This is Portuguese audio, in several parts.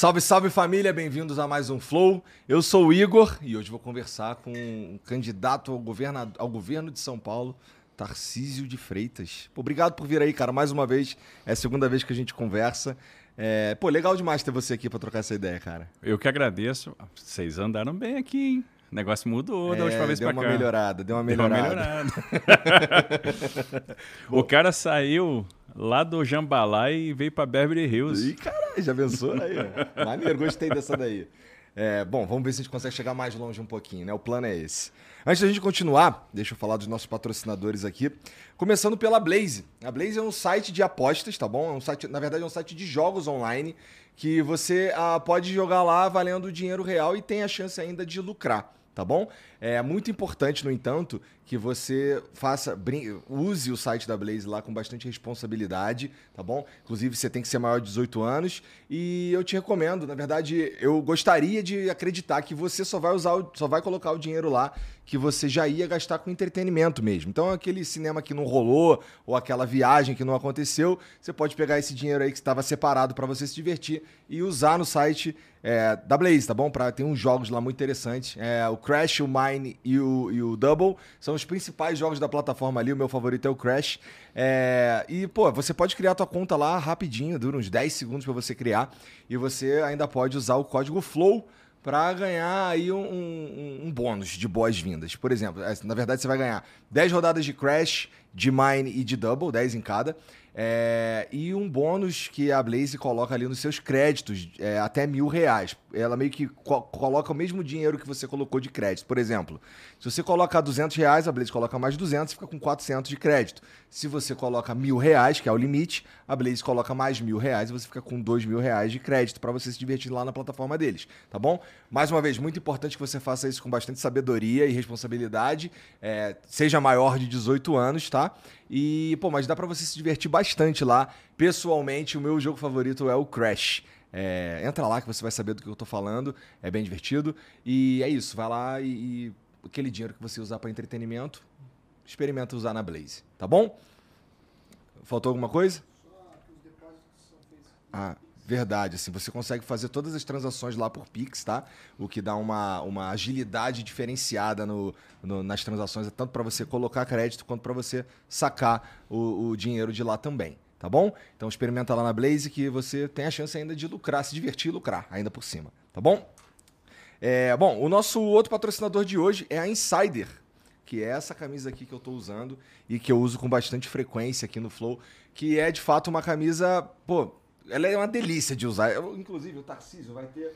Salve, salve família, bem-vindos a mais um Flow. Eu sou o Igor e hoje vou conversar com um candidato ao, governo, ao governo de São Paulo, Tarcísio de Freitas. Pô, obrigado por vir aí, cara, mais uma vez. É a segunda vez que a gente conversa. É, pô, legal demais ter você aqui para trocar essa ideia, cara. Eu que agradeço. Vocês andaram bem aqui, hein? O negócio mudou é, da última vez pra cá. Deu uma melhorada, deu uma melhorada. Deu uma melhorada. o cara saiu lá do Jambalá e veio pra Beverly Hills. Ih, caralho, já pensou aí? Maneiro, gostei dessa daí. É, bom, vamos ver se a gente consegue chegar mais longe um pouquinho, né? O plano é esse. Antes da gente continuar, deixa eu falar dos nossos patrocinadores aqui. Começando pela Blaze. A Blaze é um site de apostas, tá bom? É um site, na verdade, é um site de jogos online que você ah, pode jogar lá valendo dinheiro real e tem a chance ainda de lucrar tá bom? É muito importante, no entanto, que você faça, use o site da Blaze lá com bastante responsabilidade, tá bom? Inclusive, você tem que ser maior de 18 anos e eu te recomendo, na verdade, eu gostaria de acreditar que você só vai usar, só vai colocar o dinheiro lá que você já ia gastar com entretenimento mesmo. Então, aquele cinema que não rolou ou aquela viagem que não aconteceu, você pode pegar esse dinheiro aí que estava separado para você se divertir e usar no site é, da Blaze, tá bom? Pra, tem uns jogos lá muito interessantes. É, o Crash, o Mine e o, e o Double são os principais jogos da plataforma ali. O meu favorito é o Crash. É, e, pô, você pode criar tua conta lá rapidinho, dura uns 10 segundos para você criar. E você ainda pode usar o código FLOW para ganhar aí um, um, um bônus de boas-vindas. Por exemplo, é, na verdade você vai ganhar 10 rodadas de Crash, de Mine e de Double, 10 em cada. É, e um bônus que a Blaze coloca ali nos seus créditos, é, até mil reais. Ela meio que co coloca o mesmo dinheiro que você colocou de crédito. Por exemplo, se você coloca 200 reais, a Blaze coloca mais 200 e fica com 400 de crédito. Se você coloca mil reais, que é o limite, a Blaze coloca mais mil reais e você fica com dois mil reais de crédito para você se divertir lá na plataforma deles, tá bom? Mais uma vez, muito importante que você faça isso com bastante sabedoria e responsabilidade. É, seja maior de 18 anos, tá? E, pô, mas dá para você se divertir bastante lá. Pessoalmente, o meu jogo favorito é o Crash. É, entra lá que você vai saber do que eu tô falando. É bem divertido. E é isso, vai lá e, e aquele dinheiro que você usar para entretenimento, experimenta usar na Blaze, tá bom? Faltou alguma coisa? Ah, Verdade, assim, você consegue fazer todas as transações lá por Pix, tá? O que dá uma, uma agilidade diferenciada no, no nas transações, tanto para você colocar crédito quanto para você sacar o, o dinheiro de lá também, tá bom? Então experimenta lá na Blaze que você tem a chance ainda de lucrar, se divertir e lucrar ainda por cima, tá bom? É, bom, o nosso outro patrocinador de hoje é a Insider, que é essa camisa aqui que eu estou usando e que eu uso com bastante frequência aqui no Flow, que é de fato uma camisa, pô, ela é uma delícia de usar. Eu, inclusive, o Tarcísio vai ter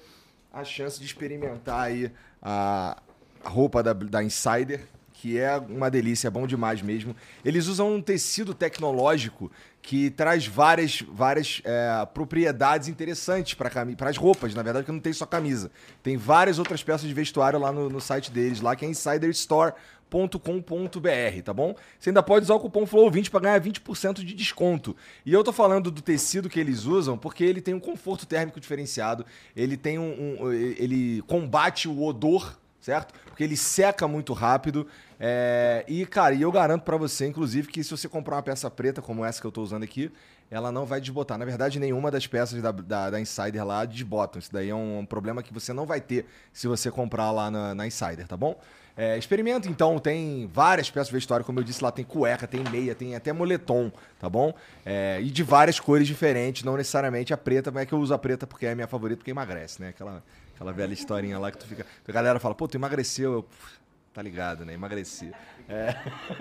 a chance de experimentar aí a, roupa da, da Insider, que é uma delícia, é bom demais mesmo. Eles usam um tecido tecnológico que traz várias, várias é, propriedades interessantes para as roupas, na verdade, que não tem só camisa. Tem várias outras peças de vestuário lá no, no site deles, lá que é insiderstore.com.br, tá bom? Você ainda pode usar o cupom FLOW20 para ganhar 20% de desconto. E eu tô falando do tecido que eles usam porque ele tem um conforto térmico diferenciado, ele tem um, um ele combate o odor certo? Porque ele seca muito rápido. É... E, cara, e eu garanto para você, inclusive, que se você comprar uma peça preta como essa que eu tô usando aqui, ela não vai desbotar. Na verdade, nenhuma das peças da, da, da Insider lá desbotam. Isso daí é um, um, problema que você não vai ter se você comprar lá na, na Insider, tá bom? É, experimenta então, tem várias peças de vestuário, como eu disse lá, tem cueca, tem meia, tem até moletom, tá bom? É, e de várias cores diferentes, não necessariamente a preta, mas é que eu uso a preta porque é a minha favorita, porque emagrece, né? Aquela, aquela velha historinha lá que tu fica. A galera fala, pô, tu emagreceu, eu, tá ligado, né? Emagreci. É.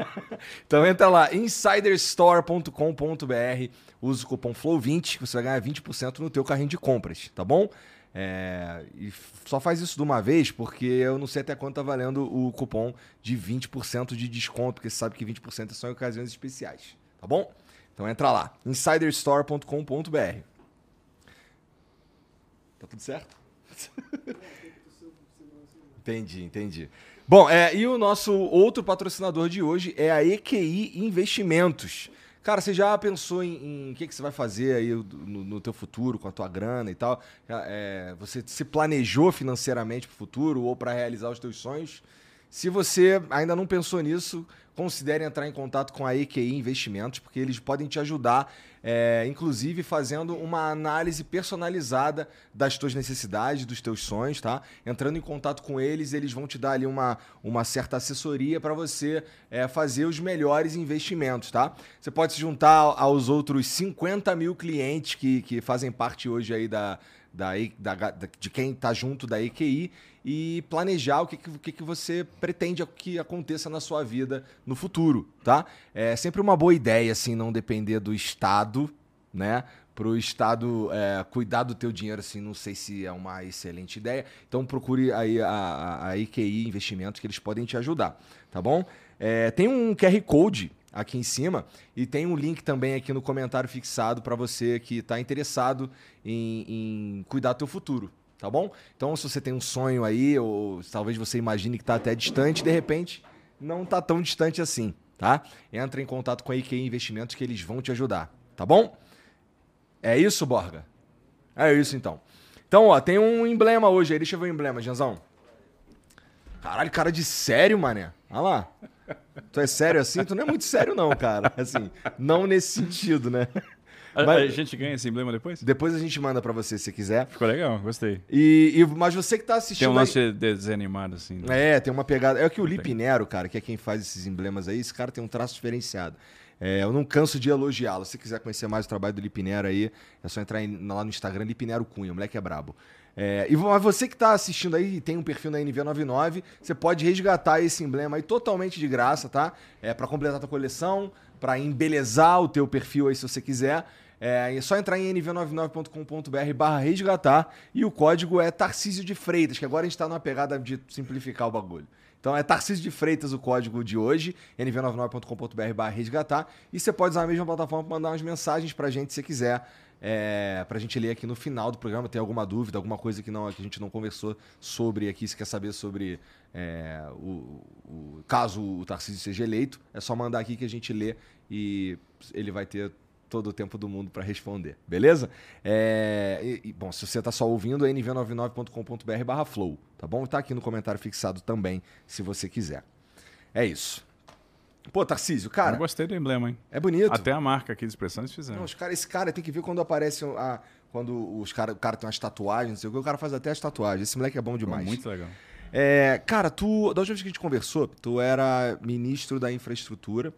então entra lá, insiderstore.com.br, usa o cupom FLOW20, você vai ganhar 20% no teu carrinho de compras, tá bom? É, e só faz isso de uma vez, porque eu não sei até quanto tá valendo o cupom de 20% de desconto, porque você sabe que 20% é só em ocasiões especiais, tá bom? Então entra lá, insiderstore.com.br. Tá tudo certo? entendi, entendi. Bom, é, e o nosso outro patrocinador de hoje é a EQI Investimentos. Cara, você já pensou em o que, que você vai fazer aí no, no teu futuro, com a tua grana e tal? É, você se planejou financeiramente para o futuro ou para realizar os teus sonhos? Se você ainda não pensou nisso, considere entrar em contato com a EQI Investimentos, porque eles podem te ajudar, é, inclusive fazendo uma análise personalizada das tuas necessidades, dos teus sonhos, tá? Entrando em contato com eles, eles vão te dar ali uma, uma certa assessoria para você é, fazer os melhores investimentos, tá? Você pode se juntar aos outros 50 mil clientes que, que fazem parte hoje aí da, da, da, de quem está junto da EQI e planejar o que, que, que você pretende que aconteça na sua vida no futuro, tá? É sempre uma boa ideia, assim, não depender do Estado, né? Para o Estado é, cuidar do teu dinheiro, assim, não sei se é uma excelente ideia. Então procure aí a, a, a IQI Investimentos que eles podem te ajudar, tá bom? É, tem um QR Code aqui em cima e tem um link também aqui no comentário fixado para você que está interessado em, em cuidar do teu futuro, tá bom? Então, se você tem um sonho aí, ou talvez você imagine que está até distante, de repente não está tão distante assim, tá? Entra em contato com a IKEA Investimentos que eles vão te ajudar, tá bom? É isso, Borga? É isso então. Então, ó, tem um emblema hoje aí. Deixa eu ver o emblema, Janzão. Caralho, cara de sério, mané. Olha lá. Tu é sério assim? Tu não é muito sério, não, cara. Assim, não nesse sentido, né? A, mas, a gente ganha esse emblema depois? Depois a gente manda para você se quiser. Ficou legal, gostei. E, e, mas você que tá assistindo. Tem um lance aí... desanimado, assim. Né? É, tem uma pegada. É que o Lipinero, cara, que é quem faz esses emblemas aí, esse cara tem um traço diferenciado. É, eu não canso de elogiá-lo. Se quiser conhecer mais o trabalho do Lipinero aí, é só entrar lá no Instagram, Lipinero Cunha, o moleque é brabo. É, e você que está assistindo aí e tem um perfil na NV99, você pode resgatar esse emblema aí totalmente de graça, tá? É para completar a tua coleção, para embelezar o teu perfil aí se você quiser. É, é só entrar em nv99.com.br barra resgatar e o código é Tarcísio de Freitas, que agora a gente está numa pegada de simplificar o bagulho. Então é Tarcísio de Freitas o código de hoje, nv99.com.br barra resgatar. E você pode usar a mesma plataforma para mandar umas mensagens para a gente se quiser é, para a gente ler aqui no final do programa. Tem alguma dúvida, alguma coisa que, não, que a gente não conversou sobre aqui, se quer saber sobre é, o, o, caso o Tarcísio seja eleito, é só mandar aqui que a gente lê e ele vai ter todo o tempo do mundo para responder, beleza? É, e, e, bom, se você está só ouvindo, é nv99.com.br barra flow, tá bom? Está aqui no comentário fixado também, se você quiser. É isso. Pô, Tarcísio, cara. Eu gostei do emblema, hein? É bonito. Até a marca aqui de expressão eles fizeram. Não, os cara, esse cara tem que ver quando aparece a. Quando os cara, o cara tem umas tatuagens, não sei o que, o cara faz até as tatuagens. Esse moleque é bom demais. muito legal. É, cara, tu. Da última vez que a gente conversou, tu era ministro da infraestrutura.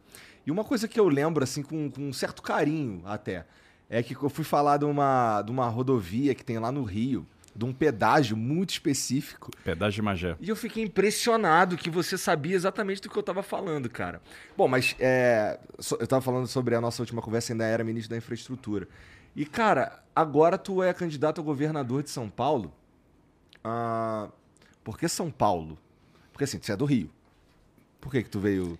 E uma coisa que eu lembro, assim, com, com um certo carinho até, é que eu fui falar de uma, de uma rodovia que tem lá no Rio, de um pedágio muito específico. Pedágio de Magé. E eu fiquei impressionado que você sabia exatamente do que eu estava falando, cara. Bom, mas é, eu estava falando sobre a nossa última conversa, ainda era ministro da infraestrutura. E, cara, agora tu é candidato a governador de São Paulo. Ah, por que São Paulo? Porque assim, você é do Rio. Por que que tu veio...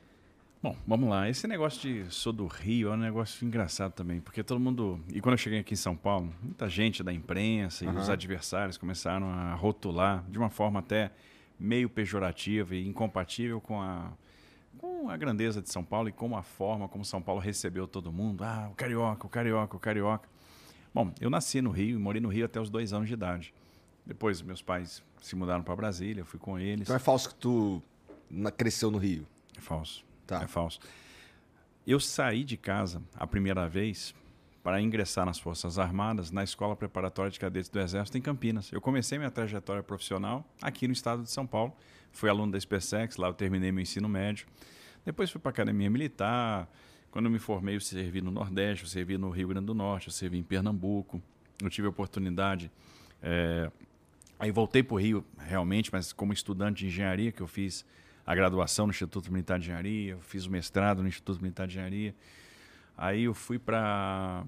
Bom, vamos lá. Esse negócio de sou do Rio é um negócio engraçado também, porque todo mundo. E quando eu cheguei aqui em São Paulo, muita gente da imprensa e Aham. os adversários começaram a rotular de uma forma até meio pejorativa e incompatível com a, com a grandeza de São Paulo e com a forma como São Paulo recebeu todo mundo. Ah, o carioca, o carioca, o carioca. Bom, eu nasci no Rio e morei no Rio até os dois anos de idade. Depois, meus pais se mudaram para Brasília, eu fui com eles. Então é falso que tu cresceu no Rio. É falso. Tá. É falso. Eu saí de casa a primeira vez para ingressar nas Forças Armadas na Escola Preparatória de Cadetes do Exército em Campinas. Eu comecei minha trajetória profissional aqui no estado de São Paulo. Fui aluno da SpaceX, lá eu terminei meu ensino médio. Depois fui para a Academia Militar. Quando me formei, eu servi no Nordeste, eu servi no Rio Grande do Norte, eu servi em Pernambuco. Eu tive a oportunidade. eh, Aí voltei para o Rio, realmente, mas como estudante de engenharia, que eu fiz a graduação no Instituto Militar de Engenharia, fiz o mestrado no Instituto Militar de Engenharia. Aí eu fui para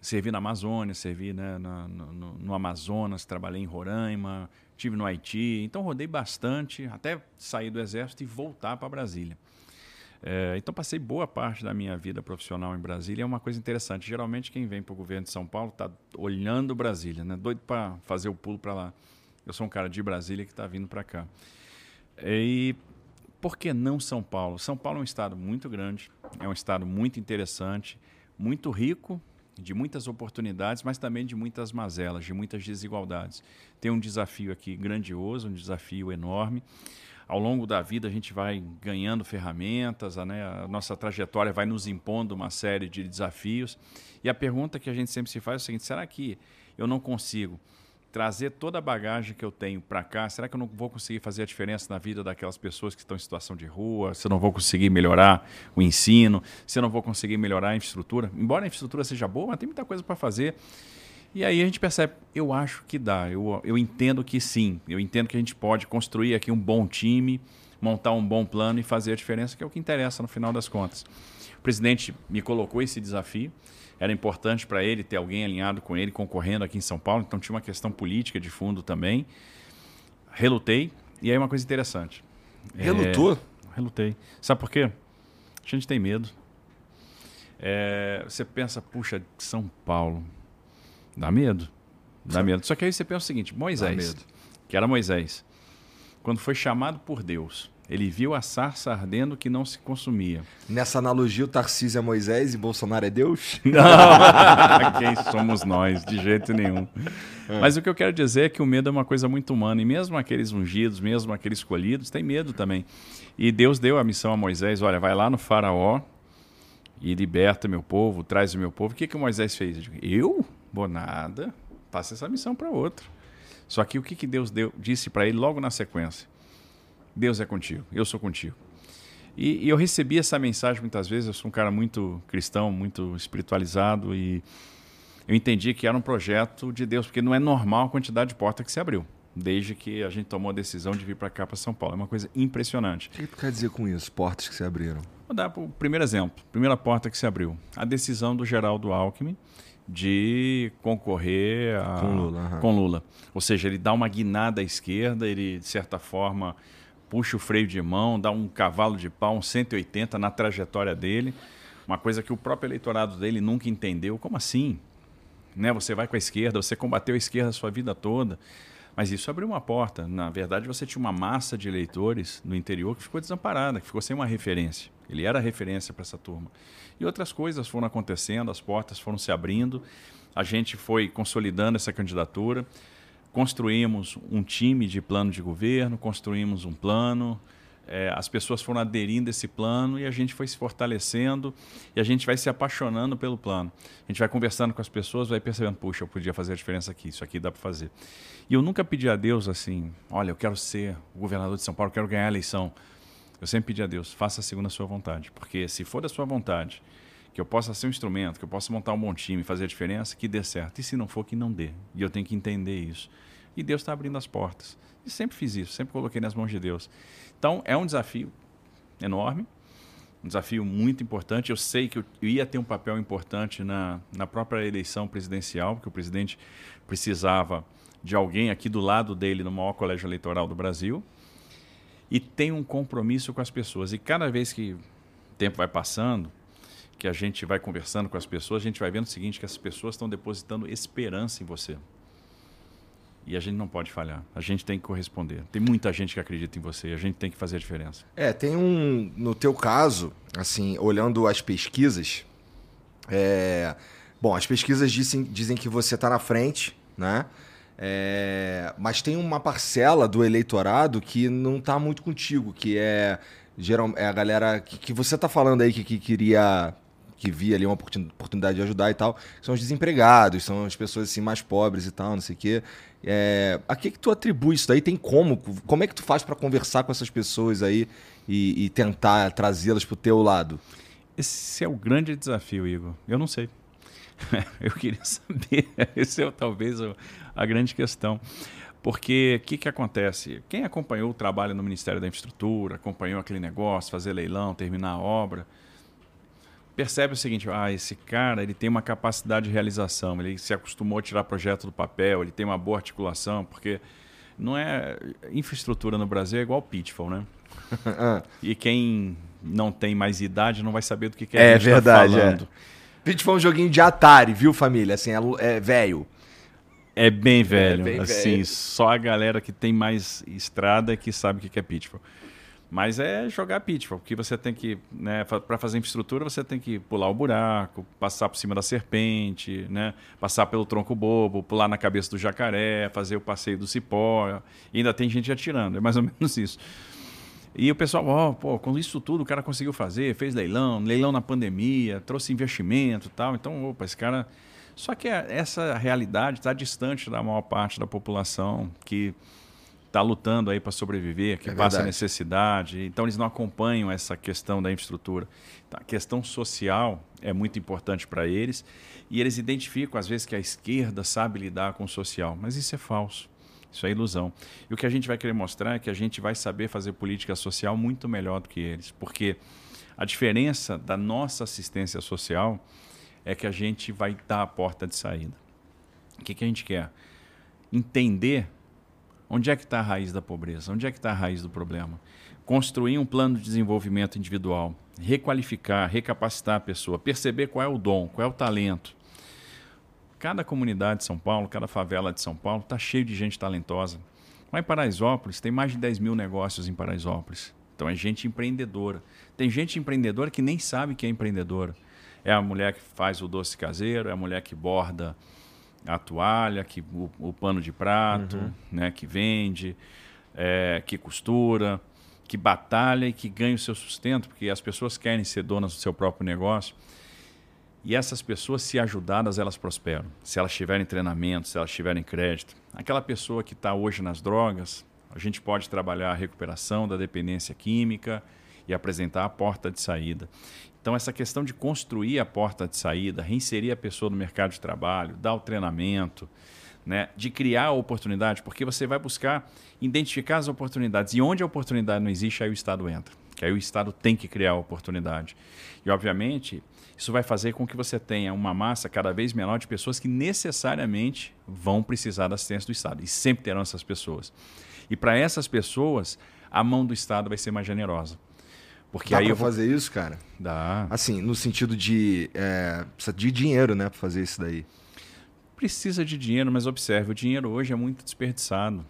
servi na Amazônia, servi né, na- no- no Amazonas, trabalhei em Roraima, tive no Haiti, então rodei bastante até sair do Exército e voltar para Brasília. É, então passei boa parte da minha vida profissional em Brasília. É uma coisa interessante. Geralmente quem vem para o governo de São Paulo está olhando Brasília, né? doido para fazer o pulo para lá. Eu sou um cara de Brasília que está vindo para cá. E por que não São Paulo? São Paulo é um estado muito grande, é um estado muito interessante, muito rico, de muitas oportunidades, mas também de muitas mazelas, de muitas desigualdades. Tem um desafio aqui grandioso, um desafio enorme. Ao longo da vida a gente vai ganhando ferramentas, a, né, a nossa trajetória vai nos impondo uma série de desafios. E a pergunta que a gente sempre se faz é o seguinte: será que eu não consigo trazer toda a bagagem que eu tenho para cá, será que eu não vou conseguir fazer a diferença na vida daquelas pessoas que estão em situação de rua? Se eu não vou conseguir melhorar o ensino? Se eu não vou conseguir melhorar a infraestrutura? Embora a infraestrutura seja boa, mas tem muita coisa para fazer. E aí a gente percebe, eu acho que dá, eu, eu entendo que sim, eu entendo que a gente pode construir aqui um bom time, montar um bom plano e fazer a diferença, que é o que interessa no final das contas. O presidente me colocou esse desafio, era importante para ele ter alguém alinhado com ele, concorrendo aqui em São Paulo, então tinha uma questão política de fundo também. Relutei, e aí uma coisa interessante. Relutou? É, relutei. Sabe por quê? A gente tem medo. É, você pensa, puxa, São Paulo. Dá medo. Dá medo. Só que aí você pensa o seguinte: Moisés, que era Moisés, quando foi chamado por Deus, ele viu a sarça ardendo que não se consumia. Nessa analogia, o Tarcísio é Moisés e Bolsonaro é Deus? Não, quem somos nós? De jeito nenhum. Mas o que eu quero dizer é que o medo é uma coisa muito humana. E mesmo aqueles ungidos, mesmo aqueles escolhidos, têm medo também. E Deus deu a missão a Moisés: olha, vai lá no Faraó e liberta meu povo, traz o meu povo. O que, que o Moisés fez? Eu, digo, eu? Vou nada. Passa essa missão para outro. Só que o que, que Deus deu, disse para ele logo na sequência? Deus é contigo, eu sou contigo. E, e eu recebi essa mensagem muitas vezes. Eu sou um cara muito cristão, muito espiritualizado e eu entendi que era um projeto de Deus, porque não é normal a quantidade de porta que se abriu, desde que a gente tomou a decisão de vir para cá, para São Paulo. É uma coisa impressionante. O que tu quer dizer com isso? Portas que se abriram. Vou dar o primeiro exemplo, primeira porta que se abriu. A decisão do Geraldo Alckmin de concorrer a- Com Lula, com Lula. Ou seja, ele dá uma guinada à esquerda, ele, de certa forma, puxa o freio de mão, dá um cavalo de pau, um 180 na trajetória dele. Uma coisa que o próprio eleitorado dele nunca entendeu. Como assim? Né? Você vai com a esquerda, você combateu a esquerda a sua vida toda. Mas isso abriu uma porta. Na verdade, você tinha uma massa de eleitores no interior que ficou desamparada, que ficou sem uma referência. Ele era a referência para essa turma. E outras coisas foram acontecendo, as portas foram se abrindo, a gente foi consolidando essa candidatura, construímos um time de plano de governo, construímos um plano, eh, as pessoas foram aderindo a esse plano e a gente foi se fortalecendo e a gente vai se apaixonando pelo plano. A gente vai conversando com as pessoas, vai percebendo, puxa, eu podia fazer a diferença aqui, isso aqui dá para fazer. E eu nunca pedi a Deus assim, olha, eu quero ser governador de São Paulo, eu quero ganhar a eleição. Eu sempre pedi a Deus, faça segundo a sua vontade, porque se for da sua vontade, que eu possa ser um instrumento, que eu possa montar um bom time, fazer a diferença, que dê certo. E se não for, que não dê. E eu tenho que entender isso. E Deus está abrindo as portas. E sempre fiz isso, sempre coloquei nas mãos de Deus. Então, é um desafio enorme, um desafio muito importante. Eu sei que eu ia ter um papel importante na, na própria eleição presidencial, porque o presidente precisava de alguém aqui do lado dele no maior colégio eleitoral do Brasil. e tem um compromisso com as pessoas. E cada vez que o tempo vai passando, que a gente vai conversando com as pessoas, a gente vai vendo o seguinte, que as pessoas estão depositando esperança em você. E a gente não pode falhar. A gente tem que corresponder. Tem muita gente que acredita em você. A gente tem que fazer a diferença. É, tem um. No teu caso, assim, olhando as pesquisas. É, bom, as pesquisas dizem, dizem que você está na frente, né? É, mas tem uma parcela do eleitorado que não está muito contigo, que é, geral, é a galera que, que você está falando aí que, que queria que via ali uma oportunidade de ajudar e tal, são os desempregados, são as pessoas assim mais pobres e tal, não sei o quê. É, a que que tu atribui isso daí? Tem como? Como é que tu faz para conversar com essas pessoas aí e, e tentar trazê-las para o teu lado? Esse é o grande desafio, Igor. Eu não sei. Eu queria saber. Esse é talvez a grande questão. Porque o que, que acontece? Quem acompanhou o trabalho no Ministério da Infraestrutura, acompanhou aquele negócio, fazer leilão, terminar a obra, percebe o seguinte: ah, esse cara ele tem uma capacidade de realização, ele se acostumou a tirar projeto do papel, ele tem uma boa articulação, porque não é infraestrutura no Brasil é igual pitfall, né? Ah. e quem não tem mais idade não vai saber do que, que é, é verdade, tá falando. É. Pitfall é um joguinho de Atari, viu, família? Assim, é, é velho. É bem velho, é bem assim, velho. só a galera que tem mais estrada que sabe o que é pitfall. Mas é jogar pitfall, porque você tem que, né, para fazer infraestrutura, você tem que pular o buraco, passar por cima da serpente, né, passar pelo tronco bobo, pular na cabeça do jacaré, fazer o passeio do cipó. E ainda tem gente atirando, é mais ou menos isso. E o pessoal, ó, oh, pô, com isso tudo o cara conseguiu fazer, fez leilão, leilão na pandemia, trouxe investimento e tal. Então, opa, esse cara. Só que essa realidade está distante da maior parte da população que está lutando aí para sobreviver, que é passa verdade. necessidade. Então eles não acompanham essa questão da infraestrutura. Então, a questão social é muito importante para eles e eles identificam às vezes que a esquerda sabe lidar com o social, mas isso é falso. Isso é ilusão. E o que a gente vai querer mostrar é que a gente vai saber fazer política social muito melhor do que eles, porque a diferença da nossa assistência social é que a gente vai dar a porta de saída. O que, que a gente quer? Entender Onde é que está a raiz da pobreza? Onde é que está a raiz do problema? Construir um plano de desenvolvimento individual, requalificar, recapacitar a pessoa, perceber qual é o dom, qual é o talento. Cada comunidade de São Paulo, cada favela de São Paulo está cheio de gente talentosa. Lá em Paraisópolis, tem mais de 10 mil negócios em Paraisópolis. Então é gente empreendedora. Tem gente empreendedora que nem sabe que é empreendedora. É a mulher que faz o doce caseiro, é a mulher que borda a toalha, que, o, o pano de prato, uhum. né, que vende, é, que costura, que batalha e que ganha o seu sustento, porque as pessoas querem ser donas do seu próprio negócio. E essas pessoas, se ajudadas, elas prosperam. Se elas tiverem treinamento, se elas tiverem crédito. Aquela pessoa que está hoje nas drogas, a gente pode trabalhar a recuperação da dependência química e apresentar a porta de saída. Então, essa questão de construir a porta de saída, reinserir a pessoa no mercado de trabalho, dar o treinamento, né, de criar a oportunidade, porque você vai buscar identificar as oportunidades. E onde a oportunidade não existe, aí o Estado entra. Que aí o Estado tem que criar a oportunidade. E, obviamente, isso vai fazer com que você tenha uma massa cada vez menor de pessoas que necessariamente vão precisar da assistência do Estado. E sempre terão essas pessoas. E para essas pessoas, a mão do Estado vai ser mais generosa. Porque Dá aí pra eu vou... fazer isso, cara? Dá. Assim, no sentido de. É, precisa de dinheiro, né, pra fazer isso daí. Precisa de dinheiro, mas observe, o dinheiro hoje é muito desperdiçado.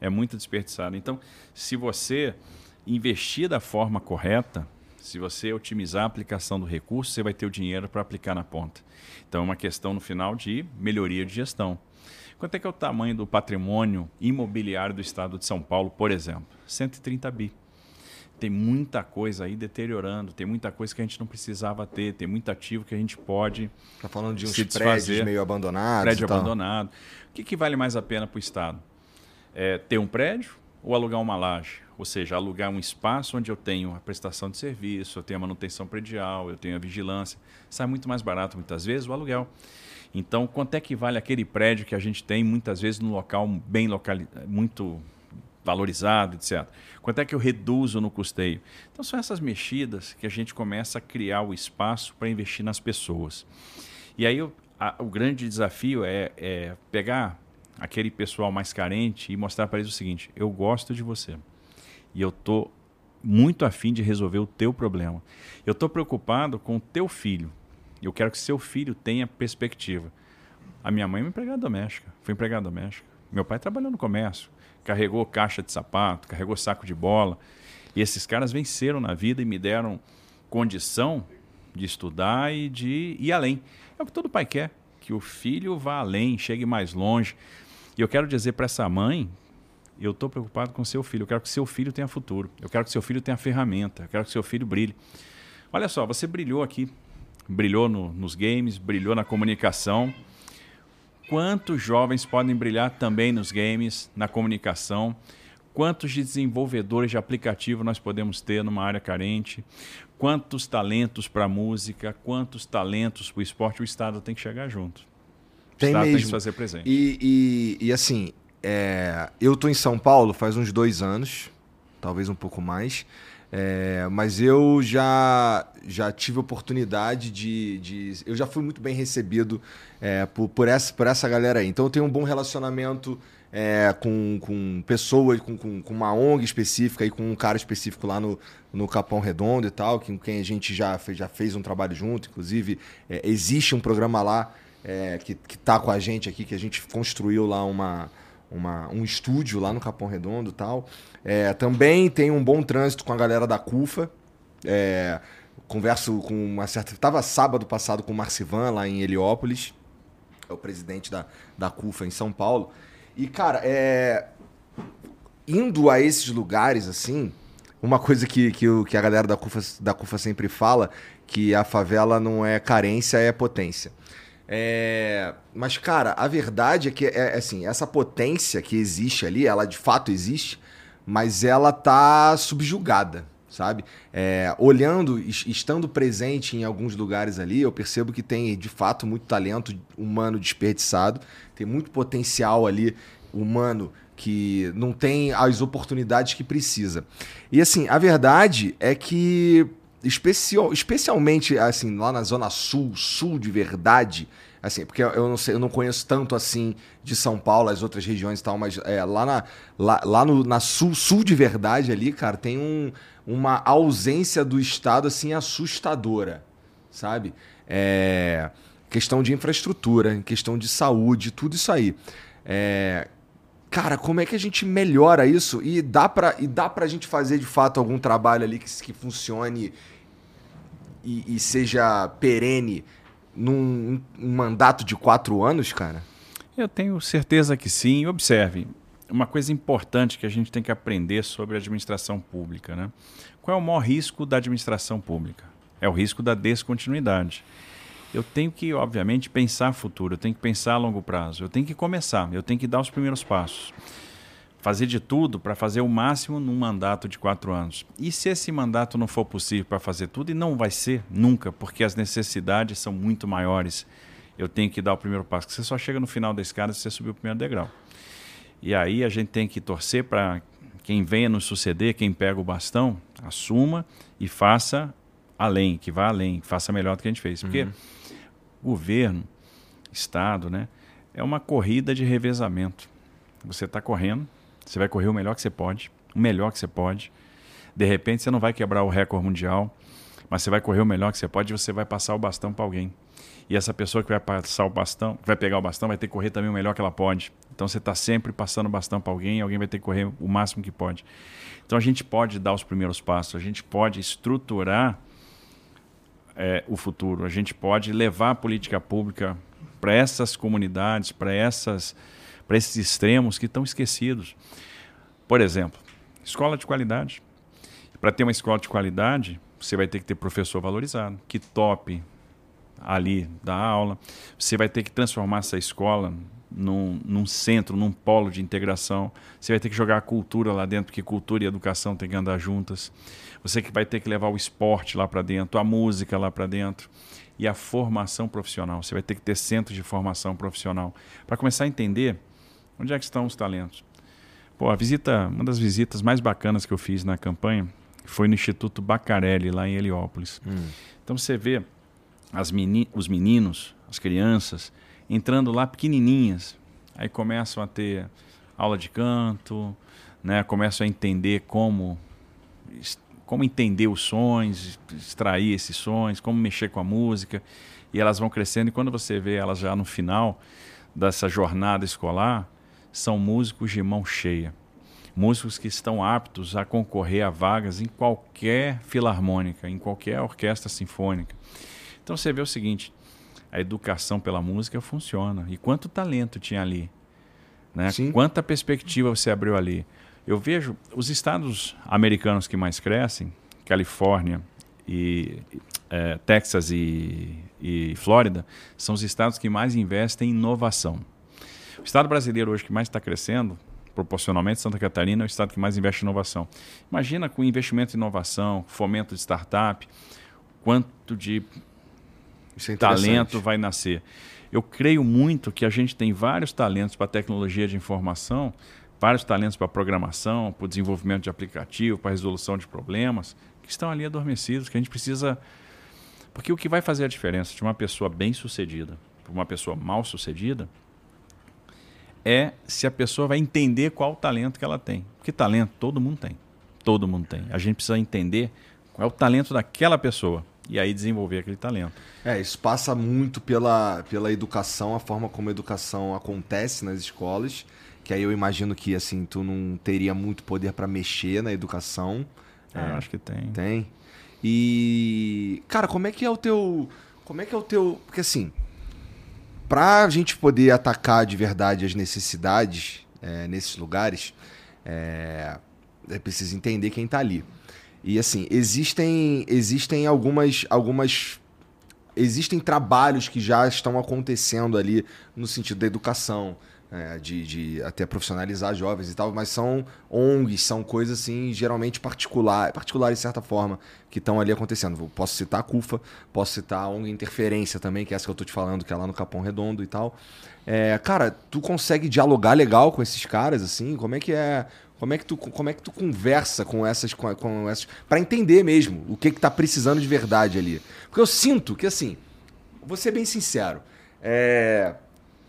É muito desperdiçado. Então, se você investir da forma correta, se você otimizar a aplicação do recurso, você vai ter o dinheiro para aplicar na ponta. Então, é uma questão no final de melhoria de gestão. Quanto é que é o tamanho do patrimônio imobiliário do estado de São Paulo, por exemplo? 130 bi tem muita coisa aí deteriorando, tem muita coisa que a gente não precisava ter, tem muito ativo que a gente pode. Está falando de uns prédios meio abandonados. Prédio abandonado. O que, que vale mais a pena para o Estado? É ter um prédio ou alugar uma laje? Ou seja, alugar um espaço onde eu tenho a prestação de serviço, eu tenho a manutenção predial, eu tenho a vigilância. Sai muito mais barato, muitas vezes, o aluguel. Então, quanto é que vale aquele prédio que a gente tem, muitas vezes, num local bem localizado, muito valorizado, etc. Quanto é que eu reduzo no custeio? Então são essas mexidas que a gente começa a criar o espaço para investir nas pessoas. E aí o, a, o grande desafio é, é pegar aquele pessoal mais carente e mostrar para eles o seguinte: eu gosto de você. E eu tô muito afim de resolver o teu problema. Eu estou preocupado com o teu filho. Eu quero que seu filho tenha perspectiva. A minha mãe é uma empregada doméstica, foi empregada doméstica. Meu pai trabalhou no comércio, carregou caixa de sapato, carregou saco de bola. E esses caras venceram na vida e me deram condição de estudar e de ir além. É o que todo pai quer, que o filho vá além, chegue mais longe. E eu quero dizer para essa mãe, eu estou preocupado com seu filho, eu quero que seu filho tenha futuro, eu quero que seu filho tenha ferramenta, eu quero que seu filho brilhe. Olha só, você brilhou aqui, brilhou no, nos games, brilhou na comunicação. Quantos jovens podem brilhar também nos games, na comunicação? Quantos desenvolvedores de aplicativo nós podemos ter numa área carente? Quantos talentos para a música? Quantos talentos para o esporte? O Estado tem que chegar junto. O Tem Estado mesmo. tem que fazer presente. E, e, e, assim, é, eu tô em São Paulo faz uns dois anos, talvez um pouco mais. É, mas eu já, já tive oportunidade de, de. Eu já fui muito bem recebido é, por, por, essa, por essa galera aí. Então eu tenho um bom relacionamento é, com, com pessoas, com, com, com uma ONG específica e com um cara específico lá no, no Capão Redondo e tal, com quem a gente já fez, já fez um trabalho junto. Inclusive, é, existe um programa lá é, que, que tá com a gente aqui, que a gente construiu lá uma, uma, um estúdio lá no Capão Redondo tal. É, também tem um bom trânsito com a galera da CUFA. É, converso com uma certa. Tava sábado passado com o Marcivan lá em Heliópolis, é o presidente da, da CUFA em São Paulo. E, cara, é, indo a esses lugares assim, uma coisa que, que, que a galera da CUFA, da CUFA sempre fala, que a favela não é carência, é potência. É, mas, cara, a verdade é que é, é assim, essa potência que existe ali, ela de fato existe, mas ela tá subjugada, sabe? É, olhando, es- estando presente em alguns lugares ali, eu percebo que tem de fato muito talento humano desperdiçado, tem muito potencial ali humano que não tem as oportunidades que precisa. E assim, a verdade é que especial, especialmente assim lá na zona sul, sul de verdade, assim, porque eu não sei, eu não conheço tanto assim de São Paulo, as outras regiões e tal, mas é, lá na lá, lá no, na sul, sul de verdade ali, cara, tem um, uma ausência do estado assim assustadora, sabe? É, questão de infraestrutura, questão de saúde, tudo isso aí. É, Cara, como é que a gente melhora isso e dá pra, e dá pra gente fazer de fato algum trabalho ali que, que funcione e, e seja perene num um mandato de quatro anos, cara? Eu tenho certeza que sim. E Observe, uma coisa importante que a gente tem que aprender sobre a administração pública. Né? Qual é o maior risco da administração pública? É o risco da descontinuidade. Eu tenho que, obviamente, pensar futuro, eu tenho que pensar a longo prazo, eu tenho que começar, eu tenho que dar os primeiros passos. Fazer de tudo para fazer o máximo num mandato de quatro anos. E se esse mandato não for possível para fazer tudo, e não vai ser nunca, porque as necessidades são muito maiores, eu tenho que dar o primeiro passo. Você só chega no final da escada se você subir o primeiro degrau. E aí a gente tem que torcer para quem venha nos suceder, quem pega o bastão, assuma e faça além, que vá além, que faça melhor do que a gente fez. Porque governo, Estado, né, é uma corrida de revezamento. Você está correndo, você vai correr o melhor que você pode, o melhor que você pode. De repente você não vai quebrar o recorde mundial, mas você vai correr o melhor que você pode e você vai passar o bastão para alguém. E essa pessoa que vai passar o bastão, vai pegar o bastão, vai ter que correr também o melhor que ela pode. Então você está sempre passando o bastão para alguém, alguém vai ter que correr o máximo que pode. Então a gente pode dar os primeiros passos, a gente pode estruturar é, o futuro, a gente pode levar a política pública para essas comunidades, para essas, para esses extremos que estão esquecidos. Por exemplo, escola de qualidade. Para ter uma escola de qualidade, você vai ter que ter professor valorizado, que tope ali da aula. Você vai ter que transformar essa escola num, num, centro, num polo de integração. Você vai ter que jogar a cultura lá dentro, porque cultura e educação têm que andar juntas. Você que vai ter que levar o esporte lá para dentro, a música lá para dentro e a formação profissional. Você vai ter que ter centros de formação profissional para começar a entender onde é que estão os talentos. Pô, a visita, uma das visitas mais bacanas que eu fiz na campanha foi no Instituto Bacarelli, lá em Heliópolis. Hum. Então você vê as meni os meninos, as crianças, entrando lá pequenininhas. Aí começam a ter aula de canto, né? começam a entender como como entender os sons, extrair esses sons, como mexer com a música, e elas vão crescendo e quando você vê elas já no final dessa jornada escolar, são músicos de mão cheia. Músicos que estão aptos a concorrer a vagas em qualquer filarmônica, em qualquer orquestra sinfônica. Então você vê o seguinte: a educação pela música funciona. E quanto talento tinha ali? Né? Quanta perspectiva você abriu ali? Eu vejo os estados americanos que mais crescem, Califórnia e é, Texas e, e Flórida, são os estados que mais investem em inovação. O estado brasileiro hoje que mais está crescendo, proporcionalmente, Santa Catarina é o estado que mais investe em inovação. Imagina com investimento em inovação, fomento de startup, quanto de é talento vai nascer. Eu creio muito que a gente tem vários talentos para tecnologia de informação, vários talentos para programação, para o desenvolvimento de aplicativo, para resolução de problemas, que estão ali adormecidos, que a gente precisa. Porque o que vai fazer a diferença de uma pessoa bem-sucedida para uma pessoa mal-sucedida é se a pessoa vai entender qual o talento que ela tem. Porque talento todo mundo tem. Todo mundo tem. A gente precisa entender qual é o talento daquela pessoa e aí desenvolver aquele talento. É, isso passa muito pela, pela educação, a forma como a educação acontece nas escolas, que aí eu imagino que assim, tu não teria muito poder para mexer na educação. É, é, acho que tem. Tem. E cara, como é que é o teu, como é que é o teu, porque assim, pra gente poder atacar de verdade as necessidades é, nesses lugares, é, é preciso entender quem está ali. E assim, existem, existem algumas, algumas. Existem trabalhos que já estão acontecendo ali no sentido da educação, é, de, de até profissionalizar jovens e tal, mas são ONGs, são coisas assim, geralmente particular, particulares de certa forma, que estão ali acontecendo. Posso citar a CUFA, posso citar a ONG Interferência também, que é essa que eu estou te falando, que é lá no Capão Redondo e tal. É, cara, tu consegue dialogar legal com esses caras, assim? Como é que é como é que tu, como é que tu conversa com essas, com, com essas para entender mesmo o que que tá precisando de verdade ali? Porque eu sinto que assim, vou ser bem sincero, é,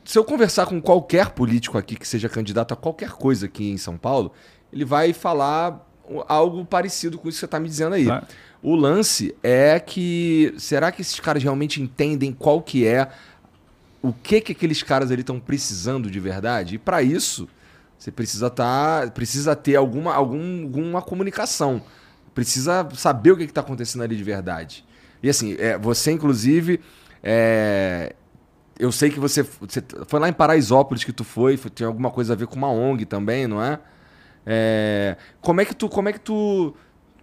se eu conversar com qualquer político aqui que seja candidato a qualquer coisa aqui em São Paulo, ele vai falar algo parecido com isso que você está me dizendo aí. Claro. O lance é que será que esses caras realmente entendem qual que é o que que aqueles caras ali estão precisando de verdade? E para isso você precisa tá, precisa ter alguma, algum, alguma comunicação. Precisa saber o que está acontecendo ali de verdade. E assim, é, você inclusive. É, eu sei que você, você foi lá em Paraisópolis que tu foi, foi, tem alguma coisa a ver com uma ONG também, não é? é? como é que tu, como é que tu,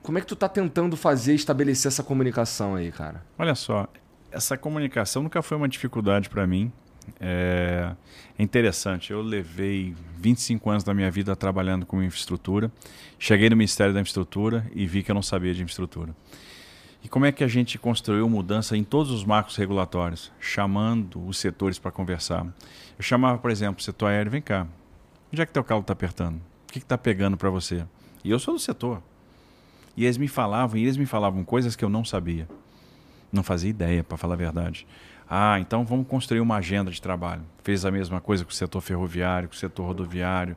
como é que tu tá tentando fazer estabelecer essa comunicação aí, cara? Olha só, essa comunicação nunca foi uma dificuldade para mim. É, é interessante, eu levei 25 anos da minha vida trabalhando com infraestrutura. Cheguei no Ministério da Infraestrutura e vi que eu não sabia de infraestrutura. E como é que a gente construiu mudança em todos os marcos regulatórios, chamando os setores para conversar? Eu chamava, por exemplo, o setor aéreo, vem cá, onde é que teu calo está apertando? O que está pegando para você? E eu sou do setor. E eles me falavam, e eles me falavam coisas que eu não sabia. Não fazia ideia, para falar a verdade. Ah, então vamos construir uma agenda de trabalho. Fez a mesma coisa com o setor ferroviário, com o setor rodoviário.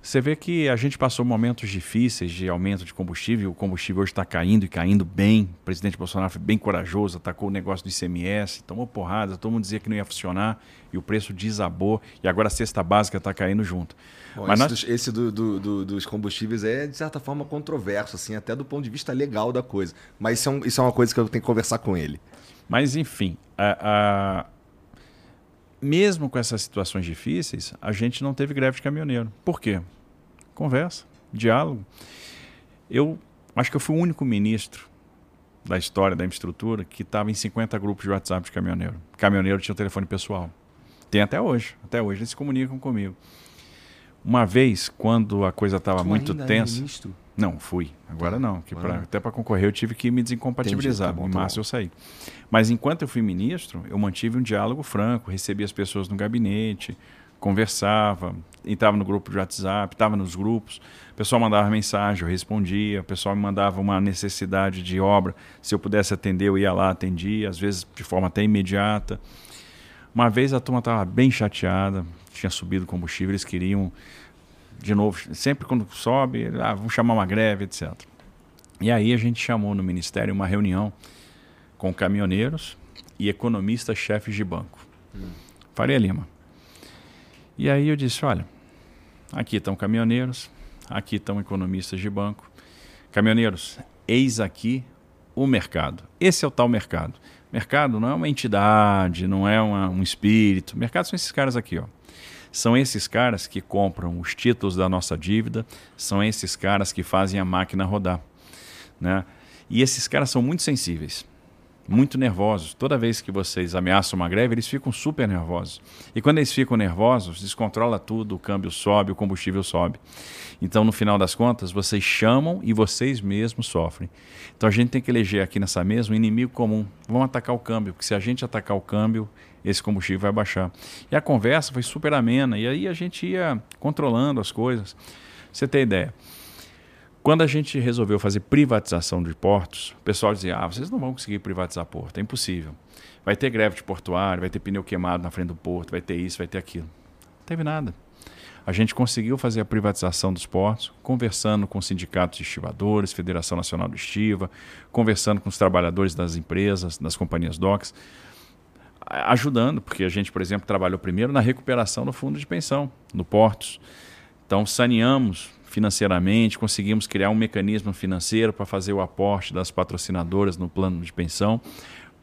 Você vê que a gente passou momentos difíceis de aumento de combustível. O combustível hoje está caindo e caindo bem. O presidente Bolsonaro foi bem corajoso, atacou o negócio do ICMS, tomou porrada, todo mundo dizia que não ia funcionar e o preço desabou. E agora a cesta básica está caindo junto. Bom, Mas esse, nós... esse do, do, do, dos combustíveis é, de certa forma, controverso, assim, até do ponto de vista legal da coisa. Mas isso é, um, isso é uma coisa que eu tenho que conversar com ele. Mas, enfim, a, a... mesmo com essas situações difíceis, a gente não teve greve de caminhoneiro. Por quê? Conversa, diálogo. Eu acho que eu fui o único ministro da história da infraestrutura que estava em 50 grupos de WhatsApp de caminhoneiro. Caminhoneiro tinha um telefone pessoal. Tem até hoje. Até hoje eles se comunicam comigo. Uma vez, quando a coisa estava muito é tensa. É? Não, fui. Agora não. Pra, até para concorrer eu tive que me desincompatibilizar. Entendi, tá bom, em tá março tá eu saí. Mas enquanto eu fui ministro, eu mantive um diálogo franco, recebia as pessoas no gabinete, conversava, entrava no grupo de WhatsApp, estava nos grupos. O pessoal mandava mensagem, eu respondia. O pessoal me mandava uma necessidade de obra. Se eu pudesse atender, eu ia lá, atendia, às vezes de forma até imediata. Uma vez a turma estava bem chateada, tinha subido o combustível, eles queriam de novo, sempre quando sobe, ah, vamos chamar uma greve, etc. E aí a gente chamou no Ministério uma reunião com caminhoneiros e economistas-chefes de banco. Hum. Faria Lima. E aí eu disse, olha, aqui estão caminhoneiros, aqui estão economistas de banco. Caminhoneiros, eis aqui o mercado. Esse é o tal mercado. Mercado não é uma entidade, não é uma, um espírito. Mercado são esses caras aqui, ó. São esses caras que compram os títulos da nossa dívida, são esses caras que fazem a máquina rodar. Né? E esses caras são muito sensíveis, muito nervosos. Toda vez que vocês ameaçam uma greve, eles ficam super nervosos. E quando eles ficam nervosos, descontrola tudo, o câmbio sobe, o combustível sobe. Então, no final das contas, vocês chamam e vocês mesmos sofrem. Então, a gente tem que eleger aqui nessa mesa um inimigo comum. Vamos atacar o câmbio, porque se a gente atacar o câmbio, esse combustível vai baixar. E a conversa foi super amena, e aí a gente ia controlando as coisas. você tem ideia. Quando a gente resolveu fazer privatização de portos, o pessoal dizia: ah, vocês não vão conseguir privatizar porto, é impossível. Vai ter greve de portuário, vai ter pneu queimado na frente do porto, vai ter isso, vai ter aquilo. Não teve nada. A gente conseguiu fazer a privatização dos portos, conversando com sindicatos de estivadores, Federação Nacional do Estiva, conversando com os trabalhadores das empresas, das companhias DOCs, ajudando, porque a gente, por exemplo, trabalhou primeiro na recuperação do fundo de pensão, no Portos. Então, saneamos financeiramente, conseguimos criar um mecanismo financeiro para fazer o aporte das patrocinadoras no plano de pensão,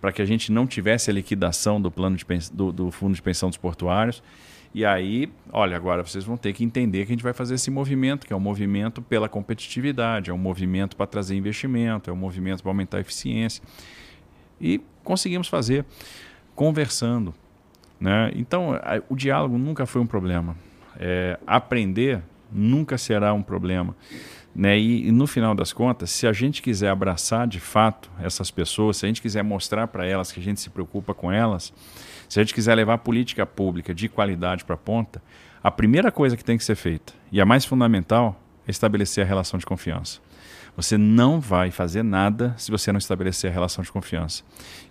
para que a gente não tivesse a liquidação do plano de do, do fundo de pensão dos portuários. E aí, olha, agora vocês vão ter que entender que a gente vai fazer esse movimento, que é um movimento pela competitividade, é um movimento para trazer investimento, é um movimento para aumentar a eficiência. E conseguimos fazer conversando. Né? Então, o diálogo nunca foi um problema. É, aprender nunca será um problema. Né? E, e, no final das contas, se a gente quiser abraçar de fato essas pessoas, se a gente quiser mostrar para elas que a gente se preocupa com elas, se a gente quiser levar política pública de qualidade para a ponta, a primeira coisa que tem que ser feita, e a mais fundamental, é estabelecer a relação de confiança. Você não vai fazer nada se você não estabelecer a relação de confiança.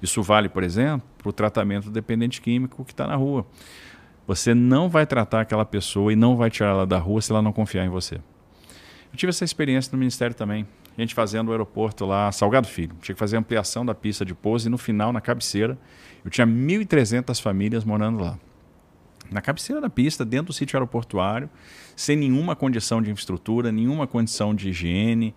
Isso vale, por exemplo, para o tratamento do dependente químico que está na rua. Você não vai tratar aquela pessoa e não vai tirar ela da rua se ela não confiar em você. Eu tive essa experiência no Ministério também. A gente fazendo o aeroporto lá, Salgado Filho. Tinha que fazer ampliação da pista de pouso e no final, na cabeceira, eu tinha 1.300 famílias morando lá. Na cabeceira da pista, dentro do sítio aeroportuário, sem nenhuma condição de infraestrutura, nenhuma condição de higiene,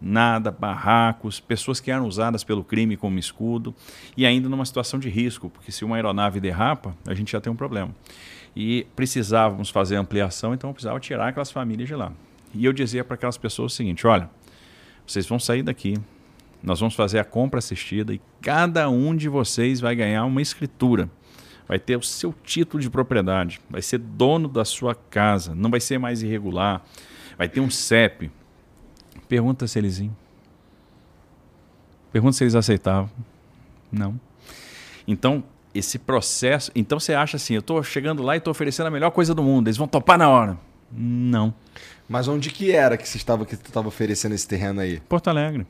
nada, barracos, pessoas que eram usadas pelo crime como escudo e ainda numa situação de risco, porque se uma aeronave derrapa, a gente já tem um problema. E precisávamos fazer ampliação, então eu precisava tirar aquelas famílias de lá. E eu dizia para aquelas pessoas o seguinte: olha, vocês vão sair daqui, nós vamos fazer a compra assistida e cada um de vocês vai ganhar uma escritura. Vai ter o seu título de propriedade, vai ser dono da sua casa, não vai ser mais irregular, vai ter um CEP. Pergunta se eles iam. Pergunta se eles aceitavam. Não. Então, esse processo. Então você acha assim, eu estou chegando lá e estou oferecendo a melhor coisa do mundo, eles vão topar na hora. Não. Mas onde que era que você estava que estava oferecendo esse terreno aí? Porto Alegre.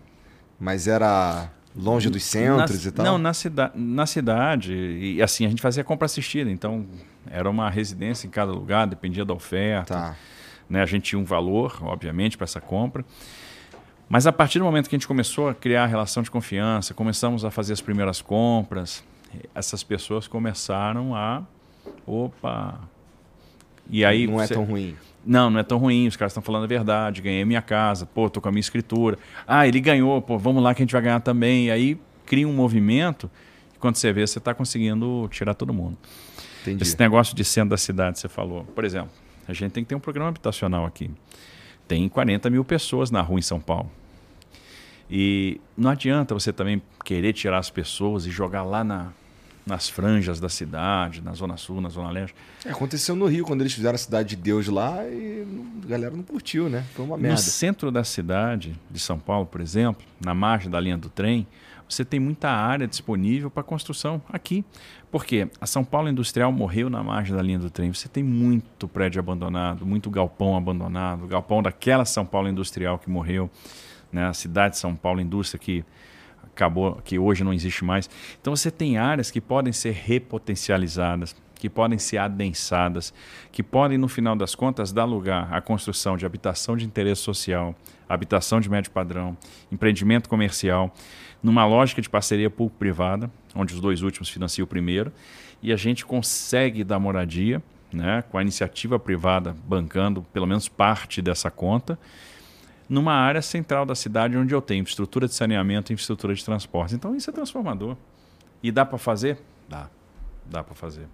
Mas era longe dos centros na, e tal? Não, na, cida na cidade. E assim, a gente fazia compra assistida. Então, era uma residência em cada lugar, dependia da oferta. Tá. Né? A gente tinha um valor, obviamente, para essa compra. Mas a partir do momento que a gente começou a criar a relação de confiança, começamos a fazer as primeiras compras, essas pessoas começaram a. Opa! E aí. Não é você... é tão ruim. Não, não é tão ruim, os caras estão falando a verdade, ganhei minha casa, pô, tô com a minha escritura. Ah, ele ganhou, pô, vamos lá que a gente vai ganhar também. E aí cria um movimento e quando você vê, você está conseguindo tirar todo mundo. Entendi. Esse negócio de centro da cidade, você falou. Por exemplo, a gente tem que ter um programa habitacional aqui. Tem 40 mil pessoas na rua em São Paulo. E não adianta você também querer tirar as pessoas e jogar lá na, nas franjas da cidade, na Zona Sul, na Zona Leste. É, aconteceu no Rio, quando eles fizeram a Cidade de Deus lá e a galera não curtiu, né? Foi uma merda. No centro da cidade de São Paulo, por exemplo, na margem da linha do trem, você tem muita área disponível para construção aqui. Porque a São Paulo Industrial morreu na margem da linha do trem. Você tem muito prédio abandonado, muito galpão abandonado, galpão daquela São Paulo Industrial que morreu, né? a cidade de São Paulo Indústria que acabou, que hoje não existe mais. Então você tem áreas que podem ser repotencializadas, que podem ser adensadas, que podem, no final das contas, dar lugar à construção de habitação de interesse social, habitação de médio padrão, empreendimento comercial, numa lógica de parceria público-privada, onde os dois últimos financiam o primeiro, e a gente consegue dar moradia, né, com a iniciativa privada bancando pelo menos parte dessa conta, numa área central da cidade onde eu tenho infraestrutura de saneamento e infraestrutura de transporte. Então isso é transformador. E dá para fazer? Dá. Dá para fazer.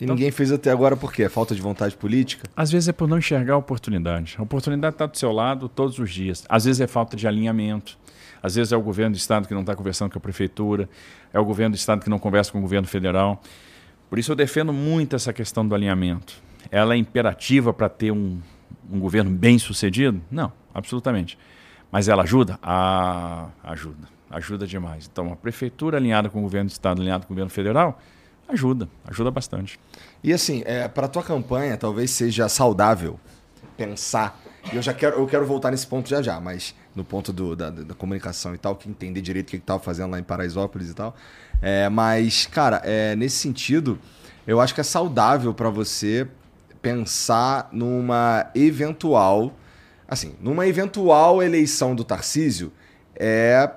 E então, ninguém fez até agora por quê? Falta de vontade política? Às vezes é por não enxergar a oportunidade. A oportunidade está do seu lado todos os dias. Às vezes é falta de alinhamento. Às vezes é o governo do estado que não está conversando com a prefeitura. É o governo do estado que não conversa com o governo federal. Por isso eu defendo muito essa questão do alinhamento. Ela é imperativa para ter um, um governo bem sucedido? Não, absolutamente. Mas ela ajuda? Ah, ajuda. Ajuda demais. Então, a prefeitura alinhada com o governo do estado, alinhada com o governo federal, ajuda. Ajuda bastante. E assim, é, para a tua campanha, talvez seja saudável pensar. E eu já quero, eu quero voltar nesse ponto já já, mas no ponto do, da, da, comunicação e tal, que entender direito o que estava fazendo lá em Paraisópolis e tal. É, mas, cara, é, nesse sentido, eu acho que é saudável para você pensar numa eventual. Assim, numa eventual eleição do Tarcísio, é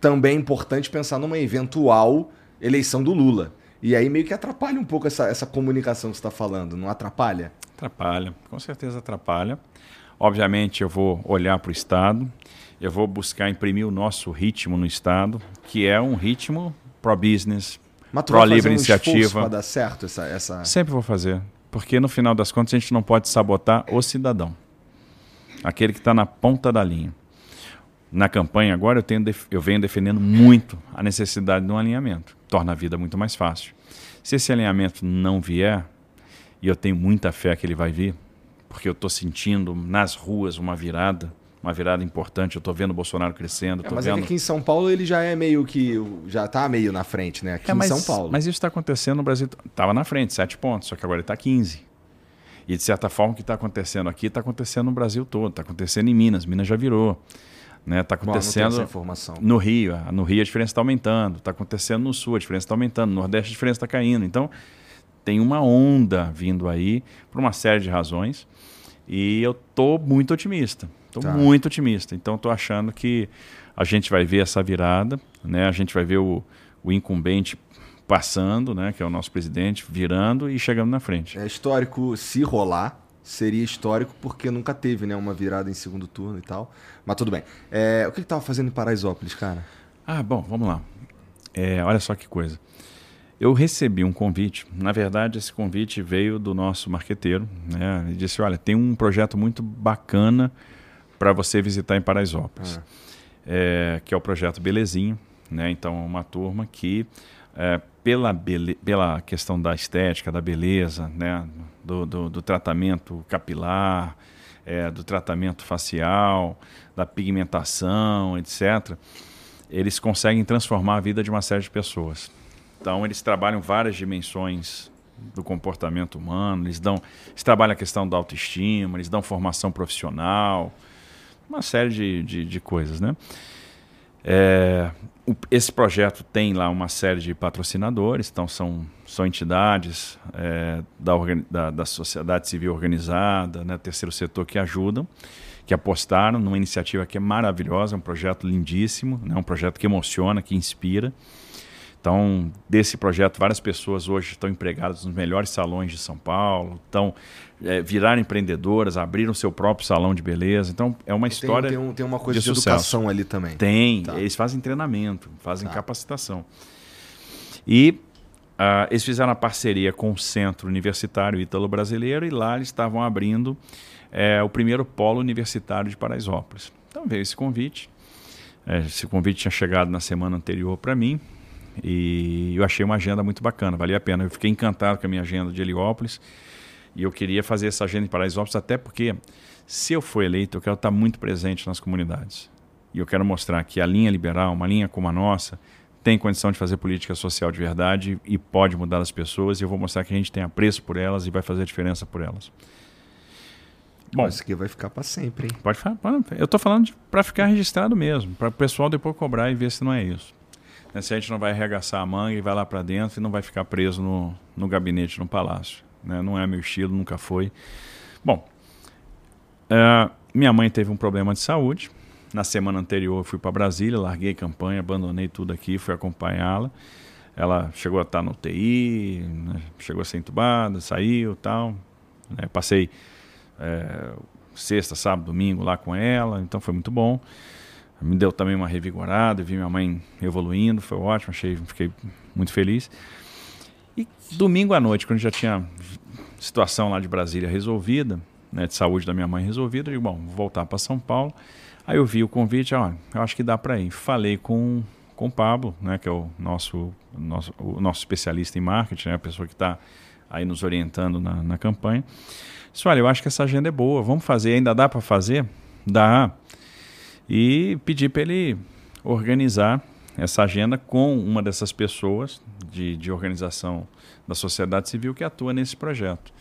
também importante pensar numa eventual eleição do Lula. E aí meio que atrapalha um pouco essa, essa comunicação que você está falando, não atrapalha? Atrapalha, com certeza atrapalha. Obviamente eu vou olhar para o Estado, eu vou buscar imprimir o nosso ritmo no Estado, que é um ritmo pro-business, pro-livre um iniciativa. para dar certo essa, essa... Sempre vou fazer, porque no final das contas a gente não pode sabotar o cidadão, aquele que está na ponta da linha. Na campanha agora eu, tenho, eu venho defendendo muito a necessidade de um alinhamento, torna a vida muito mais fácil. Se esse alinhamento não vier, e eu tenho muita fé que ele vai vir, porque eu estou sentindo nas ruas uma virada, uma virada importante. Eu estou vendo o Bolsonaro crescendo. É, mas vendo... é aqui em São Paulo ele já é meio que. já está meio na frente, né? Aqui é, mas, em São Paulo. Mas isso está acontecendo no Brasil. Estava na frente, sete pontos, só que agora ele está 15. E de certa forma o que está acontecendo aqui está acontecendo no Brasil todo. Está acontecendo em Minas. Minas já virou. Né? Tá acontecendo no Rio. No Rio a diferença está aumentando. Está acontecendo no Sul, a diferença está aumentando. No Nordeste a diferença está caindo. Então tem uma onda vindo aí por uma série de razões. E eu tô muito otimista. Estou tá. muito otimista. Então estou achando que a gente vai ver essa virada, né? A gente vai ver o, o incumbente passando, né? Que é o nosso presidente, virando e chegando na frente. É histórico se rolar. Seria histórico porque nunca teve né, uma virada em segundo turno e tal. Mas tudo bem. É, o que estava fazendo em Paraisópolis, cara? Ah, bom, vamos lá. É, olha só que coisa. Eu recebi um convite. Na verdade, esse convite veio do nosso marqueteiro. Né? Ele disse: Olha, tem um projeto muito bacana para você visitar em Paraisópolis, ah. é, que é o projeto Belezinho. Né? Então, uma turma que, é, pela, bele... pela questão da estética, da beleza, né? do, do, do tratamento capilar, é, do tratamento facial, da pigmentação, etc., eles conseguem transformar a vida de uma série de pessoas. Então, eles trabalham várias dimensões do comportamento humano, eles, dão, eles trabalham a questão da autoestima, eles dão formação profissional, uma série de, de, de coisas, né? É, o, esse projeto tem lá uma série de patrocinadores, então são, são entidades é, da, da, da, sociedade civil organizada, né, terceiro setor que ajudam, que apostaram numa iniciativa que é maravilhosa, um projeto lindíssimo, né, um projeto que emociona, que inspira. Então, desse projeto, várias pessoas hoje estão empregadas nos melhores salões de São Paulo, estão é, viraram empreendedoras, abriram seu próprio salão de beleza. Então, é uma história. Tem, tem, tem uma coisa de, de educação ali também. Tem, tá. eles fazem treinamento, fazem tá. capacitação. E uh, eles fizeram a parceria com o Centro Universitário Ítalo Brasileiro e lá eles estavam abrindo é, o primeiro polo universitário de Paraisópolis. Então veio esse convite. É, esse convite tinha chegado na semana anterior para mim. E eu achei uma agenda muito bacana, valia a pena. Eu fiquei encantado com a minha agenda de Heliópolis e eu queria fazer essa agenda em Paraisópolis, até porque, se eu for eleito, eu quero estar muito presente nas comunidades. E eu quero mostrar que a linha liberal, uma linha como a nossa, tem condição de fazer política social de verdade e pode mudar as pessoas. E eu vou mostrar que a gente tem apreço por elas e vai fazer a diferença por elas. Bom, isso aqui vai ficar para sempre, hein? Pode falar. Eu estou falando para ficar registrado mesmo, para o pessoal depois cobrar e ver se não é isso. Né, se a gente não vai arregaçar a manga e vai lá para dentro e não vai ficar preso no, no gabinete, no palácio. Né? Não é meu estilo, nunca foi. Bom, uh, minha mãe teve um problema de saúde. Na semana anterior eu fui para Brasília, larguei campanha, abandonei tudo aqui, fui acompanhá-la. Ela chegou a estar no TI, né? chegou a ser entubada, saiu tal. Né? Passei é, sexta, sábado, domingo lá com ela, então foi muito bom. Me deu também uma revigorada, vi minha mãe evoluindo, foi ótimo, achei, fiquei muito feliz. E domingo à noite, quando já tinha situação lá de Brasília resolvida, né, de saúde da minha mãe resolvida, eu digo, bom, vou voltar para São Paulo. Aí eu vi o convite, ó, eu acho que dá para ir. Falei com, com o Pablo, né, que é o nosso, nosso, o nosso especialista em marketing, né, a pessoa que está aí nos orientando na, na campanha. Disse, olha, eu acho que essa agenda é boa, vamos fazer, ainda dá para fazer? Dá. E pedi para ele organizar essa agenda com uma dessas pessoas de, de organização da sociedade civil que atua nesse projeto.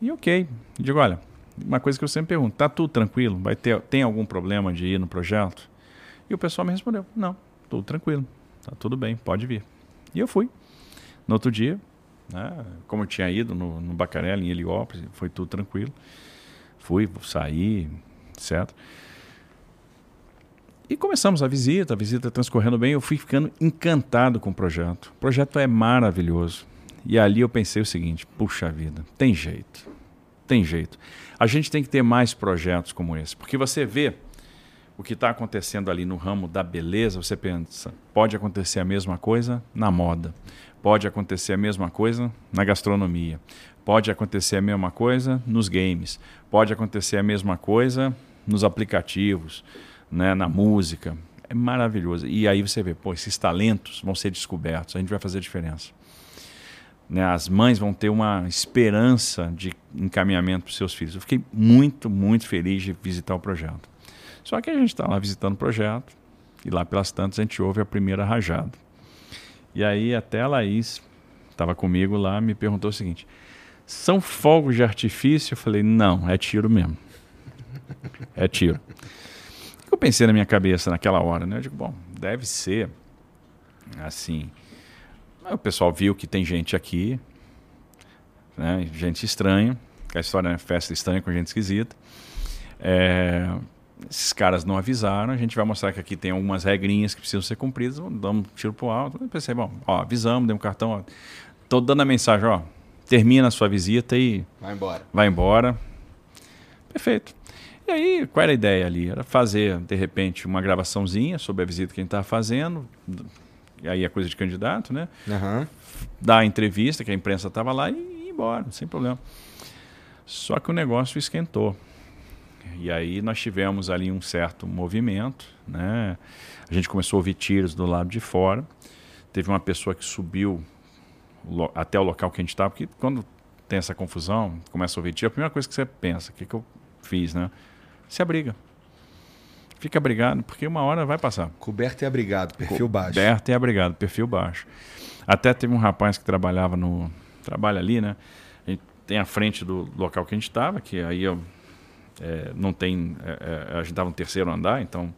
E ok, digo, olha, uma coisa que eu sempre pergunto, tá tudo tranquilo? Vai ter, tem algum problema de ir no projeto? E o pessoal me respondeu, não, tudo tranquilo, tá tudo bem, pode vir. E eu fui. No outro dia, né? Como eu tinha ido no, no Bacarela, em Heliópolis, foi tudo tranquilo. Fui, saí, certo? E começamos a visita, a visita transcorrendo bem. Eu fui ficando encantado com o projeto. O projeto é maravilhoso. E ali eu pensei o seguinte: puxa vida, tem jeito. Tem jeito. A gente tem que ter mais projetos como esse. Porque você vê o que está acontecendo ali no ramo da beleza, você pensa, pode acontecer a mesma coisa na moda. Pode acontecer a mesma coisa na gastronomia. Pode acontecer a mesma coisa nos games. Pode acontecer a mesma coisa nos aplicativos, né, na música. É maravilhoso. E aí você vê, pô, esses talentos vão ser descobertos. A gente vai fazer diferença. Né, as mães vão ter uma esperança de encaminhamento para os seus filhos. Eu fiquei muito, muito feliz de visitar o projeto. Só que a gente está lá visitando o projeto e lá pelas tantas a gente ouve a primeira rajada. E aí até a Laís, estava comigo lá, me perguntou o seguinte: são fogos de artifício? Eu falei, não, é tiro mesmo. É tiro. O que eu pensei na minha cabeça naquela hora, né? Eu digo, bom, deve ser assim. o pessoal viu que tem gente aqui, né? gente estranha, que a história é festa estranha com gente esquisita. É, esses caras não avisaram, a gente vai mostrar que aqui tem algumas regrinhas que precisam ser cumpridas, damos um tiro pro alto. Eu pensei, bom, ó, avisamos, demos um cartão, ó, tô dando a mensagem, ó, termina a sua visita e... Vai embora. Vai embora. Perfeito. E aí, qual era a ideia ali? Era fazer, de repente, uma gravaçãozinha sobre a visita que a gente estava fazendo, e aí é coisa de candidato, né? Uhum. Dar a entrevista, que a imprensa estava lá, e ir embora, sem problema. Só que o negócio esquentou. E aí nós tivemos ali um certo movimento, né? A gente começou a ouvir tiros do lado de fora. Teve uma pessoa que subiu até o local que a gente estava, porque quando tem essa confusão, começa a ouvir tiro, a primeira coisa que você pensa, o que, que eu fiz, né? Se abriga. Fica abrigado, porque uma hora vai passar. Coberto e abrigado, perfil baixo. Coberto e abrigado, perfil baixo. Até teve um rapaz que trabalhava no. trabalha ali, né? A gente tem a frente do local que a gente estava, que aí eu é, não tem. É, é, a gente estava no terceiro andar, então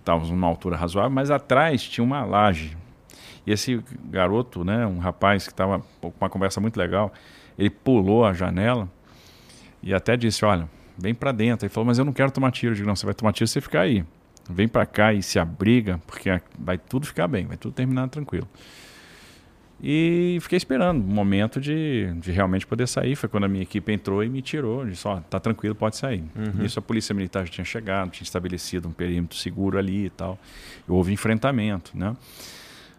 estávamos numa altura razoável, mas atrás tinha uma laje. E esse garoto, né, um rapaz que estava com uma conversa muito legal, ele pulou a janela e até disse: Olha, vem para dentro. Ele falou: Mas eu não quero tomar tiro. Eu digo: Não, você vai tomar tiro, você ficar aí. Vem para cá e se abriga, porque vai tudo ficar bem, vai tudo terminar tranquilo. E fiquei esperando o um momento de, de realmente poder sair. Foi quando a minha equipe entrou e me tirou. Disse: Ó, tá tranquilo, pode sair. Uhum. Isso a polícia militar já tinha chegado, tinha estabelecido um perímetro seguro ali e tal. Houve enfrentamento, né?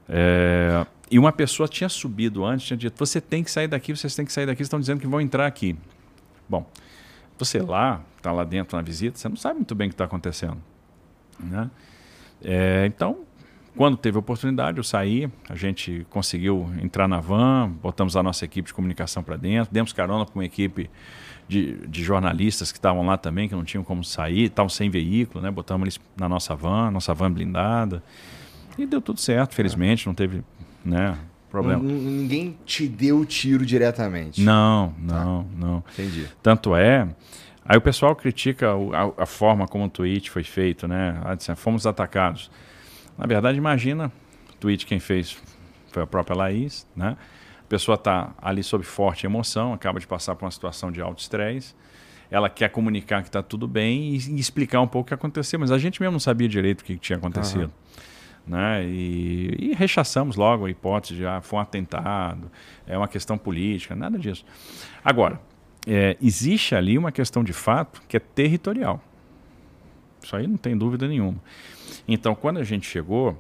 É, e uma pessoa tinha subido antes, tinha dito: Você tem que sair daqui, vocês têm que sair daqui, estão dizendo que vão entrar aqui. Bom, você lá, está lá dentro na visita, você não sabe muito bem o que está acontecendo. Né? É, então, quando teve oportunidade, eu saí, a gente conseguiu entrar na van, botamos a nossa equipe de comunicação para dentro, demos carona com uma equipe de, de jornalistas que estavam lá também, que não tinham como sair, estavam sem veículo, né? Botamos eles na nossa van, nossa van blindada. E deu tudo certo, felizmente, não teve né, problema. Ninguém te deu o tiro diretamente. Não, não, tá. não. Entendi. Tanto é. Aí o pessoal critica a, a forma como o tweet foi feito, né? Ah, fomos atacados. Na verdade, imagina, o tweet quem fez foi a própria Laís, né? A pessoa está ali sob forte emoção, acaba de passar por uma situação de alto estresse, ela quer comunicar que está tudo bem e, e, explicar um pouco o que aconteceu, mas a gente mesmo não sabia direito o que, que tinha acontecido. Uhum. Né? E, e, rechaçamos logo a hipótese de ah, foi um atentado, é uma questão política, nada disso. Agora, é, existe ali uma questão de fato que é territorial. Isso aí não tem dúvida nenhuma. Então, quando a gente chegou,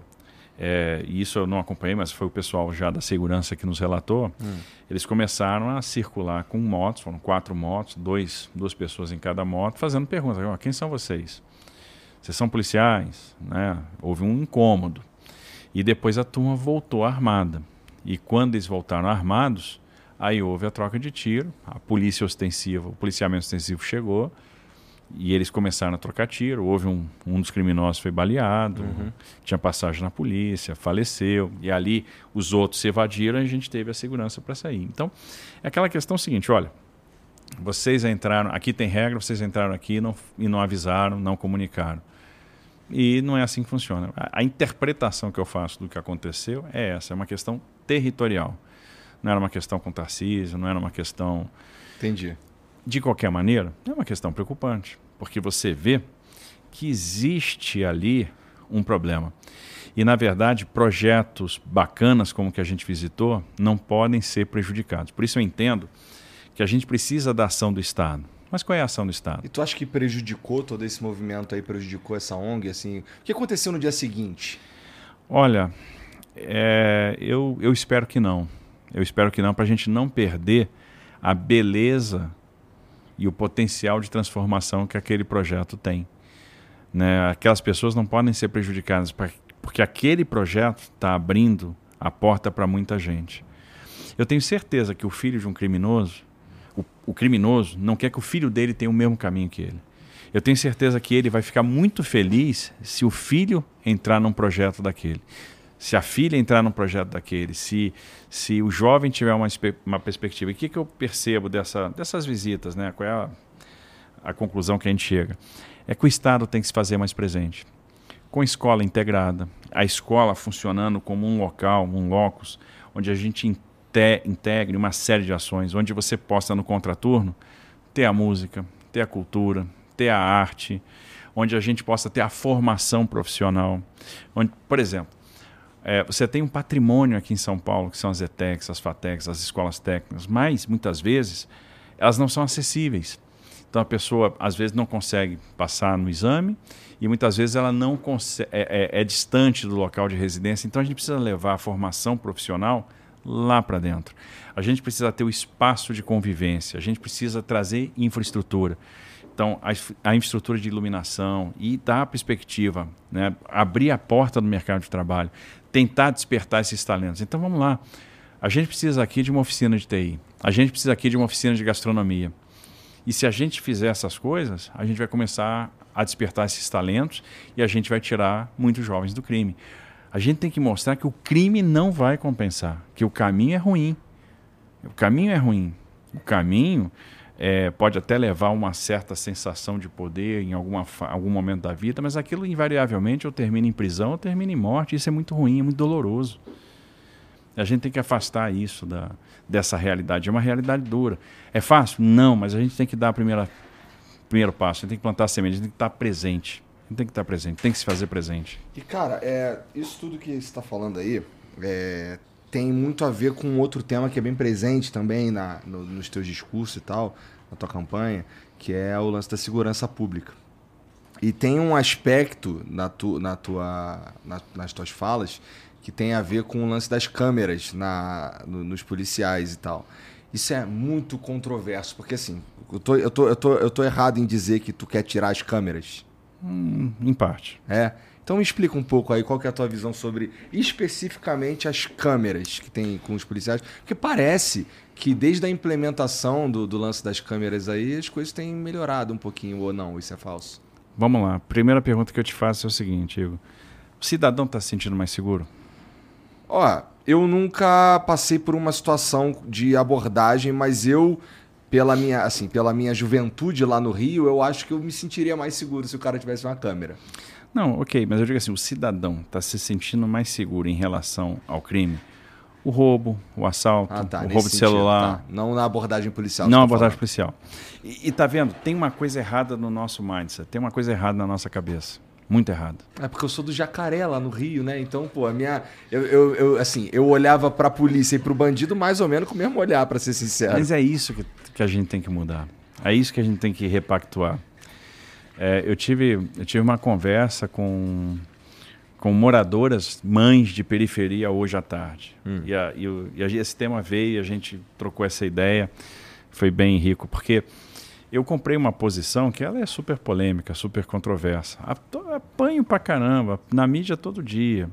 é, e isso eu não acompanhei, mas foi o pessoal já da segurança que nos relatou, hum. eles começaram a circular com motos, foram quatro motos, dois, duas pessoas em cada moto, fazendo perguntas. Quem são vocês? Vocês são policiais? Né? Houve um incômodo. E depois a turma voltou armada. E quando eles voltaram armados, aí houve a troca de tiro, a polícia ostensiva, o policiamento ostensivo chegou, e eles começaram a trocar tiro. Houve um, um dos criminosos foi baleado, uhum. tinha passagem na polícia, faleceu. E ali os outros se evadiram e a gente teve a segurança para sair. Então, é aquela questão seguinte: olha, vocês entraram, aqui tem regra, vocês entraram aqui e não, e não avisaram, não comunicaram. E não é assim que funciona. A, a interpretação que eu faço do que aconteceu é essa: é uma questão territorial. Não era uma questão com Tarcísio, não era uma questão. Entendi de qualquer maneira, é uma questão preocupante, porque você vê que existe ali um problema. E, na verdade, projetos bacanas como o que a gente visitou não podem ser prejudicados. Por isso eu entendo que a gente precisa da ação do Estado. Mas qual é a ação do Estado? E tu acha que prejudicou todo esse movimento aí, prejudicou essa ONG? Assim? O que aconteceu no dia seguinte? Olha, é, eu, eu espero que não. Eu espero que não, para a gente não perder a beleza e o potencial de transformação que aquele projeto tem. Né? Aquelas pessoas não podem ser prejudicadas porque aquele projeto está abrindo a porta para muita gente. Eu tenho certeza que o filho de um criminoso, o, o, criminoso, não quer que o filho dele tenha o mesmo caminho que ele. Eu tenho certeza que ele vai ficar muito feliz se o filho entrar num projeto daquele se a filha entrar num projeto daquele, se, se o jovem tiver uma, uma perspectiva. E o que, que eu percebo dessa, dessas visitas? Né? Qual é a, a conclusão que a gente chega? É que o Estado tem que se fazer mais presente. Com a escola integrada, a escola funcionando como um local, um locus, onde a gente integre uma série de ações, onde você possa, no contraturno, ter a música, ter a cultura, ter a arte, onde a gente possa ter a formação profissional. Onde, por exemplo, é, você tem um patrimônio aqui em São Paulo, que são as ETECs, as FATECs, as escolas técnicas, mas muitas vezes elas não são acessíveis. Então a pessoa às vezes não consegue passar no exame e muitas vezes ela não é, é, é distante do local de residência. Então a gente precisa levar a formação profissional lá para dentro. A gente precisa ter o espaço de convivência, a gente precisa trazer infraestrutura. Então, a, a, infraestrutura de iluminação e dar a perspectiva, né? abrir a porta do mercado de trabalho, tentar despertar esses talentos. Então vamos lá. A gente precisa aqui de uma oficina de TI. A gente precisa aqui de uma oficina de gastronomia. E se a gente fizer essas coisas, a gente vai começar a despertar esses talentos e a gente vai tirar muitos jovens do crime. A gente tem que mostrar que o crime não vai compensar, que o caminho é ruim. O caminho é ruim. O caminho é, pode até levar uma certa sensação de poder em alguma, algum momento da vida, mas aquilo invariavelmente ou termina em prisão ou termina em morte. Isso é muito ruim, é muito doloroso. A gente tem que afastar isso da, dessa realidade. É uma realidade dura. É fácil? Não, mas a gente tem que dar o primeiro passo. A gente tem que plantar semente, a gente tem que estar presente. Tem que estar presente, tem que se fazer presente. E, cara, é, isso tudo que você está falando aí é, tem muito a ver com outro tema que é bem presente também na, no, nos teus discursos e tal, na tua campanha, que é o lance da segurança pública. E tem um aspecto na tu, na tua, na, nas tuas falas que tem a ver com o lance das câmeras na, no, nos policiais e tal. Isso é muito controverso, porque assim, eu tô, eu, tô, eu, tô, eu tô errado em dizer que tu quer tirar as câmeras. Hum, em parte. É. Então me explica um pouco aí qual que é a tua visão sobre especificamente as câmeras que tem com os policiais, porque parece que desde a implementação do, do lance das câmeras aí as coisas têm melhorado um pouquinho ou não, isso é falso? Vamos lá. Primeira pergunta que eu te faço é o seguinte, Igor. O cidadão está se sentindo mais seguro? Ó, eu nunca passei por uma situação de abordagem, mas eu pela minha, assim, pela minha juventude lá no Rio, eu acho que eu me sentiria mais seguro se o cara tivesse uma câmera. Não, ok, mas eu digo assim, o cidadão está se sentindo mais seguro em relação ao crime. O roubo, o assalto, Ah, tá, o roubo de sentido, celular. tá. Não na abordagem policial. Não você tá abordagem falando. policial. E, e tá vendo? Tem uma coisa errada no nosso mindset, tem uma coisa errada na nossa cabeça. Muito errada. É porque eu sou do Jacaré lá no Rio, né? Então, pô, a minha. Eu, eu, eu, assim, eu olhava pra polícia e pro bandido mais ou menos com o mesmo olhar, pra ser sincero. Mas é isso que, que a gente tem que mudar. É isso que a gente tem que repactuar. É, eu, tive, eu tive uma conversa com, com moradoras, mães de periferia hoje à tarde. E, a- e o- e a- esse tema veio a gente trocou essa ideia. Foi bem rico, porque eu comprei uma posição que ela é super polêmica, super controversa. Apanho pra caramba, na mídia todo dia.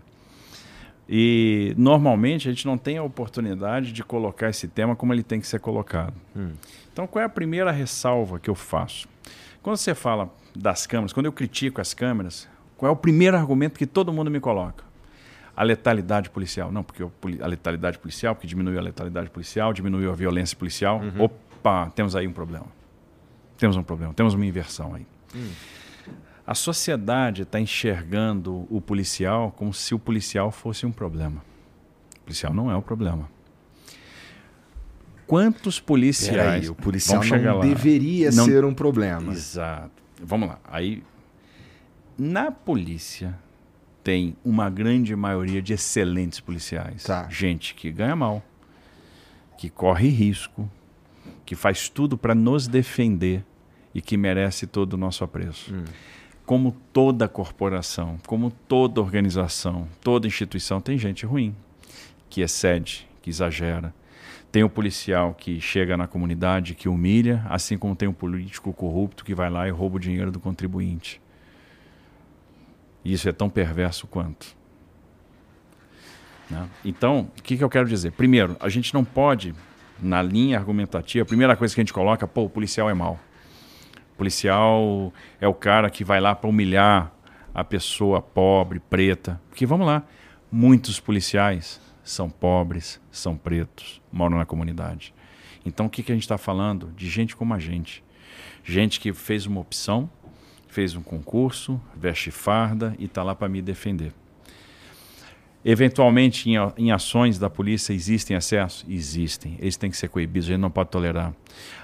E normalmente a gente não tem a oportunidade de colocar esse tema como ele tem que ser colocado. Então, qual é a primeira ressalva que eu faço? Quando você fala das câmeras, quando eu critico as câmeras, qual é o primeiro argumento que todo mundo me coloca? A letalidade policial. Não, porque a letalidade policial, porque diminuiu a letalidade policial, diminuiu a violência policial. Opa, temos aí um problema. Temos um problema, temos uma inversão aí. A sociedade está enxergando o policial como se o policial fosse um problema. O policial não é o problema. Quantos policiais. Peraí, o policial não lá. deveria Não- ser um problema. Exato. Vamos lá. Aí, na polícia, tem uma grande maioria de excelentes policiais. Tá. Gente que ganha mal, que corre risco, que faz tudo para nos defender e que merece todo o nosso apreço. Como toda corporação, como toda organização, toda instituição, tem gente ruim, que excede, que exagera. Tem o policial que chega na comunidade, que humilha, assim como tem o político corrupto que vai lá e rouba o dinheiro do contribuinte. E isso é tão perverso quanto. né? Então, o que, que eu quero dizer? Primeiro, a gente não pode, na linha argumentativa, a primeira coisa que a gente coloca, pô, o policial é mau. Policial é o cara que vai lá para humilhar a pessoa pobre, preta. Porque vamos lá, muitos policiais são pobres, são pretos, moram na comunidade. Então o que, que a gente está falando? De gente como a gente. Gente que fez uma opção, fez um concurso, veste farda e está lá para me defender. Eventualmente, em, em ações da polícia, existem excessos? Existem. Eles têm que ser coibidos, a gente não pode tolerar.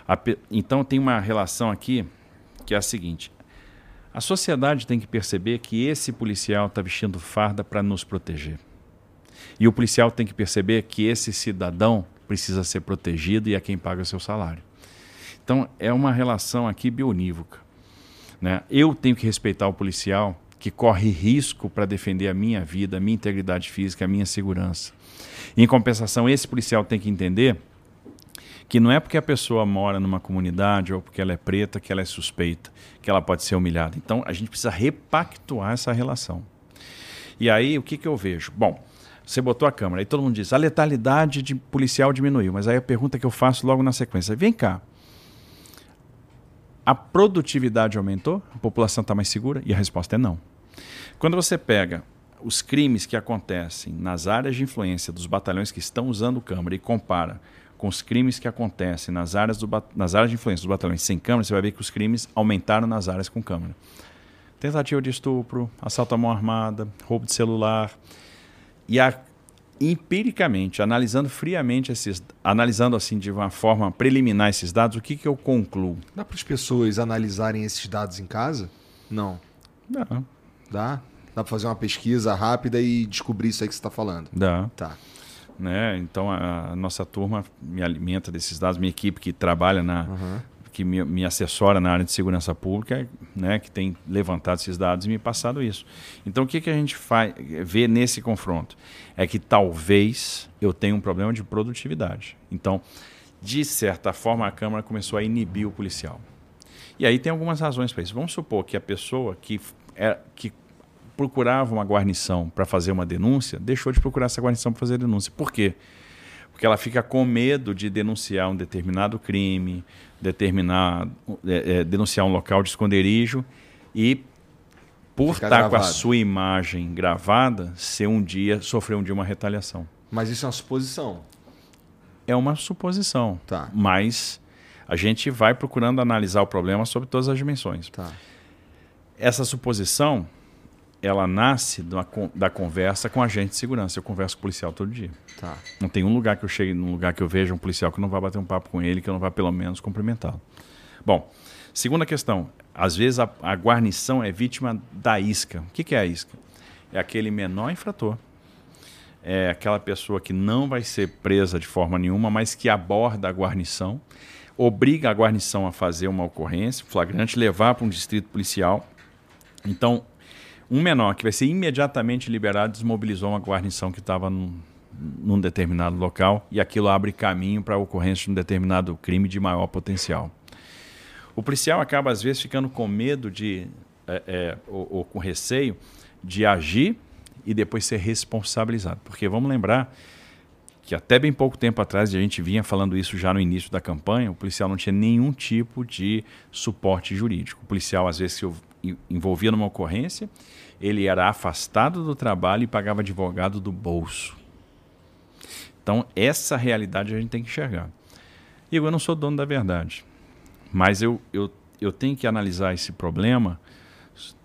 A então, tem uma relação aqui que é a seguinte: a sociedade tem que perceber que esse policial está vestindo farda para nos proteger. E o policial tem que perceber que esse cidadão precisa ser protegido e é quem paga o seu salário. Então, é uma relação aqui bionívoca. Né? Eu tenho que respeitar o policial que corre risco para defender a minha vida, a minha integridade física, a minha segurança. Em compensação, esse policial tem que entender que não é porque a pessoa mora numa comunidade ou porque ela é preta que ela é suspeita, que ela pode ser humilhada. Então, a gente precisa repactuar essa relação. E aí, o que, que eu vejo? Bom, você botou a câmera, aí todo mundo diz, a letalidade de policial diminuiu. Mas aí a pergunta que eu faço logo na sequência, vem cá, a produtividade aumentou? A população está mais segura? E a resposta é não. Quando você pega os crimes que acontecem nas áreas de influência dos batalhões que estão usando câmera e compara com os crimes que acontecem nas áreas, do, nas áreas de influência dos batalhões sem câmera, você vai ver que os crimes aumentaram nas áreas com câmera. Tentativa de estupro, assalto à mão armada, roubo de celular. E a, empiricamente, analisando friamente esses, analisando assim de uma forma preliminar esses dados, o que, que eu concluo? Dá para as pessoas analisarem esses dados em casa? Não. Não, Dá? Dá para fazer uma pesquisa rápida e descobrir isso aí que você está falando. dá. Tá. Né? Então a, a nossa turma me alimenta desses dados, minha equipe que trabalha na que me, me assessora na área de segurança pública, né, que tem levantado esses dados e me passado isso. Então o que que a gente faz vê nesse confronto é que talvez eu tenha um problema de produtividade. Então, de certa forma a Câmara começou a inibir o policial. E aí tem algumas razões para isso. Vamos supor que a pessoa que é que procurava uma guarnição para fazer uma denúncia, deixou de procurar essa guarnição para fazer a denúncia. Por quê? Porque ela fica com medo de denunciar um determinado crime, determinar, é, é, denunciar um local de esconderijo e, por Fica estar com a gravado. sua imagem gravada, ser um dia, sofrer um dia uma retaliação. Mas isso é uma suposição. É uma suposição, Tá. mas a gente vai procurando analisar o problema sobre todas as dimensões. Tá. essa suposição ela nasce da, da conversa com agente de segurança. Eu converso com o policial todo dia. Tá. Não tem um lugar que eu chegue, num lugar que eu veja um policial que não vá bater um papo com ele, que eu não vá pelo menos cumprimentá-lo. Bom, segunda questão. Às vezes a, a guarnição é vítima da isca. O que, que é a isca? É aquele menor infrator. É aquela pessoa que não vai ser presa de forma nenhuma, mas que aborda a guarnição, obriga a guarnição a fazer uma ocorrência, flagrante, levar para um distrito policial. Então, um menor que vai ser imediatamente liberado desmobilizou uma guarnição que estava num, num determinado local e aquilo abre caminho para a ocorrência de um determinado crime de maior potencial. O policial acaba, às vezes, ficando com medo de, é, é, ou, ou com receio de agir e depois ser responsabilizado. Porque vamos lembrar que até bem pouco tempo atrás, a gente vinha falando isso já no início da campanha, o policial não tinha nenhum tipo de suporte jurídico. O policial, às vezes, se envolvia numa ocorrência, ele era afastado do trabalho e pagava advogado do bolso. Então, essa realidade a gente tem que enxergar. Igor, eu não sou dono da verdade, mas eu, eu, eu tenho que analisar esse problema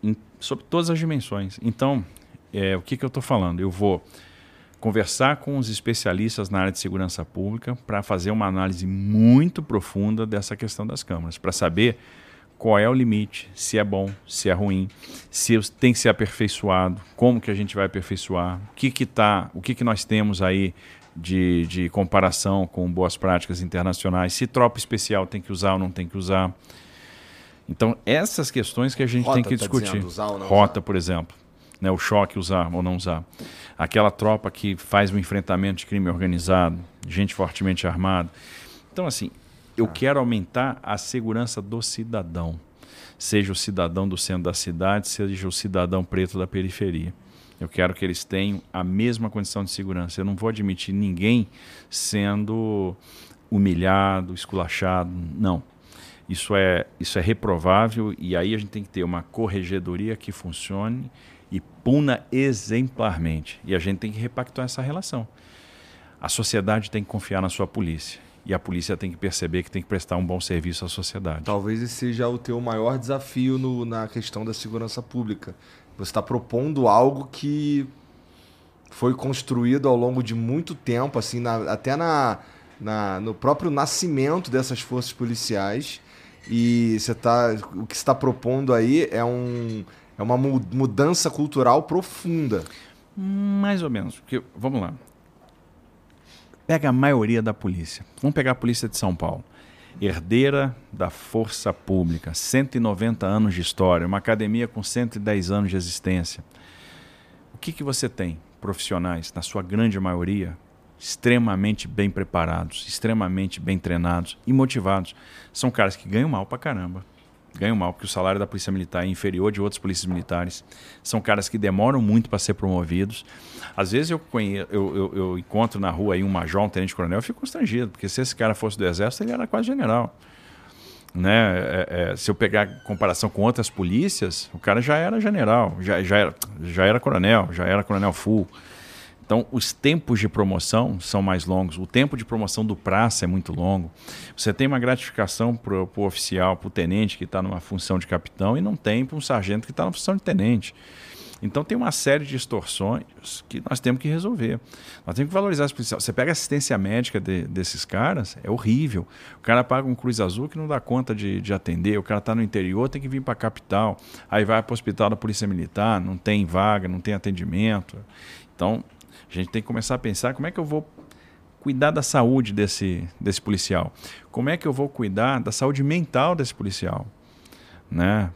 em, sobre todas as dimensões. Então, é, o que, que eu estou falando? Eu vou conversar com os especialistas na área de segurança pública para fazer uma análise muito profunda dessa questão das câmaras, para saber qual é o limite, se é bom, se é ruim, se tem que ser aperfeiçoado, como que a gente vai aperfeiçoar, o que que tá, o que que nós temos aí de, de comparação com boas práticas internacionais, se tropa especial tem que usar ou não tem que usar. Então, essas questões que a gente Rota, tem que tá discutir. Rota, usar. por exemplo. Né, o choque usar ou não usar. Aquela tropa que faz o enfrentamento de crime organizado, gente fortemente armada. Então, assim, eu quero aumentar a segurança do cidadão. Seja o cidadão do centro da cidade, seja o cidadão preto da periferia. Eu quero que eles tenham a mesma condição de segurança. Eu não vou admitir ninguém sendo humilhado, esculachado. Não. Isso é, isso é reprovável e aí a gente tem que ter uma corregedoria que funcione e puna exemplarmente. E a gente tem que repactuar essa relação. A sociedade tem que confiar na sua polícia e a polícia tem que perceber que tem que prestar um bom serviço à sociedade. Talvez esse seja o teu maior desafio no, na questão da segurança pública. Você está propondo algo que foi construído ao longo de muito tempo, assim, na, até na, na, no próprio nascimento dessas forças policiais. E você tá, o que está propondo aí é, um, é uma mudança cultural profunda. Mais ou menos. Porque, vamos lá. Pega a maioria da polícia. Vamos pegar a polícia de São Paulo. Herdeira da força pública, 190 anos de história, uma academia com 110 anos de existência. O que, que você tem? Profissionais, na sua grande maioria, extremamente bem preparados, extremamente bem treinados e motivados. São caras que ganham mal pra caramba ganham mal, porque o salário da Polícia Militar é inferior de outras polícias militares. São caras que demoram muito para ser promovidos. Às vezes eu, eu, eu, eu, encontro na rua aí um major, um tenente-coronel, eu fico constrangido, porque se esse cara fosse do Exército, ele era quase general. Né? É, é, se eu pegar comparação com outras polícias, o cara já era general, já, já, era, já era coronel, já era coronel full. Então, os tempos de promoção são mais longos, o tempo de promoção do praça é muito longo. Você tem uma gratificação para o oficial, para o tenente que está numa função de capitão, e não tem para um sargento que está na função de tenente. Então, tem uma série de extorsões que nós temos que resolver. Nós temos que valorizar as policiais. Você pega a assistência médica de, desses caras, é horrível. O cara paga um Cruz Azul que não dá conta de, de atender, o cara está no interior, tem que vir para a capital, aí vai para o hospital da Polícia Militar, não tem vaga, não tem atendimento. Então, a gente tem que começar a pensar como é que eu vou cuidar da saúde desse, desse policial? Como é que eu vou cuidar da saúde mental desse policial? Né?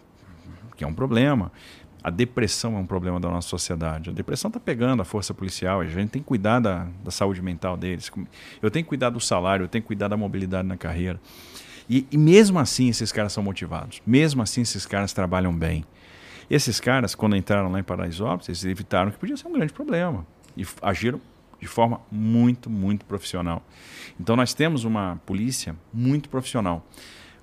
Que é um problema. A depressão é um problema da nossa sociedade. A depressão está pegando a força policial. A gente tem que cuidar da, da saúde mental deles. Eu tenho que cuidar do salário, eu tenho que cuidar da mobilidade na carreira. E, e mesmo assim, esses caras são motivados. Mesmo assim, esses caras trabalham bem. Esses caras, quando entraram lá em Paraisópolis, eles evitaram que podia ser um grande problema e agiram de forma muito, muito profissional. Então nós temos uma polícia muito profissional.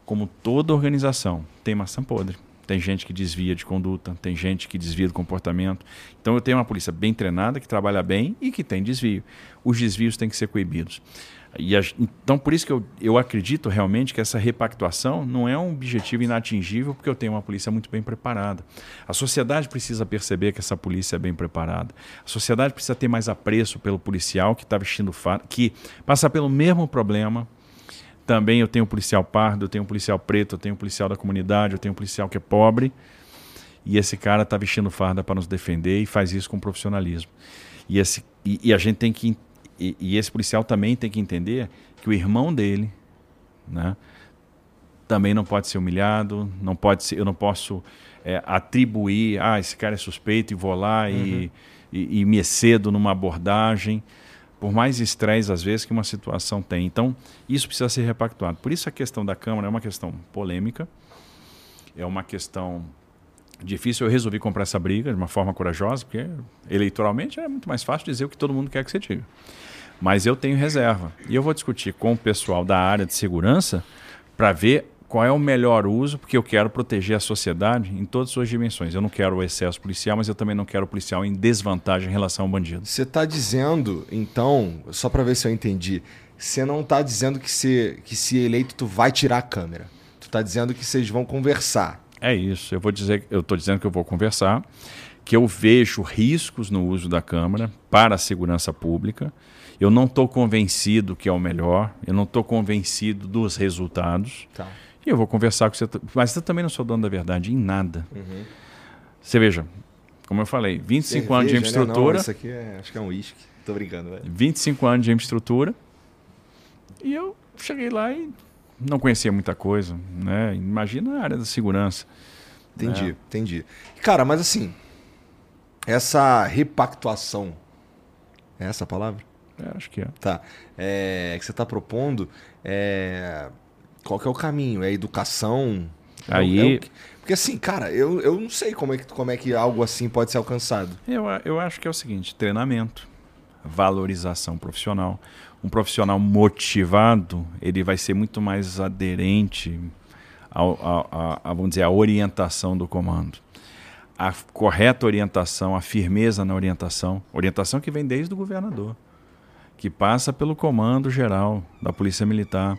Como toda organização, tem maçã podre. Tem gente que desvia de conduta, tem gente que desvia do comportamento. Então eu tenho uma polícia bem treinada, que trabalha bem e que tem desvio. Os desvios têm que ser coibidos. A, então, por isso que eu, eu acredito realmente que essa repactuação não é um objetivo inatingível, porque eu tenho uma polícia muito bem preparada. A sociedade precisa perceber que essa polícia é bem preparada. A sociedade precisa ter mais apreço pelo policial que está vestindo farda, que passa pelo mesmo problema. Também eu tenho um policial pardo, eu tenho um policial preto, eu tenho um policial da comunidade, eu tenho um policial que é pobre. E esse cara está vestindo farda para nos defender e faz isso com profissionalismo. E, esse, e, e a gente tem que e, e, esse policial também tem que entender que o irmão dele, né, também não pode ser humilhado, não pode ser, eu não posso é, atribuir, ah, esse cara é suspeito e vou lá uhum. e, e, e, me excedo numa abordagem, por mais estresse às vezes que uma situação tem. Então, isso precisa ser repactuado. Por isso a questão da Câmara é uma questão polêmica, é uma questão difícil. Eu resolvi comprar essa briga de uma forma corajosa, porque eleitoralmente é muito mais fácil dizer o que todo mundo quer que você diga. Mas eu tenho reserva. E eu vou discutir com o pessoal da área de segurança para ver qual é o melhor uso, porque eu quero proteger a sociedade em todas as suas dimensões. Eu não quero o excesso policial, mas eu também não quero o policial em desvantagem em relação ao bandido. Você está dizendo, então, só para ver se eu entendi, você não está dizendo que se, que se eleito tu vai tirar a câmera. Tu está dizendo que vocês vão conversar. É isso. Eu vou dizer, eu estou dizendo que eu vou conversar, que eu vejo riscos no uso da câmera para a segurança pública eu não estou convencido que é o melhor, eu não estou convencido dos resultados. Tá. E eu vou conversar com você. Mas eu também não sou dono da verdade em nada. Uhum. Você veja, como eu falei, 25 Cerveja, anos de infraestrutura. Né? Não, isso aqui é, acho que é um uísque. Tô brincando, velho. 25 anos de infraestrutura. E eu cheguei lá e não conhecia muita coisa. Né? Imagina a área da segurança. Entendi, né? entendi. Cara, mas assim, essa repactuação. É essa a palavra? É, acho que é. Tá. É, que você está propondo, é, qual que é o caminho? É educação? Aí... É o, porque assim, cara, eu, eu não sei como é, que, como é que algo assim pode ser alcançado. Eu, eu acho que é o seguinte, treinamento, valorização profissional. Um profissional motivado, ele vai ser muito mais aderente ao, a, vamos dizer, à orientação do comando a correta orientação, a firmeza na orientação, orientação que vem desde o governador que passa pelo comando geral da Polícia Militar,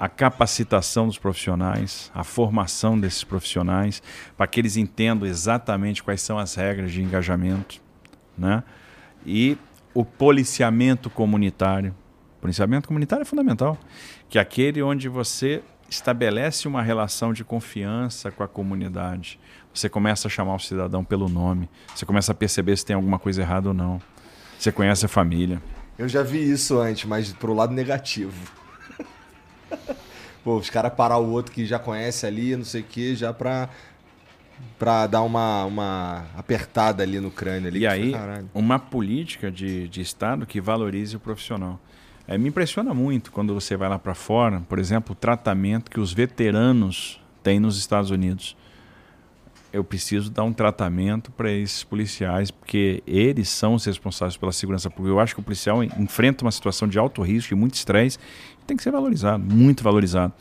a capacitação dos profissionais, a formação desses profissionais, para que eles entendam exatamente quais são as regras de engajamento, né? E o policiamento comunitário. Policiamento comunitário é fundamental, que é aquele onde você estabelece uma relação de confiança com a comunidade. Você começa a chamar o cidadão pelo nome, você começa a perceber se tem alguma coisa errada ou não. Você conhece a família. Eu já vi isso antes, mas pro lado negativo. Pô, os caras parar o outro que já conhece ali, não sei o que, já pra, pra dar uma, uma apertada ali no crânio. Ali, e aí, uma política de, de Estado que valorize o profissional. É, me impressiona muito quando você vai lá para fora, por exemplo, o tratamento que os veteranos têm nos Estados Unidos eu preciso dar um tratamento para esses policiais, porque eles são os responsáveis pela segurança pública. Eu acho que o policial enfrenta uma situação de alto risco e muito estresse, tem que ser valorizado, muito valorizado.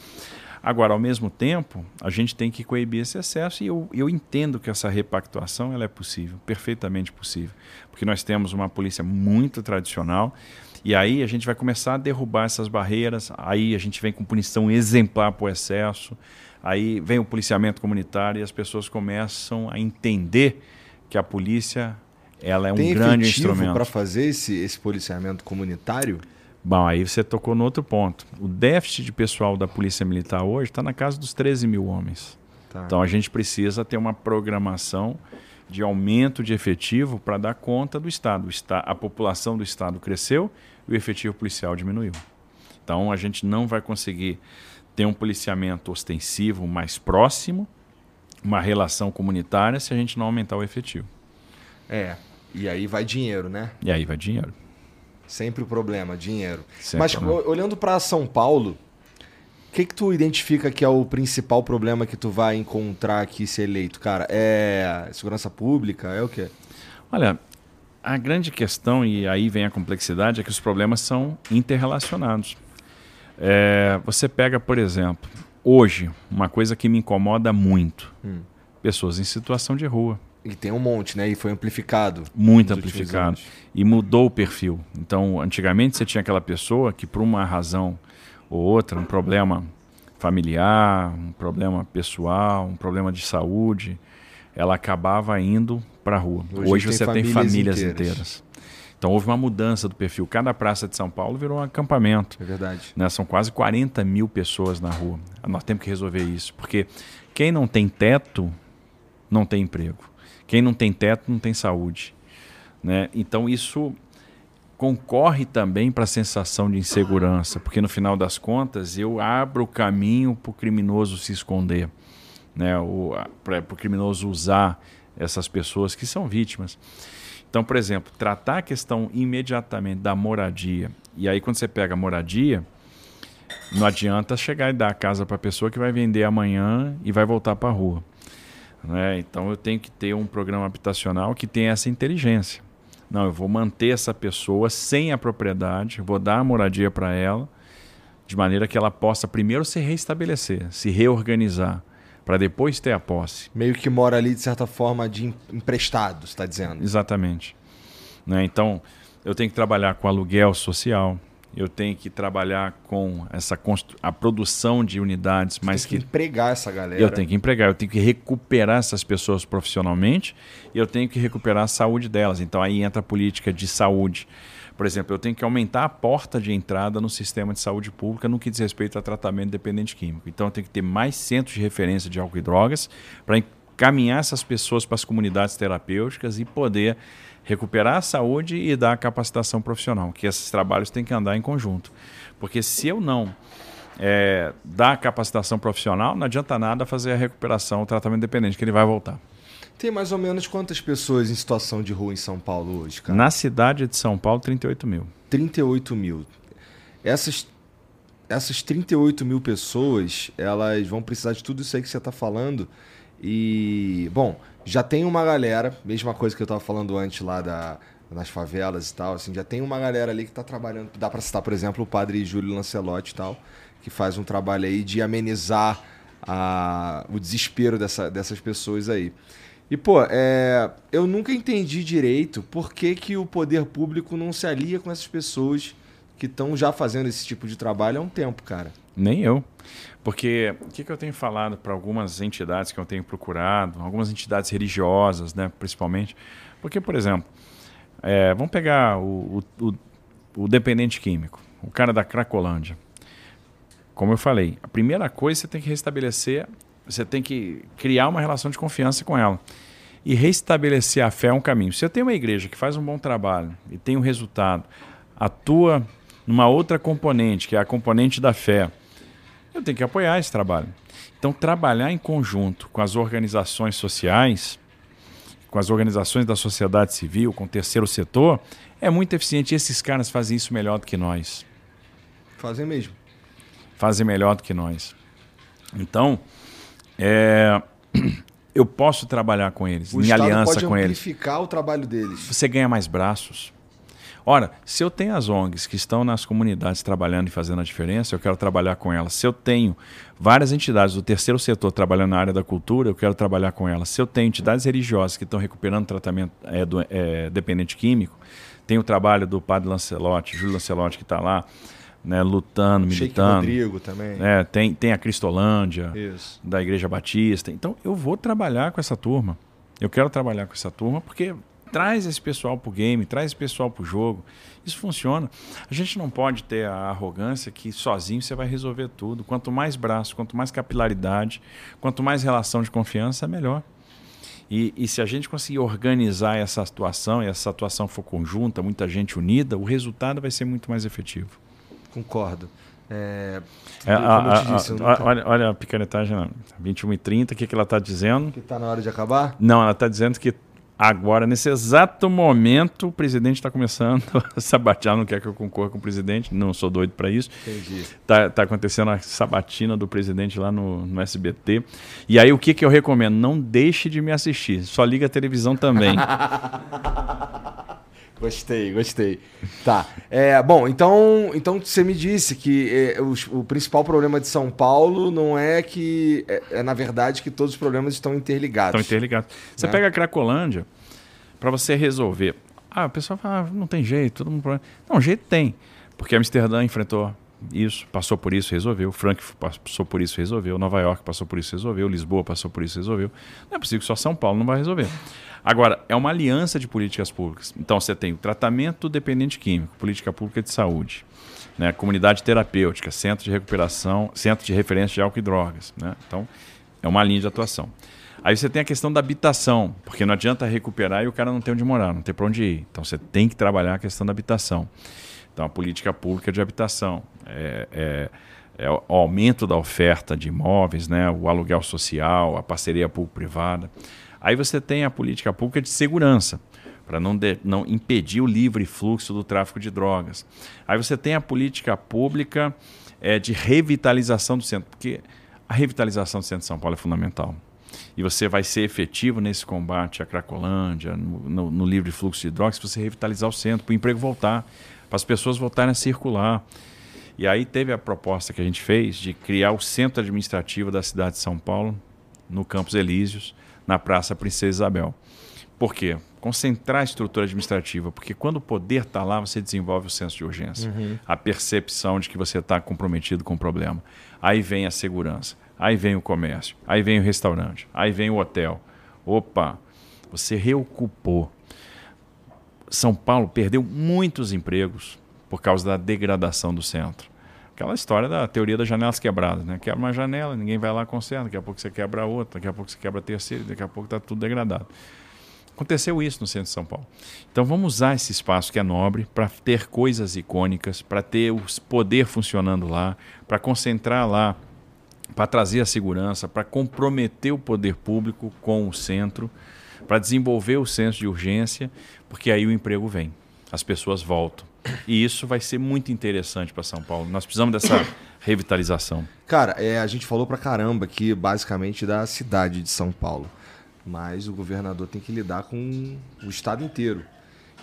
Agora, ao mesmo tempo, a gente tem que coibir esse excesso e eu, eu entendo que essa repactuação ela é possível, perfeitamente possível, porque nós temos uma polícia muito tradicional e aí a gente vai começar a derrubar essas barreiras, aí a gente vem com punição exemplar por excesso, Aí vem o policiamento comunitário e as pessoas começam a entender que a polícia ela é um Tem grande instrumento. para fazer esse, esse policiamento comunitário? Bom, aí você tocou no outro ponto. O déficit de pessoal da Polícia Militar hoje está na casa dos 13 mil homens. Tá. Então a gente precisa ter uma programação de aumento de efetivo para dar conta do Estado. A população do Estado cresceu e o efetivo policial diminuiu. Então a gente não vai conseguir ter um policiamento ostensivo mais próximo, uma relação comunitária, se a gente não aumentar o efetivo. É, e aí vai dinheiro, né? E aí vai dinheiro. Sempre o problema, dinheiro. Sempre Mas problema. olhando para São Paulo, o que, que tu identifica que é o principal problema que tu vai encontrar aqui se eleito, cara? É segurança pública? É o quê? Olha, a grande questão, e aí vem a complexidade, é que os problemas são interrelacionados. É, você pega, por exemplo, hoje, uma coisa que me incomoda muito: hum. pessoas em situação de rua. E tem um monte, né? E foi amplificado. Muito amplificado. E mudou o perfil. Então, antigamente você tinha aquela pessoa que, por uma razão ou outra, um problema familiar, um problema pessoal, um problema de saúde, ela acabava indo para a rua. Hoje, Hoje você famílias tem famílias inteiras. inteiras. Então houve uma mudança do perfil. Cada praça de São Paulo virou um acampamento. É verdade. Né? São quase 40 mil pessoas na rua. Nós temos que resolver isso. Porque quem não tem teto, não tem emprego. Quem não tem teto, não tem saúde. Né? Então isso concorre também para a sensação de insegurança, porque no final das contas eu abro o caminho para o criminoso se esconder, né? para o criminoso usar essas pessoas que são vítimas. Então, por exemplo, tratar a questão imediatamente da moradia. E aí, quando você pega a moradia, não adianta chegar e dar a casa para a pessoa que vai vender amanhã e vai voltar para a rua. Né? Então, eu tenho que ter um programa habitacional que tenha essa inteligência. Não, eu vou manter essa pessoa sem a propriedade, vou dar a moradia para ela, de maneira que ela possa primeiro se reestabelecer, se reorganizar para depois ter a posse. Meio que mora ali, de certa forma, de emprestado, está dizendo. Exatamente. Né? Então, eu tenho que trabalhar com aluguel social, eu tenho que trabalhar com essa a produção de unidades, mas que, que empregar essa galera. Eu tenho que empregar, eu tenho que recuperar essas pessoas profissionalmente e eu tenho que recuperar a saúde delas. Então aí entra a política de saúde. Por exemplo, eu tenho que aumentar a porta de entrada no sistema de saúde pública no que diz respeito a tratamento dependente químico. Então, eu tenho que ter mais centros de referência de álcool e drogas para encaminhar essas pessoas para as comunidades terapêuticas e poder recuperar a saúde e dar a capacitação profissional, que esses trabalhos têm que andar em conjunto. Porque se eu não é, dar a capacitação profissional, não adianta nada fazer a recuperação, o tratamento dependente, que ele vai voltar. Tem mais ou menos quantas pessoas em situação de rua em São Paulo hoje, cara? Na cidade de São Paulo, 38 mil. 38 mil. Essas, essas 38 mil pessoas, elas vão precisar de tudo isso aí que você está falando. E, bom, já tem uma galera, mesma coisa que eu estava falando antes lá da, nas favelas e tal, assim, já tem uma galera ali que está trabalhando. Dá para citar, por exemplo, o padre Júlio Lancelotti e tal, que faz um trabalho aí de amenizar a, o desespero dessa, dessas pessoas aí. E, pô, é, eu nunca entendi direito por que, que o poder público não se alia com essas pessoas que estão já fazendo esse tipo de trabalho há um tempo, cara. Nem eu. Porque o que, que eu tenho falado para algumas entidades que eu tenho procurado, algumas entidades religiosas, né, principalmente. Porque, por exemplo, é, vamos pegar o, o, o, dependente químico, o cara da Cracolândia. Como eu falei, a primeira coisa você tem que restabelecer você tem que criar uma relação de confiança com ela. E restabelecer a fé é um caminho. Se eu tenho uma igreja que faz um bom trabalho e tem um resultado, atua numa outra componente, que é a componente da fé, eu tenho que apoiar esse trabalho. Então, trabalhar em conjunto com as organizações sociais, com as organizações da sociedade civil, com o terceiro setor, é muito eficiente. E esses caras fazem isso melhor do que nós. Fazem mesmo. Fazem melhor do que nós. Então, é, eu posso trabalhar com eles, o em Estado aliança pode com eles. amplificar o trabalho deles. Você ganha mais braços. Ora, se eu tenho as ONGs que estão nas comunidades trabalhando e fazendo a diferença, eu quero trabalhar com elas. Se eu tenho várias entidades do terceiro setor trabalhando na área da cultura, eu quero trabalhar com elas. Se eu tenho entidades religiosas que estão recuperando tratamento é, do, é, dependente químico, tem o trabalho do padre Lancelotti, Júlio Lancelotti, que está lá né, lutando, militando. Rodrigo também. É, tem, tem a Cristolândia, Isso. da Igreja Batista. Então, eu vou trabalhar com essa turma. Eu quero trabalhar com essa turma porque traz esse pessoal para o game, traz esse pessoal para o jogo. Isso funciona. A gente não pode ter a arrogância que sozinho você vai resolver tudo. Quanto mais braço, quanto mais capilaridade, quanto mais relação de confiança, melhor. E, e, se a gente conseguir organizar essa atuação e essa atuação for conjunta, muita gente unida, o resultado vai ser muito mais efetivo. Concordo. É, é, a, disse, a, nunca... olha, olha a picaretagem, 21 e 30 o que, que ela está dizendo? Que está na hora de acabar? Não, ela está dizendo que agora, nesse exato momento, o presidente está começando a sabatear, não quer que eu concorra com o presidente, não sou doido para isso. Entendi. Está tá acontecendo a sabatina do presidente lá no, no SBT. E aí, o que, que eu recomendo? Não deixe de me assistir, só liga a televisão também. Gostei, gostei. Tá. É, bom, então, então você me disse que é, o, o, principal problema de São Paulo não é que. É, é, na verdade que todos os problemas estão interligados. Estão interligados. Você né? pega a Cracolândia, para você resolver. Ah, o pessoal fala, ah, não tem jeito, todo mundo. Não, jeito tem. Porque Amsterdã enfrentou isso, passou por isso, resolveu. Frankfurt passou por isso, resolveu. Nova York passou por isso, resolveu. Lisboa passou por isso, resolveu. Não é possível que só São Paulo não vai resolver. Agora, é uma aliança de políticas públicas. Então, você tem o tratamento dependente químico, política pública de saúde, né? comunidade terapêutica, centro de recuperação, centro de referência de álcool e drogas. Né? Então, é uma linha de atuação. Aí você tem a questão da habitação, porque não adianta recuperar e o cara não tem onde morar, não tem para onde ir. Então, você tem que trabalhar a questão da habitação. Então, a política pública de habitação. É, é, é o aumento da oferta de imóveis, né? o aluguel social, a parceria público-privada. Aí você tem a política pública de segurança, para não, não impedir o livre fluxo do tráfico de drogas. Aí você tem a política pública é, de revitalização do centro, porque a revitalização do centro de São Paulo é fundamental. E você vai ser efetivo nesse combate à Cracolândia, no, no, no livre fluxo de drogas, se você revitalizar o centro, para o emprego voltar, para as pessoas voltarem a circular. E aí teve a proposta que a gente fez de criar o centro administrativo da cidade de São Paulo, no Campos Elíseos, na Praça Princesa Isabel. Por quê? Concentrar a estrutura administrativa, porque quando o poder está lá, você desenvolve o senso de urgência, uhum. a percepção de que você está comprometido com o problema. Aí vem a segurança, aí vem o comércio, aí vem o restaurante, aí vem o hotel. Opa, você reocupou. São Paulo perdeu muitos empregos por causa da degradação do centro aquela história da teoria das janelas quebradas, né? Quebra uma janela, ninguém vai lá conserta, daqui a pouco você quebra outra, daqui a pouco você quebra a terceira, daqui a pouco está tudo degradado. Aconteceu isso no centro de São Paulo. Então vamos usar esse espaço que é nobre para ter coisas icônicas, para ter o poder funcionando lá, para concentrar lá, para trazer a segurança, para comprometer o poder público com o centro, para desenvolver o senso de urgência, porque aí o emprego vem, as pessoas voltam e isso vai ser muito interessante para São Paulo. Nós precisamos dessa revitalização. Cara, é, a gente falou para caramba aqui, basicamente, da cidade de São Paulo. Mas o governador tem que lidar com o estado inteiro.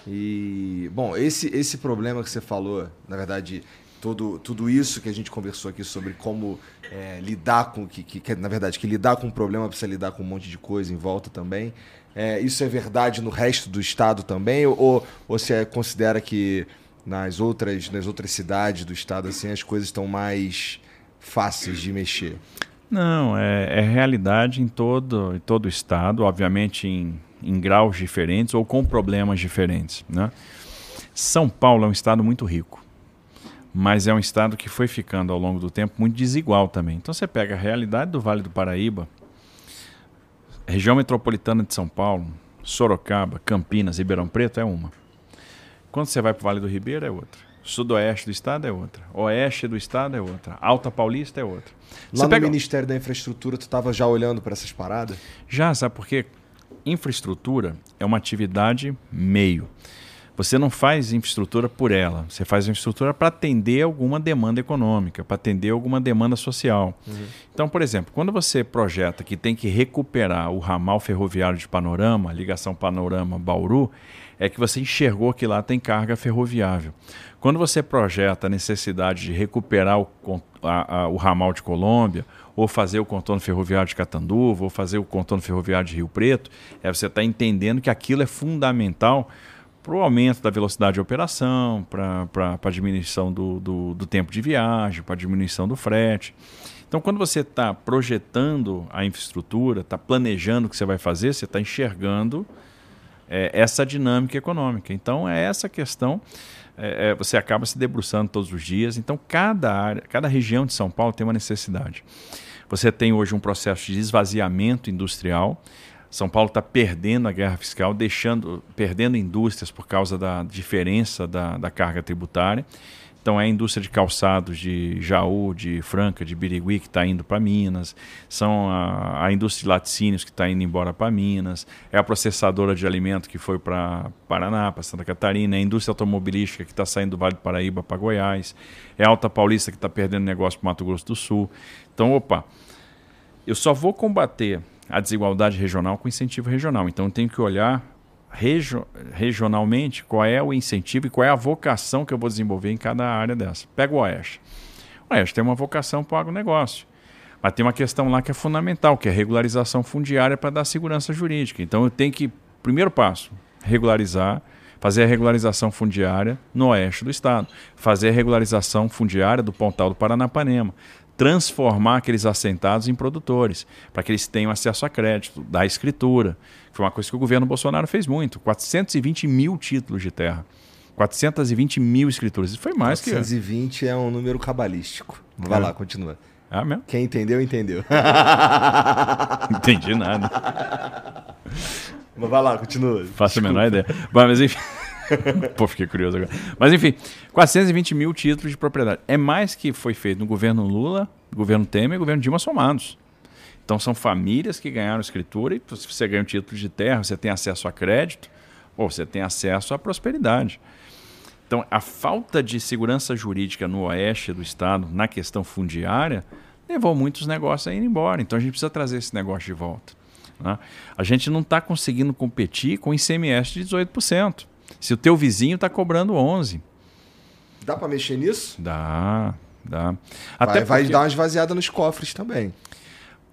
E, bom, esse, esse problema que você falou, na verdade, todo, tudo isso que a gente conversou aqui sobre como é, lidar com, que, que, na verdade, que lidar com um problema precisa lidar com um monte de coisa em volta também. É, isso é verdade no resto do estado também? Ou, ou você considera que nas outras, nas outras cidades do estado, assim, as coisas estão mais fáceis de mexer? Não, é, é realidade em todo, em todo o estado, obviamente em, em graus diferentes ou com problemas diferentes. Né? São Paulo é um estado muito rico, mas é um estado que foi ficando ao longo do tempo muito desigual também. Então você pega a realidade do Vale do Paraíba, região metropolitana de São Paulo, Sorocaba, Campinas, Ribeirão Preto é uma. Quando você vai para o Vale do Ribeiro, é outra. Sudoeste do estado é outra. Oeste do estado é outra. Alta Paulista é outra. Lá você no pega... Ministério da Infraestrutura, tu estava já olhando para essas paradas? Já, sabe por quê? Infraestrutura é uma atividade meio. Você não faz infraestrutura por ela, você faz infraestrutura para atender alguma demanda econômica, para atender alguma demanda social. Uhum. Então, por exemplo, quando você projeta que tem que recuperar o ramal ferroviário de Panorama, ligação Panorama-Bauru, é que você enxergou que lá tem carga ferroviável. Quando você projeta a necessidade de recuperar o, a, a, o ramal de Colômbia, ou fazer o contorno ferroviário de Catanduva, ou fazer o contorno ferroviário de Rio Preto, é você está entendendo que aquilo é fundamental para o aumento da velocidade de operação, para a diminuição do, do, do tempo de viagem, para a diminuição do frete. Então, quando você está projetando a infraestrutura, está planejando o que você vai fazer, você está enxergando é, essa dinâmica econômica. Então, é essa questão. É, é, você acaba se debruçando todos os dias. Então, cada área, cada região de São Paulo tem uma necessidade. Você tem hoje um processo de esvaziamento industrial. São Paulo está perdendo a guerra fiscal, deixando, perdendo indústrias por causa da diferença da, da carga tributária. Então é a indústria de calçados de Jaú, de Franca, de Birigui que está indo para Minas, são a, a, indústria de laticínios que está indo embora para Minas, é a processadora de alimento que foi para Paraná, para Santa Catarina, é a indústria automobilística que está saindo do Vale do Paraíba para Goiás, é a Alta Paulista que está perdendo negócio para Mato Grosso do Sul. Então, opa, eu só vou combater a desigualdade regional com incentivo regional. Então, tenho que olhar regio, regionalmente qual é o incentivo e qual é a vocação que eu vou desenvolver em cada área dessa. Pega o Oeste. O Oeste tem uma vocação para o agronegócio. Mas tem uma questão lá que é fundamental, que é regularização fundiária para dar segurança jurídica. Então eu tenho que, primeiro passo, regularizar, fazer a regularização fundiária no oeste do estado, fazer a regularização fundiária do Pontal do Paranapanema, transformar aqueles assentados em produtores, para que eles tenham acesso a crédito, da escritura, que foi uma coisa que o governo Bolsonaro fez muito, 420 mil títulos de terra. 420 mil escrituras. Isso foi mais 420 que. 420 é um número cabalístico. Vai é. lá, continua. Ah, mesmo? Quem entendeu, entendeu. Entendi nada. Mas vai lá, continua. Faço a menor ideia. Bom, mas enfim. Pô, fiquei curioso agora. Mas enfim, 420 mil títulos de propriedade. É mais que foi feito no governo Lula, governo Temer e governo Dilma somados. Então são famílias que ganharam escritura e se você ganha um título de terra, você tem acesso a crédito ou você tem acesso à prosperidade. Então, a falta de segurança jurídica no oeste do estado, na questão fundiária, levou muitos negócios a ir embora. Então, a gente precisa trazer esse negócio de volta. Né? A gente não está conseguindo competir com ICMS de 18%. Se o teu vizinho está cobrando 11%. Dá para mexer nisso? Dá, dá. Até vai, porque... vai dar uma esvaziada nos cofres também.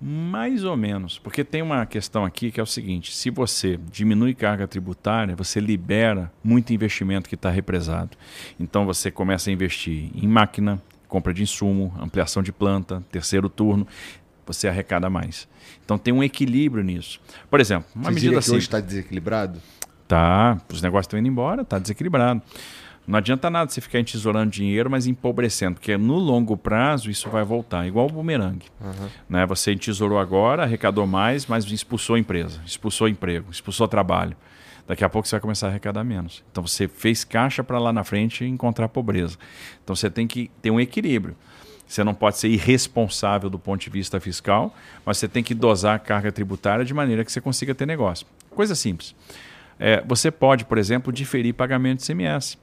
Mais ou menos, porque tem uma questão aqui que é o seguinte: se você diminui carga tributária, você libera muito investimento que está represado. Então você começa a investir em máquina, compra de insumo, ampliação de planta, terceiro turno, você arrecada mais. Então tem um equilíbrio nisso. Por exemplo, uma você medida assim. hoje está desequilibrado? Tá, os negócios estão indo embora, está desequilibrado. Não adianta nada você ficar entesourando dinheiro, mas empobrecendo, porque no longo prazo isso vai voltar, igual o bumerangue. Uhum. Né? Você entesourou agora, arrecadou mais, mas expulsou a empresa, expulsou emprego, expulsou trabalho. Daqui a pouco você vai começar a arrecadar menos. Então você fez caixa para lá na frente encontrar pobreza. Então você tem que ter um equilíbrio. Você não pode ser irresponsável do ponto de vista fiscal, mas você tem que dosar a carga tributária de maneira que você consiga ter negócio. Coisa simples. É, você pode, por exemplo, diferir pagamento de CMS.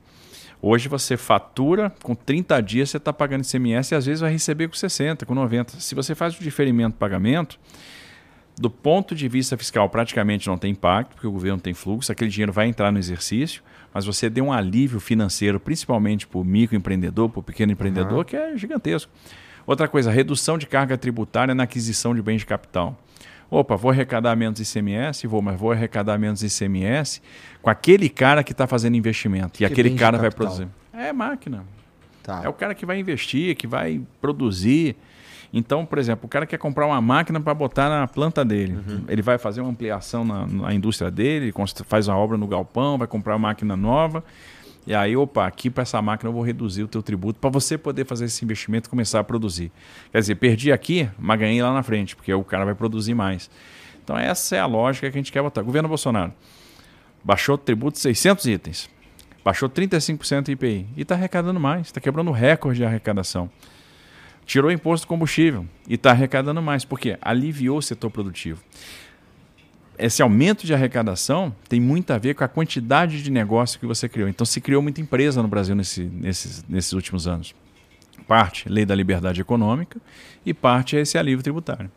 Hoje você fatura, com 30 dias você está pagando ICMS e às vezes vai receber com 60, com 90. Se você faz o diferimento de pagamento, do ponto de vista fiscal praticamente não tem impacto, porque o governo tem fluxo, aquele dinheiro vai entrar no exercício, mas você deu um alívio financeiro, principalmente para o microempreendedor, para o pequeno empreendedor, uhum. que é gigantesco. Outra coisa, redução de carga tributária na aquisição de bens de capital. Opa, vou arrecadar menos ICMS? Vou, mas vou arrecadar menos ICMS com aquele cara que está fazendo investimento. E que aquele cara vai produzir. É máquina. Tá. É o cara que vai investir, que vai produzir. Então, por exemplo, o cara quer comprar uma máquina para botar na planta dele. Uhum. Ele vai fazer uma ampliação na, na indústria dele, faz uma obra no galpão, vai comprar uma máquina nova. E aí, opa, aqui para essa máquina eu vou reduzir o teu tributo para você poder fazer esse investimento e começar a produzir. Quer dizer, perdi aqui, mas ganhei lá na frente, porque o cara vai produzir mais. Então essa é a lógica que a gente quer botar. Governo Bolsonaro baixou o tributo 600 itens, baixou 35% do IPI e está arrecadando mais, está quebrando recorde de arrecadação. Tirou o imposto do combustível e está arrecadando mais, porque aliviou o setor produtivo esse aumento de arrecadação tem muito a ver com a quantidade de negócio que você criou. Então, se criou muita empresa no Brasil nesse, nesses, nesses últimos anos. Parte, lei da liberdade econômica, e parte é esse alívio tributário.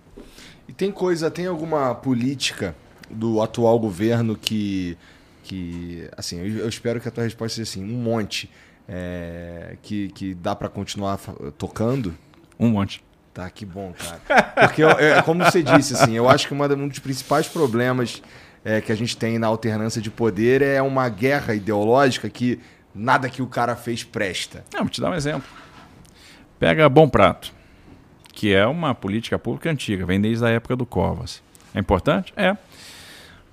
E tem coisa, tem alguma política do atual governo que, que assim, eu, espero que a tua resposta seja assim, um monte, é, que, que dá para continuar tocando? Um monte. Tá, que bom, cara. Porque, é, como você disse, assim, eu acho que uma, um dos principais problemas é, que a gente tem na alternância de poder é uma guerra ideológica que nada que o cara fez presta. Não, vou te dar um exemplo. Pega Bom Prato, que é uma política pública antiga, vem desde a época do Covas. É importante? É.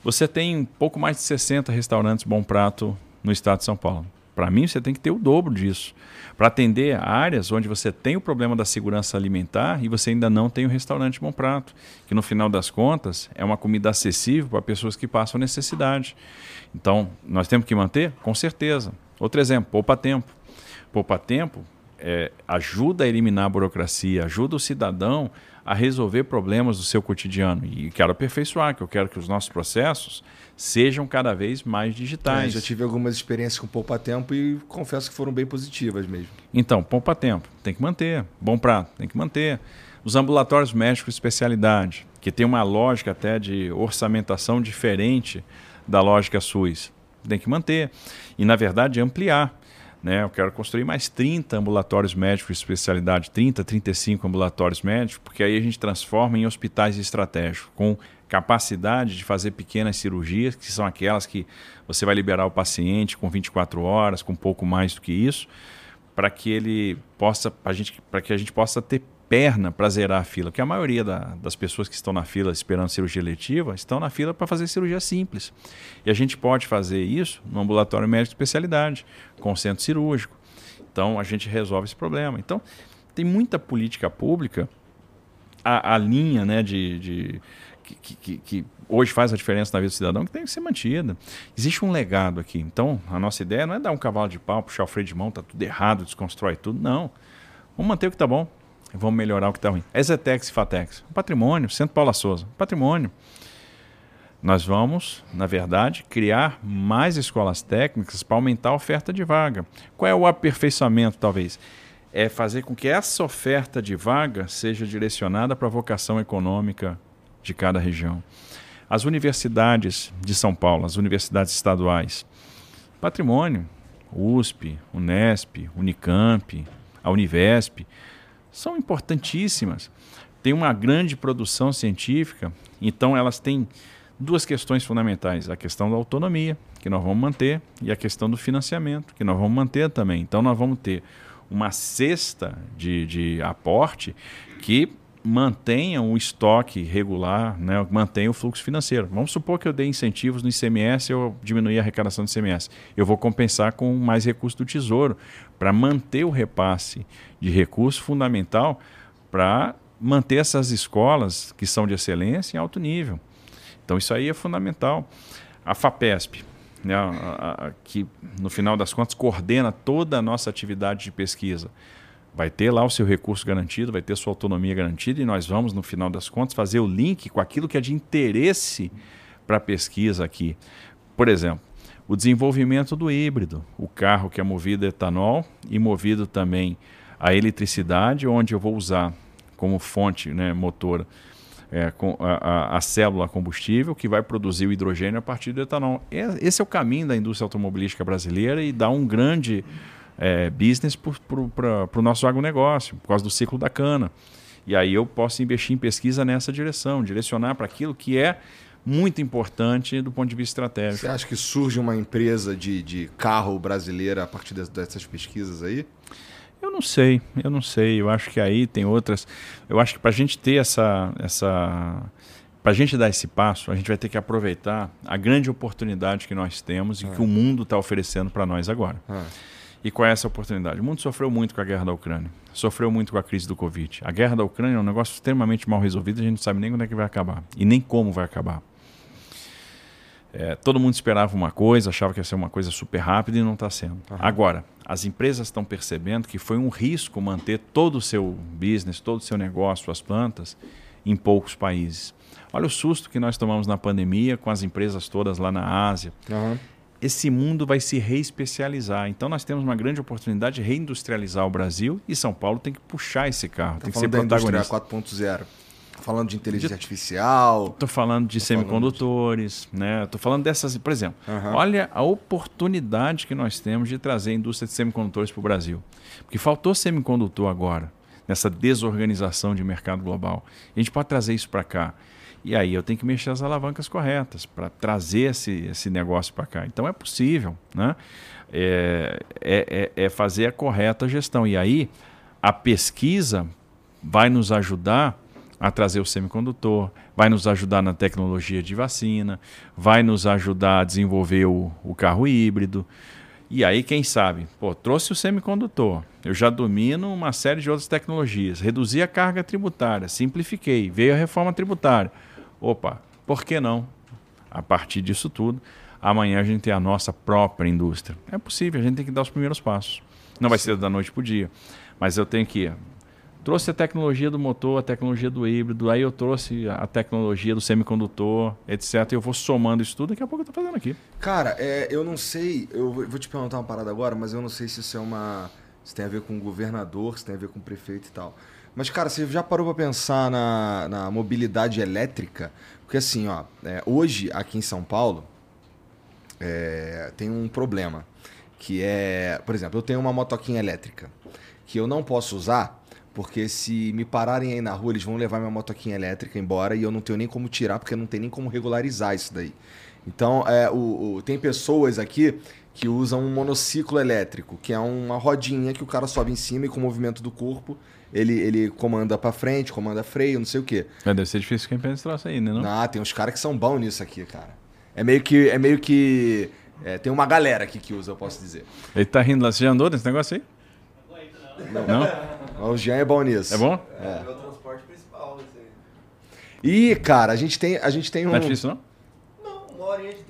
Você tem um pouco mais de 60 restaurantes Bom Prato no estado de São Paulo. Para mim, você tem que ter o dobro disso para atender áreas onde você tem o problema da segurança alimentar e você ainda não tem o restaurante Bom Prato, que no final das contas é uma comida acessível para pessoas que passam necessidade. Então, nós temos que manter? Com certeza. Outro exemplo, poupa tempo. Poupa tempo é, ajuda a eliminar a burocracia, ajuda o cidadão a resolver problemas do seu cotidiano. E quero aperfeiçoar, que eu quero que os nossos processos sejam cada vez mais digitais. É, já tive algumas experiências com Poupa Tempo e confesso que foram bem positivas mesmo. Então, Poupa Tempo, tem que manter. Bom prato, tem que manter. Os ambulatórios médicos especialidade, que tem uma lógica até de orçamentação diferente da lógica SUS? Tem que manter. E, na verdade, ampliar. Né? Eu quero construir mais 30 ambulatórios médicos de especialidade, 30, 35 ambulatórios médicos, porque aí a gente transforma em hospitais estratégicos, com capacidade de fazer pequenas cirurgias, que são aquelas que você vai liberar o paciente com 24 horas, com um pouco mais do que isso, para que ele possa, para que a gente possa ter perna para zerar a fila, porque a maioria da, das pessoas que estão na fila esperando cirurgia letiva estão na fila para fazer cirurgia simples. E a gente pode fazer isso no ambulatório médico de especialidade, com centro cirúrgico. Então a gente resolve esse problema. Então tem muita política pública, a, a linha né, de, de que, que, que, hoje faz a diferença na vida do cidadão, que tem que ser mantida. Existe um legado aqui. Então, a nossa ideia não é dar um cavalo de pau, puxar o freio de mão, tá tudo errado, desconstrói tudo. Não. Vamos manter o que está bom, Vamos melhorar o que está ruim. Exetex e Fatex. Patrimônio, Centro Paula Souza. Patrimônio. Nós vamos, na verdade, criar mais escolas técnicas para aumentar a oferta de vaga. Qual é o aperfeiçoamento, talvez? É fazer com que essa oferta de vaga seja direcionada para a vocação econômica de cada região. As universidades de São Paulo, as universidades estaduais, patrimônio, USP, Unesp, Unicamp, a Univesp, são importantíssimas. Tem uma grande produção científica, então elas têm duas questões fundamentais: a questão da autonomia, que nós vamos manter, e a questão do financiamento, que nós vamos manter também. Então, nós vamos ter uma cesta de, de aporte que mantenha o estoque regular, né, mantenha o fluxo financeiro. Vamos supor que eu dei incentivos no ICMS, eu diminuir a arrecadação do ICMS. Eu vou compensar com mais recursos do Tesouro para manter o repasse de recurso fundamental para manter essas escolas que são de excelência em alto nível. Então isso aí é fundamental. A FAPESP, né, a, a, a, que no final das contas coordena toda a nossa atividade de pesquisa vai ter lá o seu recurso garantido, vai ter sua autonomia garantida e nós vamos, no final das contas, fazer o link com aquilo que é de interesse para a pesquisa aqui. Por exemplo, o desenvolvimento do híbrido, o carro que é movido a etanol e movido também a eletricidade, onde eu vou usar como fonte né, motor é, a, a, a, célula combustível que vai produzir o hidrogênio a partir do etanol. Esse é o caminho da indústria automobilística brasileira e dá um grande é, business para o nosso agronegócio, por causa do ciclo da cana. E aí eu posso investir em pesquisa nessa direção, direcionar para aquilo que é muito importante do ponto de vista estratégico. Você acha que surge uma empresa de, de carro brasileira a partir dessas pesquisas aí? Eu não sei, eu não sei. Eu acho que aí tem outras. Eu acho que para a gente ter essa, essa para a gente dar esse passo, a gente vai ter que aproveitar a grande oportunidade que nós temos e é. que o mundo está oferecendo para nós agora. É. E qual é essa oportunidade? O mundo sofreu muito com a guerra da Ucrânia, sofreu muito com a crise do Covid. A guerra da Ucrânia é um negócio extremamente mal resolvido, a gente não sabe nem quando é que vai acabar e nem como vai acabar. É, todo mundo esperava uma coisa, achava que ia ser uma coisa super rápida e não está sendo. Uhum. Agora, as empresas estão percebendo que foi um risco manter todo o seu business, todo o seu negócio, suas plantas, em poucos países. Olha o susto que nós tomamos na pandemia com as empresas todas lá na Ásia. Uhum esse mundo vai se reespecializar. Então nós temos uma grande oportunidade de reindustrializar o Brasil e São Paulo tem que puxar esse carro, tá tem que ser protagonista. 4.0. Falando de inteligência de, artificial. Estou falando de semicondutores, falando né? Estou falando dessas, por exemplo. Uhum. Olha a oportunidade que nós temos de trazer a indústria de semicondutores para o Brasil. Porque faltou semicondutor agora, nessa desorganização de mercado global. A gente pode trazer isso para cá. E aí eu tenho que mexer as alavancas corretas para trazer esse, esse negócio para cá. Então é possível, né? É, é, é, é fazer a correta gestão. E aí a pesquisa vai nos ajudar a trazer o semicondutor, vai nos ajudar na tecnologia de vacina, vai nos ajudar a desenvolver o, o carro híbrido. E aí, quem sabe, pô, trouxe o semicondutor, eu já domino uma série de outras tecnologias, reduzi a carga tributária, simplifiquei, veio a reforma tributária opa, por que não? A partir disso tudo, amanhã a gente tem a nossa própria indústria. É possível, a gente tem que dar os primeiros passos. Não vai ser da noite para o dia, mas eu tenho que trouxe a tecnologia do motor, a tecnologia do híbrido, aí eu trouxe a tecnologia do semicondutor, etc. Eu vou somando isso tudo, daqui a pouco eu estou fazendo aqui. Cara, é, eu não sei, eu vou te perguntar uma parada agora, mas eu não sei se isso é uma. Se tem a ver com governador, se tem a ver com prefeito e tal. Mas, cara, você já parou para pensar na, na mobilidade elétrica? Porque assim, ó, é, hoje aqui em São Paulo, é, tem um problema. Que é, por exemplo, eu tenho uma motoquinha elétrica que eu não posso usar porque se me pararem aí na rua, eles vão levar minha motoquinha elétrica embora e eu não tenho nem como tirar, porque não tem nem como regularizar isso daí. Então, é, o, o, tem pessoas aqui que usam um monociclo elétrico, que é uma rodinha que o cara sobe em cima e com o movimento do corpo ele, ele comanda para frente, comanda freio, não sei o quê. É, deve ser difícil quem pensa esse troço aí, né? Não? Ah, tem uns caras que são bons nisso aqui, cara. É meio que. É meio que. É, tem uma galera aqui que usa, eu posso dizer. Ele tá rindo lá. Você já andou nesse negócio aí? Não. não? O Jean é bom nisso. É bom? É. é. o transporte principal. Esse aí. E, cara, a gente tem, a gente tem um. Não é difícil, não? Não, uma horinha de treino pega, pô.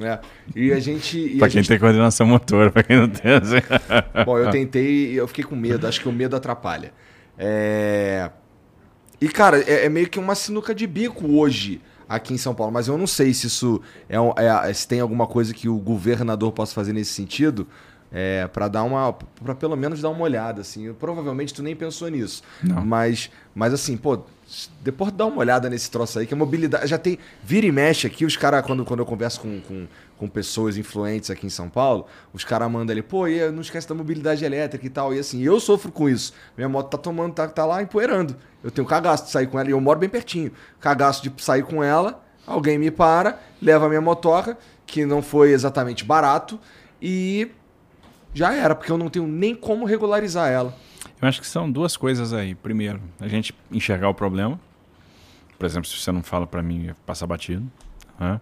É. E a gente. E pra a quem gente... tem coordenação motora, pra quem não tem. Assim. Bom, eu tentei e eu fiquei com medo. Acho que o medo atrapalha. É... E, cara, é, é, meio que uma sinuca de bico hoje aqui em São Paulo. Mas eu não sei se isso é, é se tem alguma coisa que o governador possa fazer nesse sentido. É, para dar uma. para pelo menos dar uma olhada, assim. Provavelmente tu nem pensou nisso. Não. Mas, mas assim, pô, depois dá uma olhada nesse troço aí, que a mobilidade. Já tem. Vira e mexe aqui, os caras, quando, quando eu converso com, com, com, pessoas influentes aqui em São Paulo, os caras mandam ali, pô, e não esquece da mobilidade elétrica e tal. E assim, eu sofro com isso. Minha moto tá tomando, tá, tá lá empoeirando. Eu tenho cagaço de sair com ela e eu moro bem pertinho. Cagaço de sair com ela, alguém me para, leva a minha motoca, que não foi exatamente barato, e já era, porque eu não tenho nem como regularizar ela. Eu acho que são duas coisas aí. Primeiro, a gente enxergar o problema. Por exemplo, se você não fala para mim, passa batido. Né?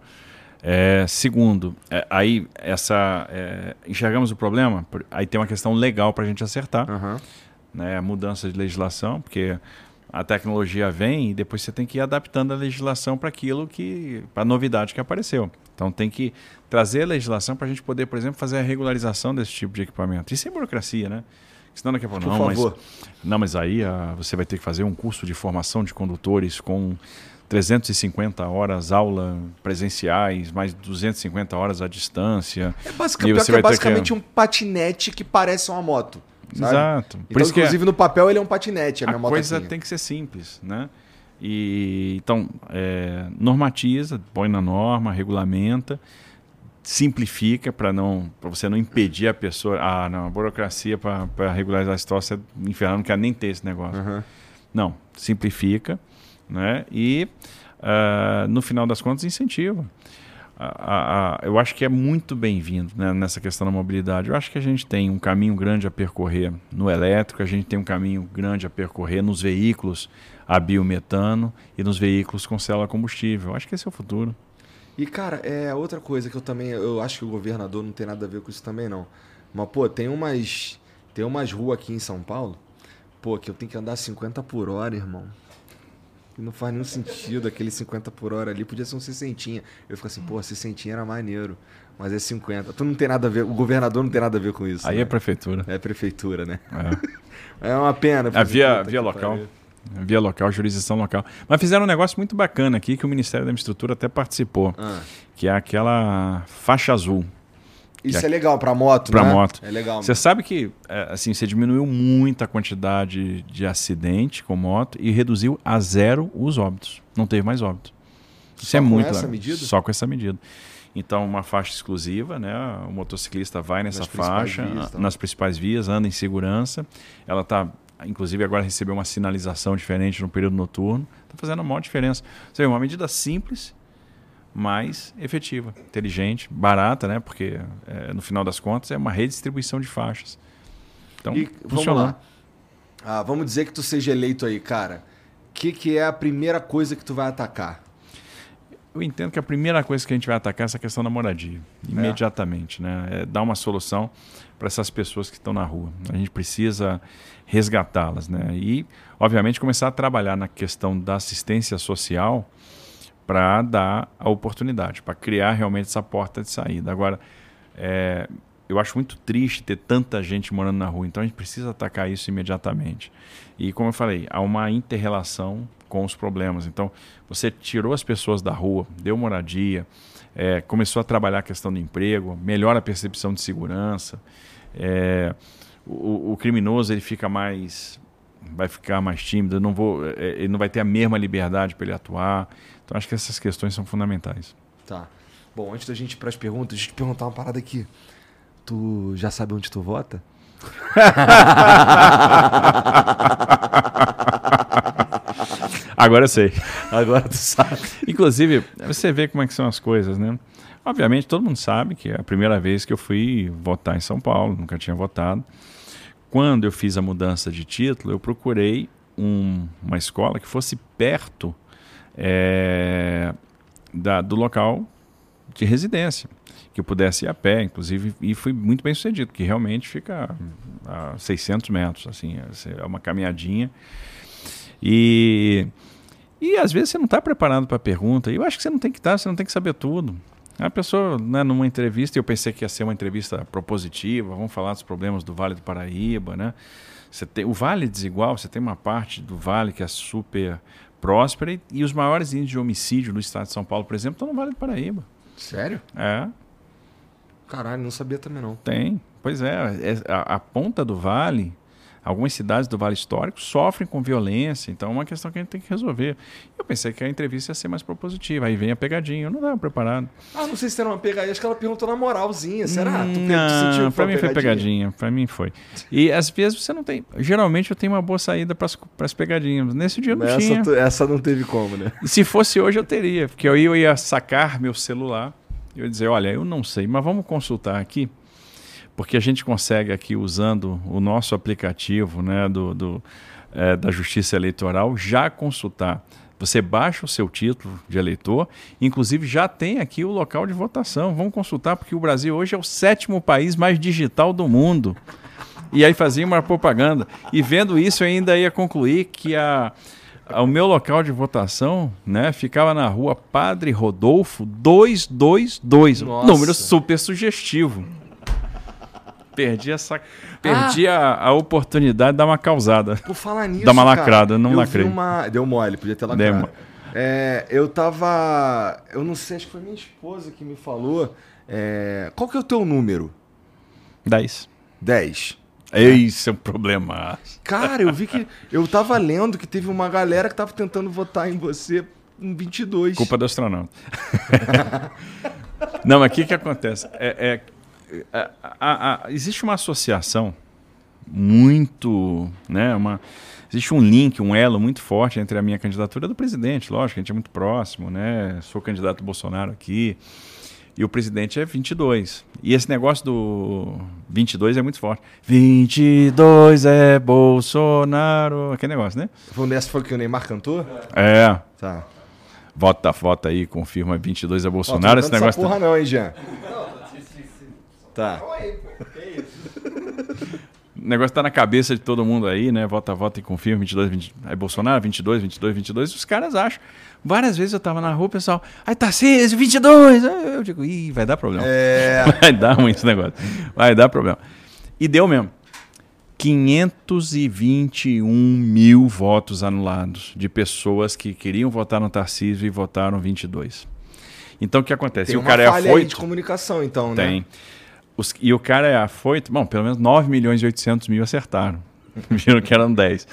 É, segundo, é, aí essa é, enxergamos o problema, aí tem uma questão legal para a gente acertar, uhum. né, a mudança de legislação, porque a tecnologia vem e depois você tem que ir adaptando a legislação para aquilo que, para a novidade que apareceu. Então tem que trazer a legislação para a gente poder, por exemplo, fazer a regularização desse tipo de equipamento. E sem burocracia, né? Senão daqui a pouco, não, por mas, não, mas aí uh, você vai ter que fazer um curso de formação de condutores com 350 horas aula presenciais, mais 250 horas à distância. É, basic, é basicamente que... um patinete que parece uma moto. Sabe? Exato. Por então, isso inclusive, que no papel ele é um patinete, a, a minha coisa tem que ser simples, né? E, então, é, normatiza, põe na norma, regulamenta, simplifica para não para você não impedir a pessoa. Ah, não, a burocracia para regularizar a situação é inferno, não quer nem ter esse negócio. Uhum. Não, simplifica né? e, uh, no final das contas, incentiva. A, a, eu acho que é muito bem-vindo né, nessa questão da mobilidade. Eu acho que a gente tem um caminho grande a percorrer no elétrico, a gente tem um caminho grande a percorrer nos veículos a biometano e nos veículos com célula combustível. Eu acho que esse é o futuro. E, cara, é outra coisa que eu também. Eu acho que o governador não tem nada a ver com isso também, não. Mas, pô, tem umas. Tem umas ruas aqui em São Paulo, pô, que eu tenho que andar 50 por hora, irmão. E não faz nenhum sentido aquele 50 por hora ali. Podia ser um 60. Eu fico assim, pô, 60 era maneiro. Mas é 50. Tu não tem nada a ver. O governador não tem nada a ver com isso. Aí né? é prefeitura. É prefeitura, né? É, é uma pena. A via, via local. Via local, jurisdição local. Mas fizeram um negócio muito bacana aqui que o Ministério da Infraestrutura até participou. Ah. Que é aquela faixa azul. Isso é, é legal para moto, pra né? moto. É legal. Você sabe que é, assim você diminuiu muito a quantidade de acidente com moto e reduziu a zero os óbitos. Não teve mais óbito. Isso Só é com muito essa legal. medida? Só com essa medida. Então, uma faixa exclusiva, né? O motociclista vai nessa Nas principais faixa, vias, tá? nas principais vias, anda em segurança. Ela está, inclusive, agora recebeu uma sinalização diferente no período noturno. Está fazendo a maior diferença. Ou seja, uma medida simples, mais efetiva, inteligente, barata, né? Porque é, no final das contas é uma redistribuição de faixas. Então, E vamos lá. Ah, vamos dizer que tu seja eleito aí, cara. O que, que é a primeira coisa que tu vai atacar? Eu entendo que a primeira coisa que a gente vai atacar é essa questão da moradia, imediatamente, né? É dar uma solução para essas pessoas que estão na rua. A gente precisa resgatá-las, né? E, obviamente, começar a trabalhar na questão da assistência social para dar a oportunidade, para criar realmente essa porta de saída. Agora, é, eu acho muito triste ter tanta gente morando na rua, então a gente precisa atacar isso imediatamente. E como eu falei, há uma interrelação com os problemas. Então, você tirou as pessoas da rua, deu moradia, é, começou a trabalhar a questão do emprego, melhora a percepção de segurança. É, o, o, criminoso ele fica mais vai ficar mais tímido, não vou, é, ele não vai ter a mesma liberdade para ele atuar. Então acho que essas questões são fundamentais. Tá. Bom, antes da gente ir pras perguntas, deixa eu te perguntar uma parada aqui. Tu já sabe onde tu vota? Agora eu sei. Agora tu sabe. Inclusive, você vê como é que são as coisas, né? Obviamente, todo mundo sabe que é a primeira vez que eu fui votar em São Paulo, nunca tinha votado. Quando eu fiz a mudança de título, eu procurei um- uma escola que fosse perto é, da- do local de residência, que eu pudesse ir a pé, inclusive, e fui muito bem sucedido, porque realmente fica a 600 metros, assim, é uma caminhadinha. E, e às vezes você não está preparado para a pergunta, e eu acho que você não tem que estar, você não tem que saber tudo. A pessoa, né, numa entrevista, eu pensei que ia ser uma entrevista propositiva, vamos falar dos problemas do Vale do Paraíba, né? Você tem, o Vale Desigual, você tem uma parte do Vale que é super próspera e, e os maiores índices de homicídio no estado de São Paulo, por exemplo, estão no Vale do Paraíba. Sério? É, Caralho, não sabia também não. tem. Pois é, é- a, a ponta do Vale, algumas cidades do Vale Histórico sofrem com violência, então é uma questão que a gente tem que resolver. Eu pensei que a entrevista ia ser mais propositiva, aí vem a pegadinha, eu não estava preparado. Ah, não sei se era uma pegadinha. Acho que ela perguntou na moralzinha. Será? Tu, sentiu que Não, pra uma mim foi pegadinha, pra mim foi. E às vezes você não tem. Geralmente eu tenho uma boa saída pras as pegadinhas. Nesse dia eu não tinha. Essa, tu- essa não teve como, né? E se fosse hoje eu teria, porque eu ia- eu ia sacar meu celular, eu ia dizer, olha, eu não sei, mas vamos consultar aqui, porque a gente consegue aqui usando o nosso aplicativo, né, do, do, eh, da Justiça Eleitoral, já consultar. Você baixa o seu título de eleitor, inclusive já tem aqui o local de votação. Vamos consultar, porque o Brasil hoje é o sétimo país mais digital do mundo. E aí fazia uma propaganda. E vendo isso, eu ainda ia concluir que a, a- o meu local de votação né, ficava na rua Padre Rodolfo 222. Nossa. Número super sugestivo. Perdi essa. Perdi a, a oportunidade de dar uma causada. Por falar nisso. Dá uma cara, lacrada, não eu lacrei. Uma... Deu mole, podia ter lacrado. mole. É, eu tava. Eu não sei, acho que foi minha esposa que me falou. é, Qual que é o teu número? 10. 10. Esse é um problema. Cara, eu vi que. Eu tava lendo que teve uma galera que tava tentando votar em você em 22. Culpa do astronauta. Não, mas o que, que acontece? É, é- a- a- a- existe uma associação muito. Né, uma, existe um link, um elo muito forte entre a minha candidatura do presidente. Lógico, a gente é muito próximo, né? Sou candidato Bolsonaro aqui. E o presidente é 22. E esse negócio do 22 é muito forte. 22 é Bolsonaro. Aquele negócio, né? Foi nessa foi que o Neymar cantou? É. Tá. Vota, vota aí, confirma 22 é Ó, Bolsonaro. tô esse negócio essa porra não, hein, Jean? Tá. O negócio tá na cabeça de todo mundo aí, né? Vota, vota e confirma, 22, 20, aí Bolsonaro, 22, 22, 22, os caras acham. Várias vezes eu tava na rua, o pessoal, aí tá 6, 22. Aí Eu digo, ih, vai dar problema. É. Vai dar ruim esse negócio. Vai dar problema. E deu mesmo. 521 mil votos anulados de pessoas que queriam votar no Tarcísio e votaram 22. Então o que acontece? Tem o cara é afoito. de comunicação, então, né? Tem. Os- e o cara é afoito. Bom, pelo menos 9 milhões e 800 mil acertaram. Viram que eram 10.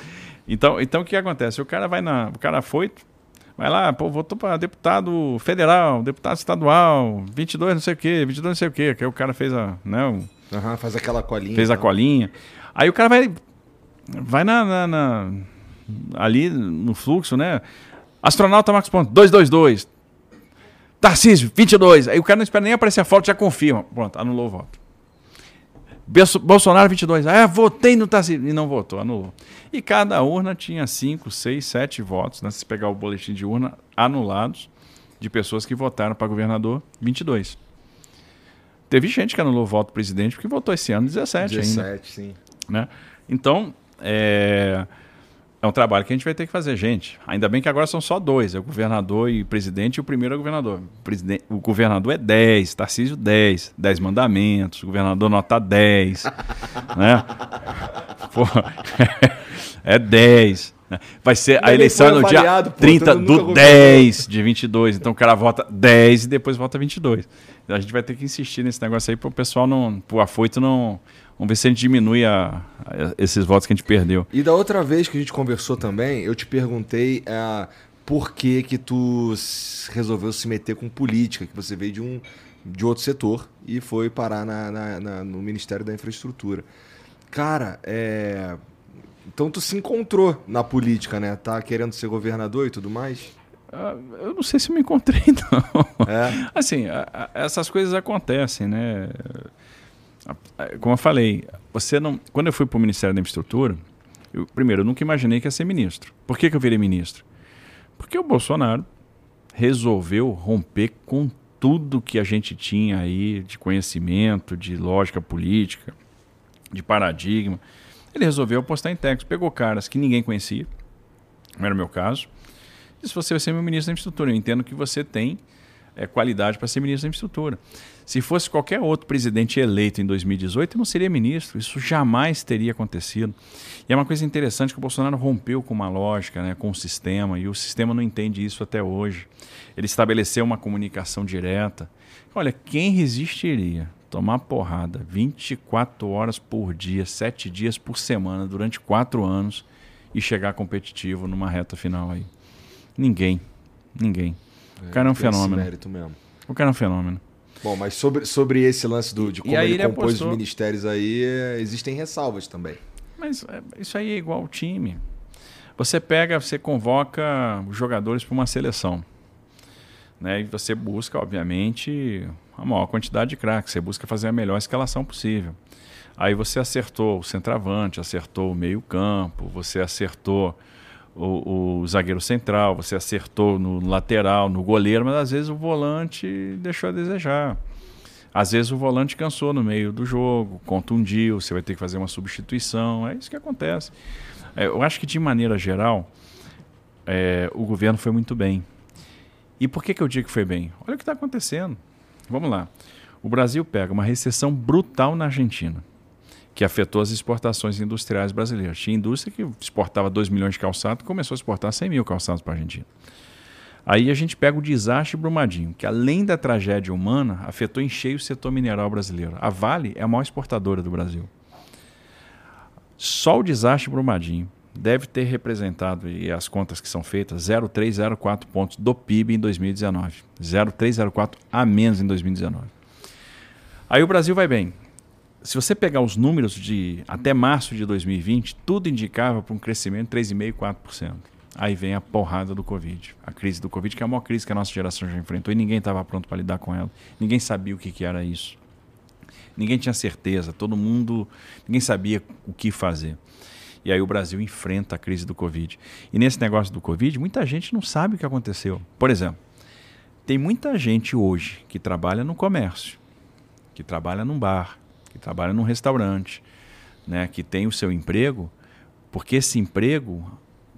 Então, então o que acontece? O cara vai na. O cara afoito, vai lá, pô, votou para deputado federal, deputado estadual, 22 não sei o quê, 22 não sei o quê. Que aí o cara fez a. Né, o- Aham, faz aquela colinha. fez a então. colinha. Aí o cara vai. Vai na. na- na- ali no fluxo, né? Astronauta Marcos Pontes, 222. Tarcísio, 22. Aí o cara não espera nem aparecer a foto, já confirma. Pronto, anulou o voto. Bolsonaro, 22. Ah, votei no Tarcísio. E não votou, anulou. E cada urna tinha 5, 6, 7 votos, né? Se pegar o boletim de urna, anulados, de pessoas que votaram para governador, 22. Teve gente que anulou o voto presidente porque votou esse ano 17, ainda. 17, sim. Né? Então, é, é um trabalho que a gente vai ter que fazer, gente. Ainda bem que agora são só dois: é o governador e o presidente, e o primeiro é o governador. O, o governador é 10, Tarcísio 10, 10 mandamentos, o governador nota 10. né? Pô, é 10. né? Vai ser a eleição no dia pô, 30 todo mundo do governador. 10 de 22. Então o cara vota 10 e depois vota 22. Então, A gente vai ter que insistir nesse negócio aí para o pessoal não, pro afoito não. Vamos ver se a gente diminui a- a- esses votos que a gente perdeu. E da outra vez que a gente conversou também, eu te perguntei, é, por que que tu resolveu se meter com política, que você veio de um de outro setor e foi parar na, na, na, no Ministério da Infraestrutura. Cara, é... então tu se encontrou na política, né? Tá querendo ser governador e tudo mais? Uh, eu não sei se me encontrei, não. É. Assim, essas coisas acontecem, né? Como eu falei, você não. Quando eu fui para o Ministério da Infraestrutura, eu, primeiro, eu nunca imaginei que ia ser ministro. Por que, que eu virei ministro? Porque o Bolsonaro resolveu romper com tudo que a gente tinha aí de conhecimento, de lógica política, de paradigma. Ele resolveu apostar em técnicos, pegou caras que ninguém conhecia, não era o meu caso, disse: Você vai ser meu ministro da infraestrutura. Eu entendo que você tem é, qualidade para ser ministro da infraestrutura. Se fosse qualquer outro presidente eleito em 2018, eu não seria ministro. Isso jamais teria acontecido. E é uma coisa interessante que o Bolsonaro rompeu com uma lógica, né, com o sistema, e o sistema não entende isso até hoje. Ele estabeleceu uma comunicação direta. Olha, quem resistiria tomar porrada 24 horas por dia, 7 dias por semana, durante 4 anos e chegar competitivo numa reta final aí? Ninguém. Ninguém. É, o cara é um fenômeno. O cara é um fenômeno. Bom, mas sobre, sobre esse lance do, de como ele, ele compôs apostou... os ministérios aí, é, existem ressalvas também. Mas é, isso aí é igual ao time. Você pega, você convoca os jogadores para uma seleção. Né? E você busca, obviamente, a maior quantidade de craques. Você busca fazer a melhor escalação possível. Aí você acertou o centroavante, acertou o meio-campo, você acertou o, o, zagueiro central, você acertou no lateral, no goleiro, mas às vezes o volante deixou a desejar. Às vezes o volante cansou no meio do jogo, contundiu, você vai ter que fazer uma substituição. É isso que acontece. É, eu acho que, de maneira geral, é, o governo foi muito bem. E por que, que eu digo que foi bem? Olha o que está acontecendo. Vamos lá. O Brasil pega uma recessão brutal na Argentina que afetou as exportações industriais brasileiras. Tinha indústria que exportava 2 milhões de calçados e começou a exportar 100 mil calçados para a Argentina. Aí a gente pega o desastre Brumadinho, que além da tragédia humana, afetou em cheio o setor mineral brasileiro. A Vale é a maior exportadora do Brasil. Só o desastre Brumadinho deve ter representado, e as contas que são feitas, 0,304 pontos do PIB em 2019. 0,304 a menos em 2019. Aí o Brasil vai bem se você pegar os números de até março de 2020, tudo indicava para um crescimento de 3,5%, 4%. Aí vem a porrada do Covid, a crise do Covid, que é a maior crise que a nossa geração já enfrentou e ninguém estava pronto para lidar com ela. Ninguém sabia o que, que era isso. Ninguém tinha certeza, todo mundo, ninguém sabia o que fazer. E aí o Brasil enfrenta a crise do Covid. E nesse negócio do Covid, muita gente não sabe o que aconteceu. Por exemplo, tem muita gente hoje que trabalha no comércio, que trabalha num bar, que trabalha num restaurante, né, que tem o seu emprego, porque esse emprego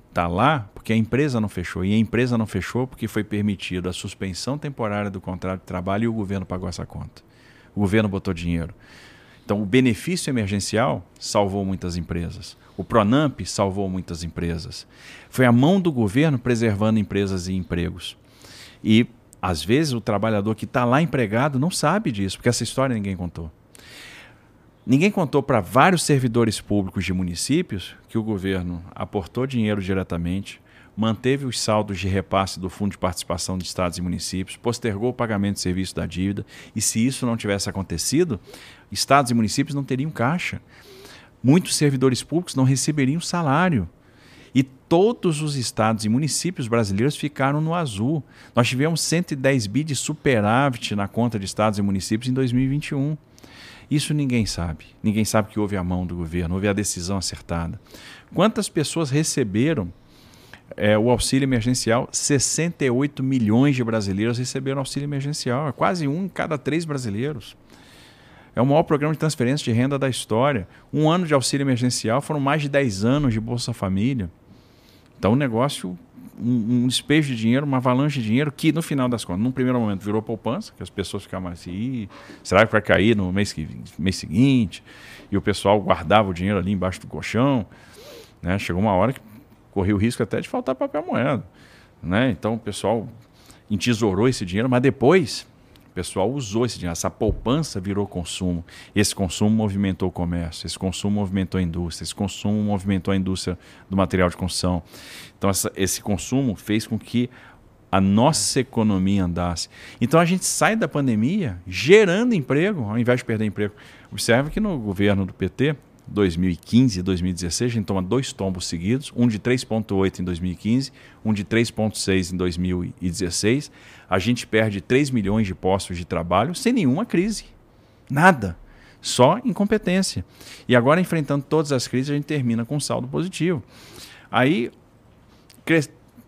está lá porque a empresa não fechou. E a empresa não fechou porque foi permitido a suspensão temporária do contrato de trabalho e o governo pagou essa conta. O governo botou dinheiro. Então, o benefício emergencial salvou muitas empresas. O Pronamp salvou muitas empresas. Foi a mão do governo preservando empresas e empregos. E, às vezes, o trabalhador que está lá empregado não sabe disso, porque essa história ninguém contou. Ninguém contou para vários servidores públicos de municípios que o governo aportou dinheiro diretamente, manteve os saldos de repasse do Fundo de Participação de Estados e Municípios, postergou o pagamento de serviço da dívida, e se isso não tivesse acontecido, estados e municípios não teriam caixa. Muitos servidores públicos não receberiam salário. E todos os estados e municípios brasileiros ficaram no azul. Nós tivemos 110 bi de superávit na conta de estados e municípios em 2021. Isso ninguém sabe. Ninguém sabe que houve a mão do governo, houve a decisão acertada. Quantas pessoas receberam é, o auxílio emergencial? 68 milhões de brasileiros receberam auxílio emergencial. É quase um em cada três brasileiros. É o maior programa de transferência de renda da história. Um ano de auxílio emergencial foram mais de 10 anos de Bolsa Família. Então o negócio um, despejo de dinheiro, uma avalanche de dinheiro que, no final das contas, num primeiro momento virou poupança, que as pessoas ficavam assim, será que vai cair no mês, que, mês seguinte? E o pessoal guardava o dinheiro ali embaixo do colchão. Né? Chegou uma hora que corria o risco até de faltar papel moeda. Né? Então o pessoal entesourou esse dinheiro, mas depois pessoal usou esse dinheiro, essa poupança virou consumo. Esse consumo movimentou o comércio, esse consumo movimentou a indústria, esse consumo movimentou a indústria do material de construção. Então, essa, esse consumo fez com que a nossa economia andasse. Então, a gente sai da pandemia gerando emprego, ao invés de perder emprego. Observe que no governo do PT, 2015 e 2016, a gente toma dois tombos seguidos, um de 3,8 em 2015, um de 3,6 em 2016. A gente perde 3 milhões de postos de trabalho sem nenhuma crise. Nada. Só incompetência. E agora, enfrentando todas as crises, a gente termina com um saldo positivo. Aí,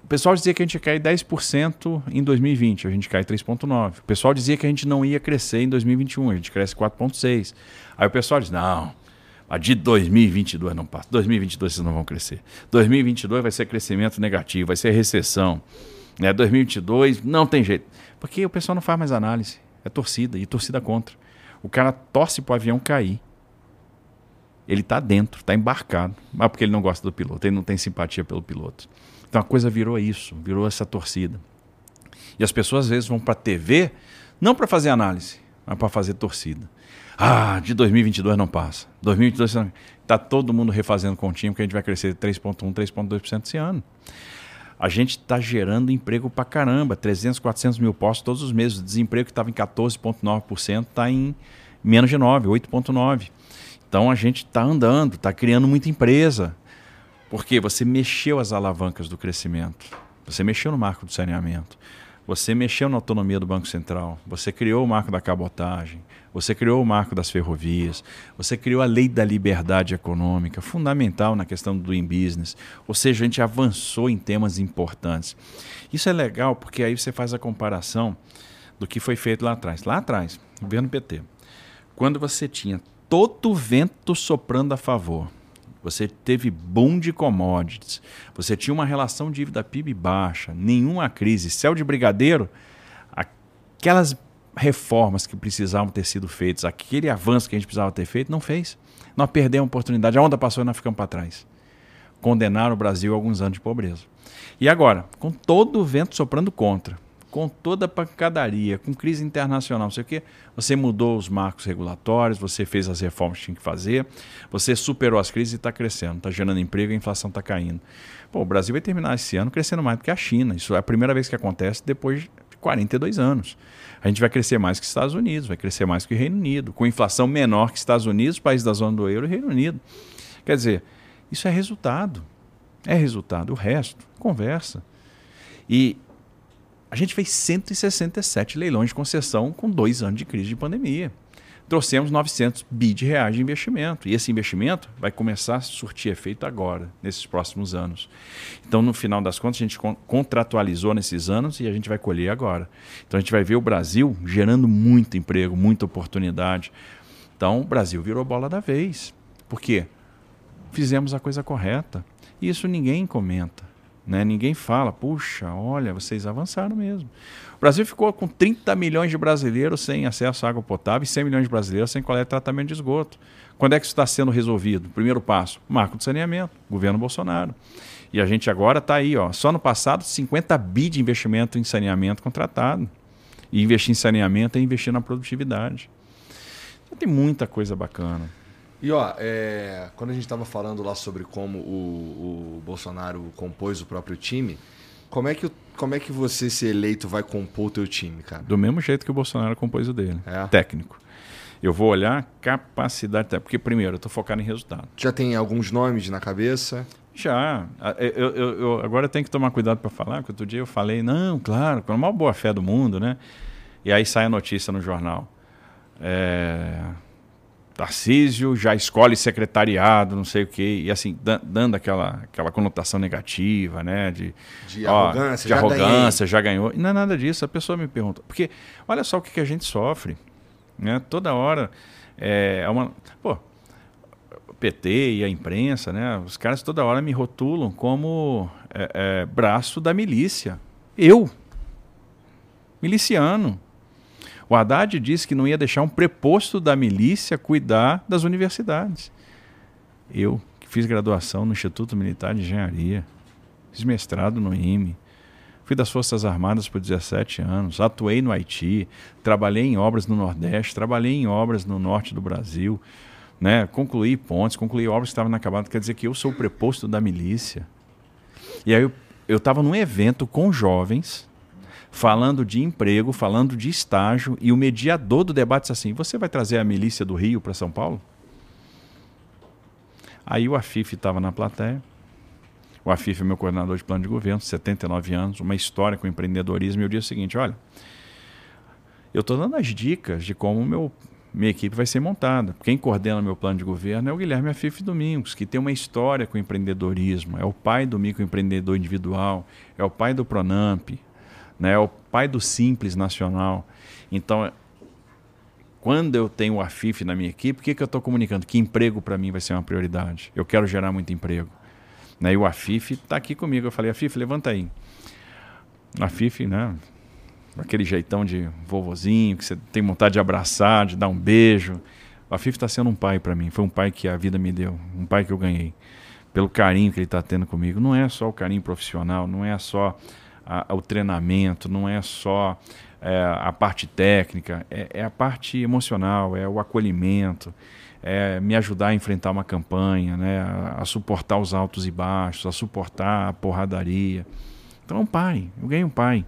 o pessoal dizia que a gente ia cair 10% em 2020, a gente cai 3,9%. O pessoal dizia que a gente não ia crescer em 2021, a gente cresce 4,6%. Aí o pessoal diz: não, a de 2022 não passa. 2022 vocês não vão crescer. 2022 vai ser crescimento negativo, vai ser recessão. Né? 2022 não tem jeito. Porque o pessoal não faz mais análise. É torcida e torcida contra. O cara torce para o avião cair. Ele está dentro, está embarcado. Mas porque ele não gosta do piloto, ele não tem simpatia pelo piloto. Então a coisa virou isso, virou essa torcida. E as pessoas às vezes vão para a TV não para fazer análise, mas para fazer torcida. Ah, de 2022 não passa. 2022 está todo mundo refazendo continho, porque a gente vai crescer 3,1%, 3,2% esse ano. A gente está gerando emprego para caramba, 300, 400 mil postos todos os meses. O desemprego que estava em 14,9% está em menos de 9, 8,9%. Então a gente está andando, está criando muita empresa. Porque você mexeu as alavancas do crescimento. Você mexeu no marco do saneamento. Você mexeu na autonomia do Banco Central. Você criou o marco da cabotagem. Você criou o marco das ferrovias, você criou a lei da liberdade econômica, fundamental na questão do doing business. Ou seja, a gente avançou em temas importantes. Isso é legal porque aí você faz a comparação do que foi feito lá atrás. Lá atrás, governo PT, quando você tinha todo o vento soprando a favor, você teve boom de commodities, você tinha uma relação dívida PIB baixa, nenhuma crise, céu de brigadeiro, aquelas reformas que precisavam ter sido feitas, aquele avanço que a gente precisava ter feito, não fez. Nós perdemos a oportunidade. A onda passou e nós ficamos para trás. Condenaram o Brasil a alguns anos de pobreza. E agora, com todo o vento soprando contra, com toda a pancadaria, com crise internacional, não sei o quê, você mudou os marcos regulatórios, você fez as reformas que tinha que fazer, você superou as crises e está crescendo, está gerando emprego e a inflação está caindo. Pô, o Brasil vai terminar esse ano crescendo mais do que a China. Isso é a primeira vez que acontece depois de 42 anos a gente vai crescer mais que os Estados Unidos, vai crescer mais que o Reino Unido, com inflação menor que os Estados Unidos, países da zona do euro e Reino Unido. Quer dizer, isso é resultado. É resultado. O resto, conversa. E a gente fez 167 leilões de concessão com dois anos de crise de pandemia trouxemos 900 bi de reais de investimento. E esse investimento vai começar a surtir efeito agora, nesses próximos anos. Então, no final das contas, a gente contratualizou nesses anos e a gente vai colher agora. Então, a gente vai ver o Brasil gerando muito emprego, muita oportunidade. Então, o Brasil virou bola da vez. Por quê? Fizemos a coisa correta. E isso ninguém comenta. Né? Ninguém fala, puxa, olha, vocês avançaram mesmo. O Brasil ficou com 30 milhões de brasileiros sem acesso à água potável e 100 milhões de brasileiros sem coleta e tratamento de esgoto. Quando é que isso está sendo resolvido? Primeiro passo, marco de saneamento, governo Bolsonaro. E a gente agora está aí, ó, só no passado, 50 bi de investimento em saneamento contratado. E investir em saneamento é investir na produtividade. Então, tem muita coisa bacana. E ó, é, quando a gente estava falando lá sobre como o, o Bolsonaro compôs o próprio time, como é que o como é que você, se eleito, vai compor o teu time, cara? Do mesmo jeito que o Bolsonaro compôs o dele. É. Técnico. Eu vou olhar capacidade técnica. Porque, primeiro, eu estou focado em resultado. Já tem alguns nomes na cabeça? Já. Eu, eu, eu agora eu tenho que tomar cuidado para falar, porque outro dia eu falei, não, claro, com a maior boa fé do mundo, né? E aí sai a notícia no jornal. É Tarcísio já escolhe secretariado, não sei o quê, e assim, dando aquela, aquela conotação negativa, né? De, de ó, arrogância, de já arrogância, já ganhou. E não é nada disso, a pessoa me pergunta. Porque olha só o que, que a gente sofre. Né? Toda hora é, é uma. Pô, o PT e a imprensa, né? Os caras toda hora me rotulam como é, é, braço da milícia. Eu, miliciano. O Haddad disse que não ia deixar um preposto da milícia cuidar das universidades. Eu, que fiz graduação no Instituto Militar de Engenharia, fiz mestrado no IME, Fui das Forças Armadas por 17 anos, atuei no Haiti, trabalhei em obras no Nordeste, trabalhei em obras no Norte do Brasil, né? concluí pontes, concluí obras que estavam inacabadas. Quer dizer que eu sou o preposto da milícia. E aí eu estava num evento com jovens, falando de emprego, falando de estágio, e o mediador do debate disse assim: Você vai trazer a milícia do Rio para São Paulo? Aí o Afif estava na plateia. O Afif é meu coordenador de plano de governo, 79 anos, uma história com empreendedorismo. E eu disse o seguinte: olha, eu estou dando as dicas de como meu, minha equipe vai ser montada. Quem coordena meu plano de governo é o Guilherme Afif Domingos, que tem uma história com empreendedorismo. É o pai do microempreendedor individual, é o pai do Pronamp, né? é o pai do Simples Nacional. Então, quando eu tenho o AFIF na minha equipe, o que, que eu estou comunicando? Que emprego para mim vai ser uma prioridade. Eu quero gerar muito emprego. Né? E o AFIF está aqui comigo. Eu falei, AFIF, levanta aí. O AFIF, né? Aquele jeitão de vovozinho, que você tem vontade de abraçar, de dar um beijo. O AFIF está sendo um pai para mim. Foi um pai que a vida me deu. Um pai que eu ganhei. Pelo carinho que ele está tendo comigo. Não é só o carinho profissional, não é só a, o treinamento, não é só é, a parte técnica, é, é, a parte emocional, é o acolhimento, é me ajudar a enfrentar uma campanha, né, a, a, suportar os altos e baixos, a suportar a porradaria. Então, um pai, eu ganhei um pai.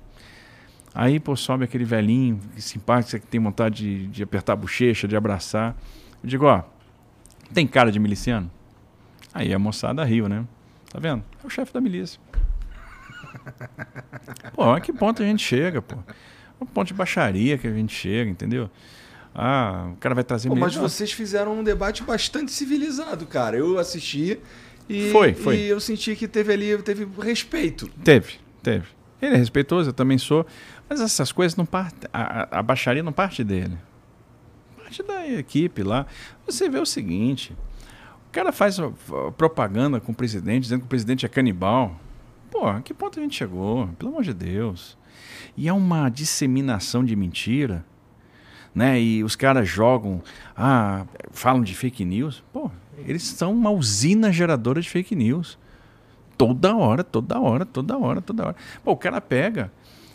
Aí, pô, sobe aquele velhinho simpático que tem vontade de, de apertar a bochecha, de abraçar. Eu digo, ó, tem cara de miliciano? Aí a moçada riu, né? Tá vendo? É o chefe da milícia. pô, a que ponto a gente chega, pô? um ponto de baixaria que a gente chega, entendeu? Ah, o cara vai trazer... Pô, mas vocês fizeram um debate bastante civilizado, cara. Eu assisti e, foi, foi. e eu senti que teve ali, teve respeito. Teve, teve. Ele é respeitoso, eu também sou. Mas essas coisas não partem... A, a baixaria não parte dele. Parte da equipe lá. Você vê o seguinte... O cara faz propaganda com o presidente, dizendo que o presidente é canibal. Pô, a que ponto a gente chegou? Pelo amor de Deus. E é uma disseminação de mentira, né? E os caras jogam, ah, falam de fake news. Pô, eles são uma usina geradora de fake news. Toda hora, toda hora, toda hora, toda hora. Pô, o cara pega,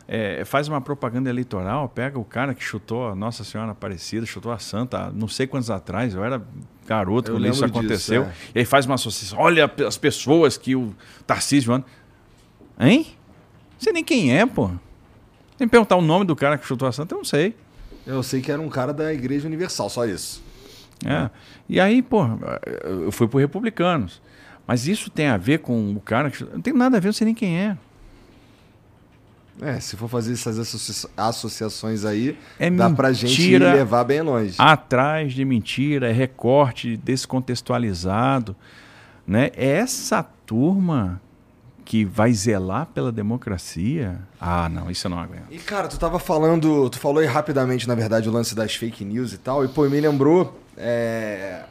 é, faz uma propaganda eleitoral, pega o cara que chutou a Nossa Senhora Aparecida, chutou a Santa, não sei quantos atrás, eu era garoto eu quando isso aconteceu. Disso, é. E aí faz uma associação, olha as pessoas que o Tarcísio anda. Hein? Não sei nem quem é, pô. Tem que perguntar o nome do cara que chutou a santa, eu não sei. Eu sei que era um cara da Igreja Universal, só isso. É. E aí, pô, eu fui pro Republicanos. Mas isso tem a ver com o cara que. Não tem nada a ver, eu não sei nem quem é. É, se for fazer essas associa associações aí, é dá pra gente levar bem longe. Atrás de mentira, é recorte descontextualizado. Né? É essa turma que vai zelar pela democracia? Ah, não, isso eu não aguento. E cara, tu tava falando, tu falou aí rapidamente, na verdade, o lance das fake news e tal, e pô, me lembrou, é,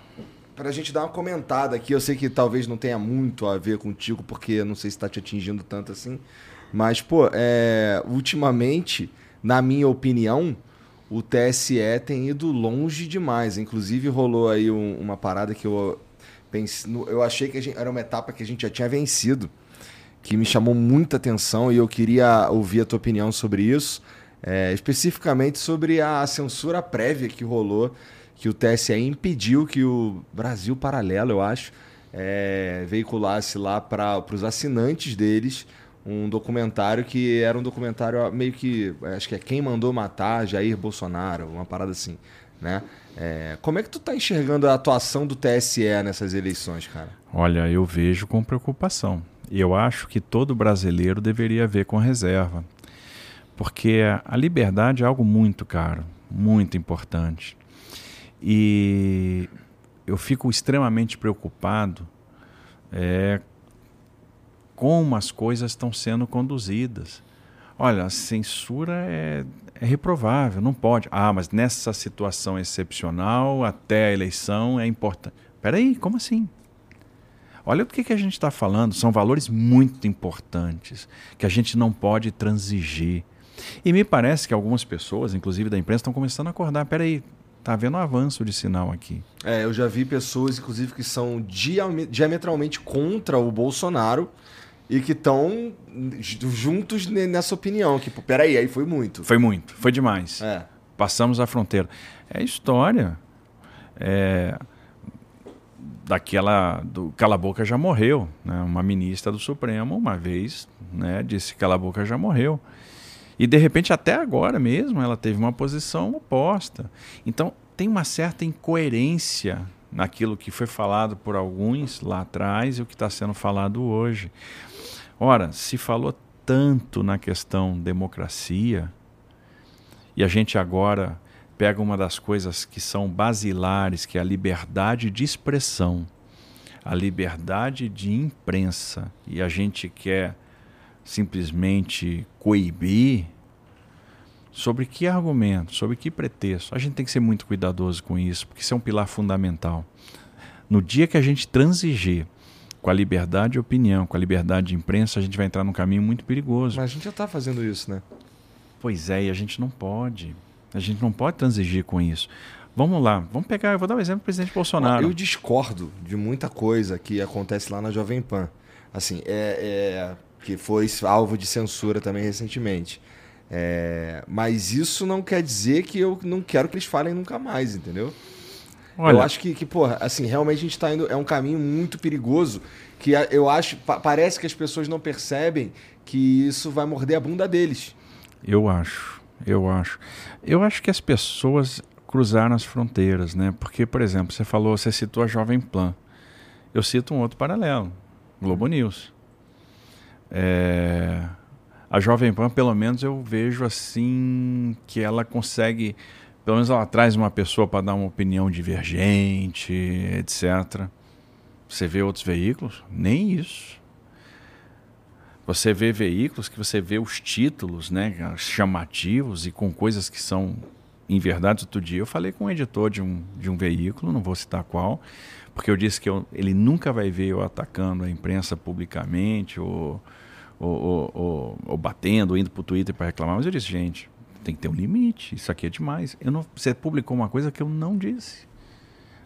pra gente dar uma comentada aqui, eu sei que talvez não tenha muito a ver contigo, porque não sei se tá te atingindo tanto assim, mas pô, é, ultimamente, na minha opinião, o TSE tem ido longe demais. Inclusive rolou aí um, uma parada que eu pensei, eu achei que gente, era uma etapa que a gente já tinha vencido que me chamou muita atenção e eu queria ouvir a tua opinião sobre isso, é, especificamente sobre a censura prévia que rolou, que o TSE impediu que o Brasil Paralelo, eu acho, é, veiculasse lá para os assinantes deles um documentário que era um documentário meio que, acho que é Quem Mandou Matar Jair Bolsonaro, uma parada assim, né? É, como é que tu tá enxergando a atuação do TSE nessas eleições, cara? Olha, eu vejo com preocupação. Eu acho que todo brasileiro deveria ver com reserva, porque a liberdade é algo muito caro, muito importante. E eu fico extremamente preocupado é, como as coisas estão sendo conduzidas. Olha, a censura é, é reprovável, não pode. Ah, mas nessa situação excepcional, até a eleição é importante. Peraí, como assim? Olha o que, que a gente está falando, são valores muito importantes que a gente não pode transigir. E me parece que algumas pessoas, inclusive da imprensa, estão começando a acordar. Peraí, está havendo um avanço de sinal aqui. É, eu já vi pessoas, inclusive, que são diametralmente contra o Bolsonaro e que estão juntos nessa opinião. Que, peraí, aí foi muito. Foi muito, foi demais. É. Passamos a fronteira. É história. É, daquela do Cala Boca já morreu. Né? Uma ministra do Supremo, uma vez, né, disse que Cala Boca já morreu. E de repente, até agora mesmo, ela teve uma posição oposta. Então, tem uma certa incoerência naquilo que foi falado por alguns lá atrás e o que está sendo falado hoje. Ora, se falou tanto na questão democracia, e a gente agora pega uma das coisas que são basilares, que é a liberdade de expressão, a liberdade de imprensa, e a gente quer simplesmente coibir, sobre que argumento, sobre que pretexto? A gente tem que ser muito cuidadoso com isso, porque isso é um pilar fundamental. No dia que a gente transigir com a liberdade de opinião, com a liberdade de imprensa, a gente vai entrar num caminho muito perigoso. Mas a gente já está fazendo isso, né? Pois é, e a gente não pode. A gente não pode transigir com isso. Vamos lá, vamos pegar, eu vou dar um exemplo do presidente Bolsonaro. Eu discordo de muita coisa que acontece lá na Jovem Pan. Assim, é, é que foi alvo de censura também recentemente. É, mas isso não quer dizer que eu não quero que eles falem nunca mais, entendeu? Olha, eu acho que, que, porra, assim, realmente a gente está indo. É um caminho muito perigoso que eu acho. Pa parece que as pessoas não percebem que isso vai morder a bunda deles. Eu acho, eu acho. Eu acho que as pessoas cruzaram as fronteiras, né? Porque, por exemplo, você falou, você citou a Jovem Plan. Eu cito um outro paralelo, Globo News. É, a Jovem Pan, pelo menos, eu vejo assim que ela consegue, pelo menos ela traz uma pessoa para dar uma opinião divergente, etc. Você vê outros veículos? Nem isso. Você vê veículos que você vê os títulos, né, chamativos e com coisas que são em verdade. Outro dia eu falei com um editor de um, de um veículo, não vou citar qual, porque eu disse que eu, ele nunca vai ver eu atacando a imprensa publicamente ou, ou, ou, ou, batendo, ou indo para o Twitter para reclamar. Mas eu disse, gente, tem que ter um limite. Isso aqui é demais. Eu não, você publicou uma coisa que eu não disse.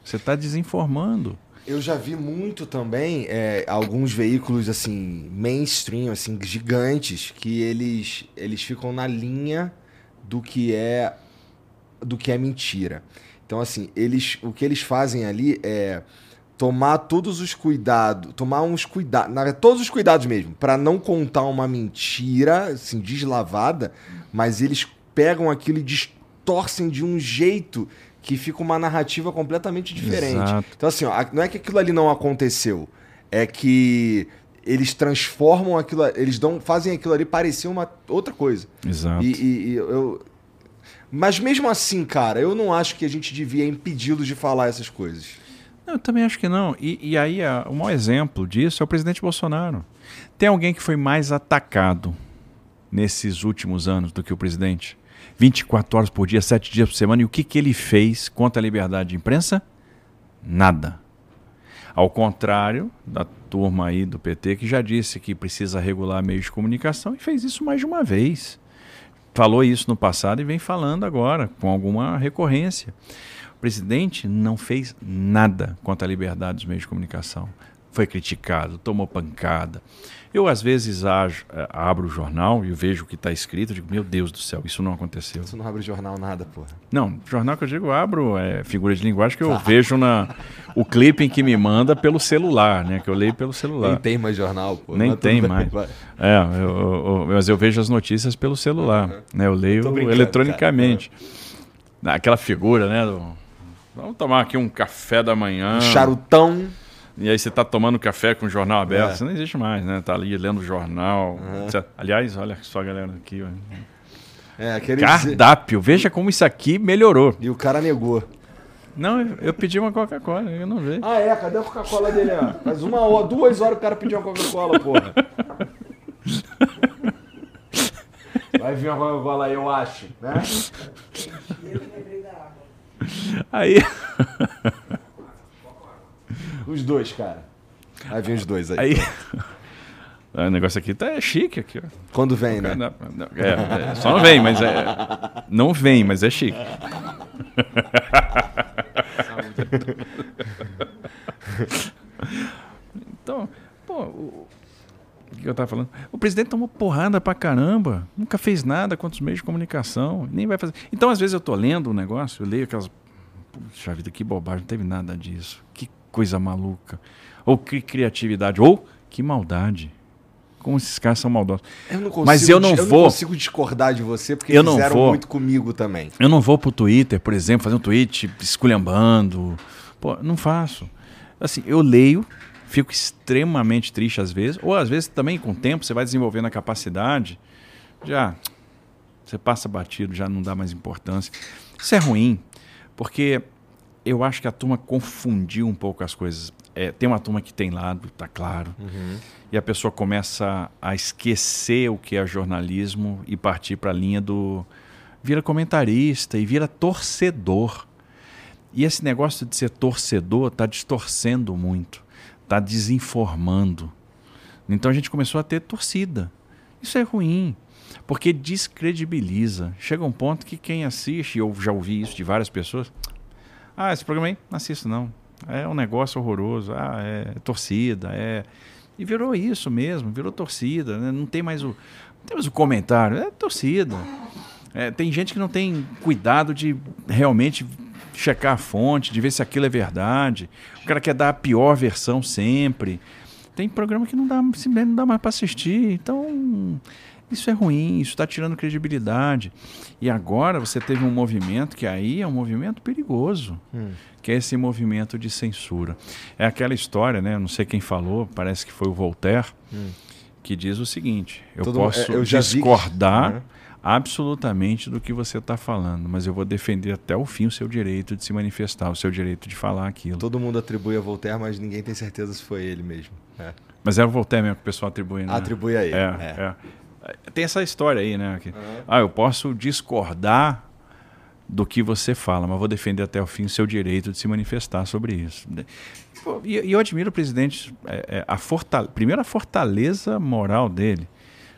Você está desinformando. Eu já vi muito também é, alguns veículos assim mainstream, assim gigantes, que eles eles ficam na linha do que é do que é mentira. Então assim, eles o que eles fazem ali é tomar todos os cuidados, tomar uns cuidados, todos os cuidados mesmo, para não contar uma mentira assim deslavada, mas eles pegam aquilo e distorcem de um jeito que fica uma narrativa completamente diferente. Exato. Então, assim, ó, não é que aquilo ali não aconteceu, é que eles transformam aquilo, eles dão, fazem aquilo ali parecer uma outra coisa. Exato. E, e, e eu, mas mesmo assim, cara, eu não acho que a gente devia impedi-los de falar essas coisas. Eu também acho que não. E, e aí, o maior exemplo disso é o presidente Bolsonaro. Tem alguém que foi mais atacado nesses últimos anos do que o presidente? 24 horas por dia, 7 dias por semana. E o que, que ele fez contra a liberdade de imprensa? Nada. Ao contrário da turma aí do PT, que já disse que precisa regular meios de comunicação e fez isso mais de uma vez. Falou isso no passado e vem falando agora, com alguma recorrência. O presidente não fez nada contra a liberdade dos meios de comunicação. Foi criticado, tomou pancada. Eu, às vezes, eh, abro o jornal e vejo o que está escrito e digo, meu Deus do céu, isso não aconteceu. Você não abre jornal nada, porra. Não, jornal que eu digo, eu abro é, figura de linguagem que eu vejo na o clipe em que me manda pelo celular, né? Que eu leio pelo celular. Nem tem mais jornal, pô. Nem tem mais. É, eu, eu, mas eu vejo as notícias pelo celular. Uhum. Né? Eu leio eletronicamente. Cara. Aquela figura, né? Do, vamos tomar aqui um café da manhã. Um charutão. E aí você está tomando café com o jornal aberto, é. isso não existe mais, né? Tá ali lendo o jornal. Uhum. Aliás, olha só a galera aqui. É, Cardápio, dizer... veja como isso aqui melhorou. E o cara negou. Não, eu pedi uma Coca-Cola, eu não vejo. Ah, é? Cadê a Coca-Cola dele? Ó? Faz uma hora, duas horas o cara pediu uma Coca-Cola, porra. Vai vir uma Coca-Cola aí, eu acho, né? Aí. Os dois, cara. Aí vem os dois aí. Aí. O negócio aqui tá chique aqui, ó. Quando vem, né? É, é, só não vem, mas é. Não vem, mas é chique. então, pô, que eu estava falando? O presidente tomou porrada pra caramba, nunca fez nada contra os meios de comunicação, nem vai fazer. Então, às vezes, eu estou lendo um negócio, eu leio aquelas. Puxa vida, que bobagem, não teve nada disso. Que coisa maluca. Ou que criatividade, ou que maldade. Como esses caras são maldosos. Eu não consigo, Mas eu não eu vou. não consigo discordar de você porque Eu não fizeram vou. muito comigo também. Eu não vou pro Twitter, por exemplo, fazer um tweet esculhambando. Pô, não faço. Assim, eu leio, fico extremamente triste às vezes, ou às vezes também com o tempo você vai desenvolvendo a capacidade, já você passa batido, já não dá mais importância. Isso é ruim, porque eu acho que a turma confundiu um pouco as coisas. É, tem uma turma que tem lado, tá claro, e a pessoa começa a esquecer o que é jornalismo e partir para a linha do vira comentarista e vira torcedor. E esse negócio de ser torcedor está distorcendo muito, está desinformando. Então a gente começou a ter torcida. Isso é ruim, porque descredibiliza. Chega um ponto que quem assiste, e eu já ouvi isso de várias pessoas, ah, esse programa aí, não assisto não. É um negócio horroroso, ah, é torcida, é... E virou isso mesmo, virou torcida, né? não tem mais o, não tem mais o comentário, é torcida. É, tem gente que não tem cuidado de realmente checar a fonte, de ver se aquilo é verdade. O cara quer dar a pior versão sempre. Tem programa que não dá, não dá mais para assistir. Então, isso é ruim, isso está tirando credibilidade. E agora você teve um movimento que aí é um movimento perigoso, que é esse movimento de censura. É aquela história, né? Não sei quem falou, parece que foi o Voltaire, que diz o seguinte: eu Todo- posso é, eu vi discordar absolutamente do que você está falando, mas eu vou defender até o fim o seu direito de se manifestar, o seu direito de falar aquilo. Todo mundo atribui a Voltaire, mas ninguém tem certeza se foi ele mesmo. É. Mas era o Voltaire mesmo que o pessoal atribui, né? Atribui a ele. É, é. é. Tem essa história aí, né? que, Ah, eu posso discordar do que você fala, mas vou defender até o fim o seu direito de se manifestar sobre isso. E e eu admiro o presidente, é, é, a fortale... primeiro a fortaleza moral dele,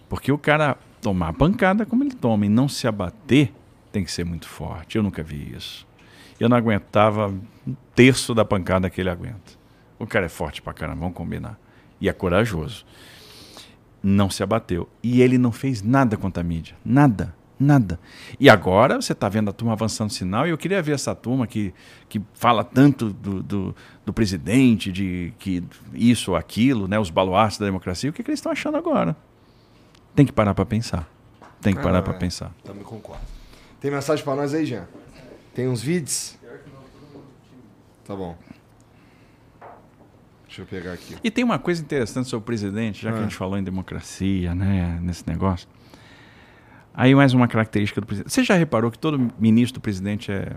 porque o cara tomar a pancada como ele toma e não se abater tem que ser muito forte. Eu nunca vi isso. Eu não aguentava um terço da pancada que ele aguenta. O cara é forte pra caramba, vamos combinar. E é corajoso não se abateu. E ele não fez nada contra a mídia. Nada. Nada. E agora você está vendo a turma avançando sinal, e eu queria ver essa turma que, que fala tanto do, do, do presidente, de que isso ou aquilo, né, os baluartes da democracia, o que, que eles estão achando agora? Tem que parar para pensar. Tem que parar Ah, para é. pensar. Também concordo. Tem mensagem pra nós aí, Jean? Tem uns vídeos? Tá bom. Deixa eu pegar aqui. E tem uma coisa interessante sobre o presidente, já que Ah. a gente falou em democracia, né, nesse negócio. Aí mais uma característica do presidente. Você já reparou que todo ministro do presidente é,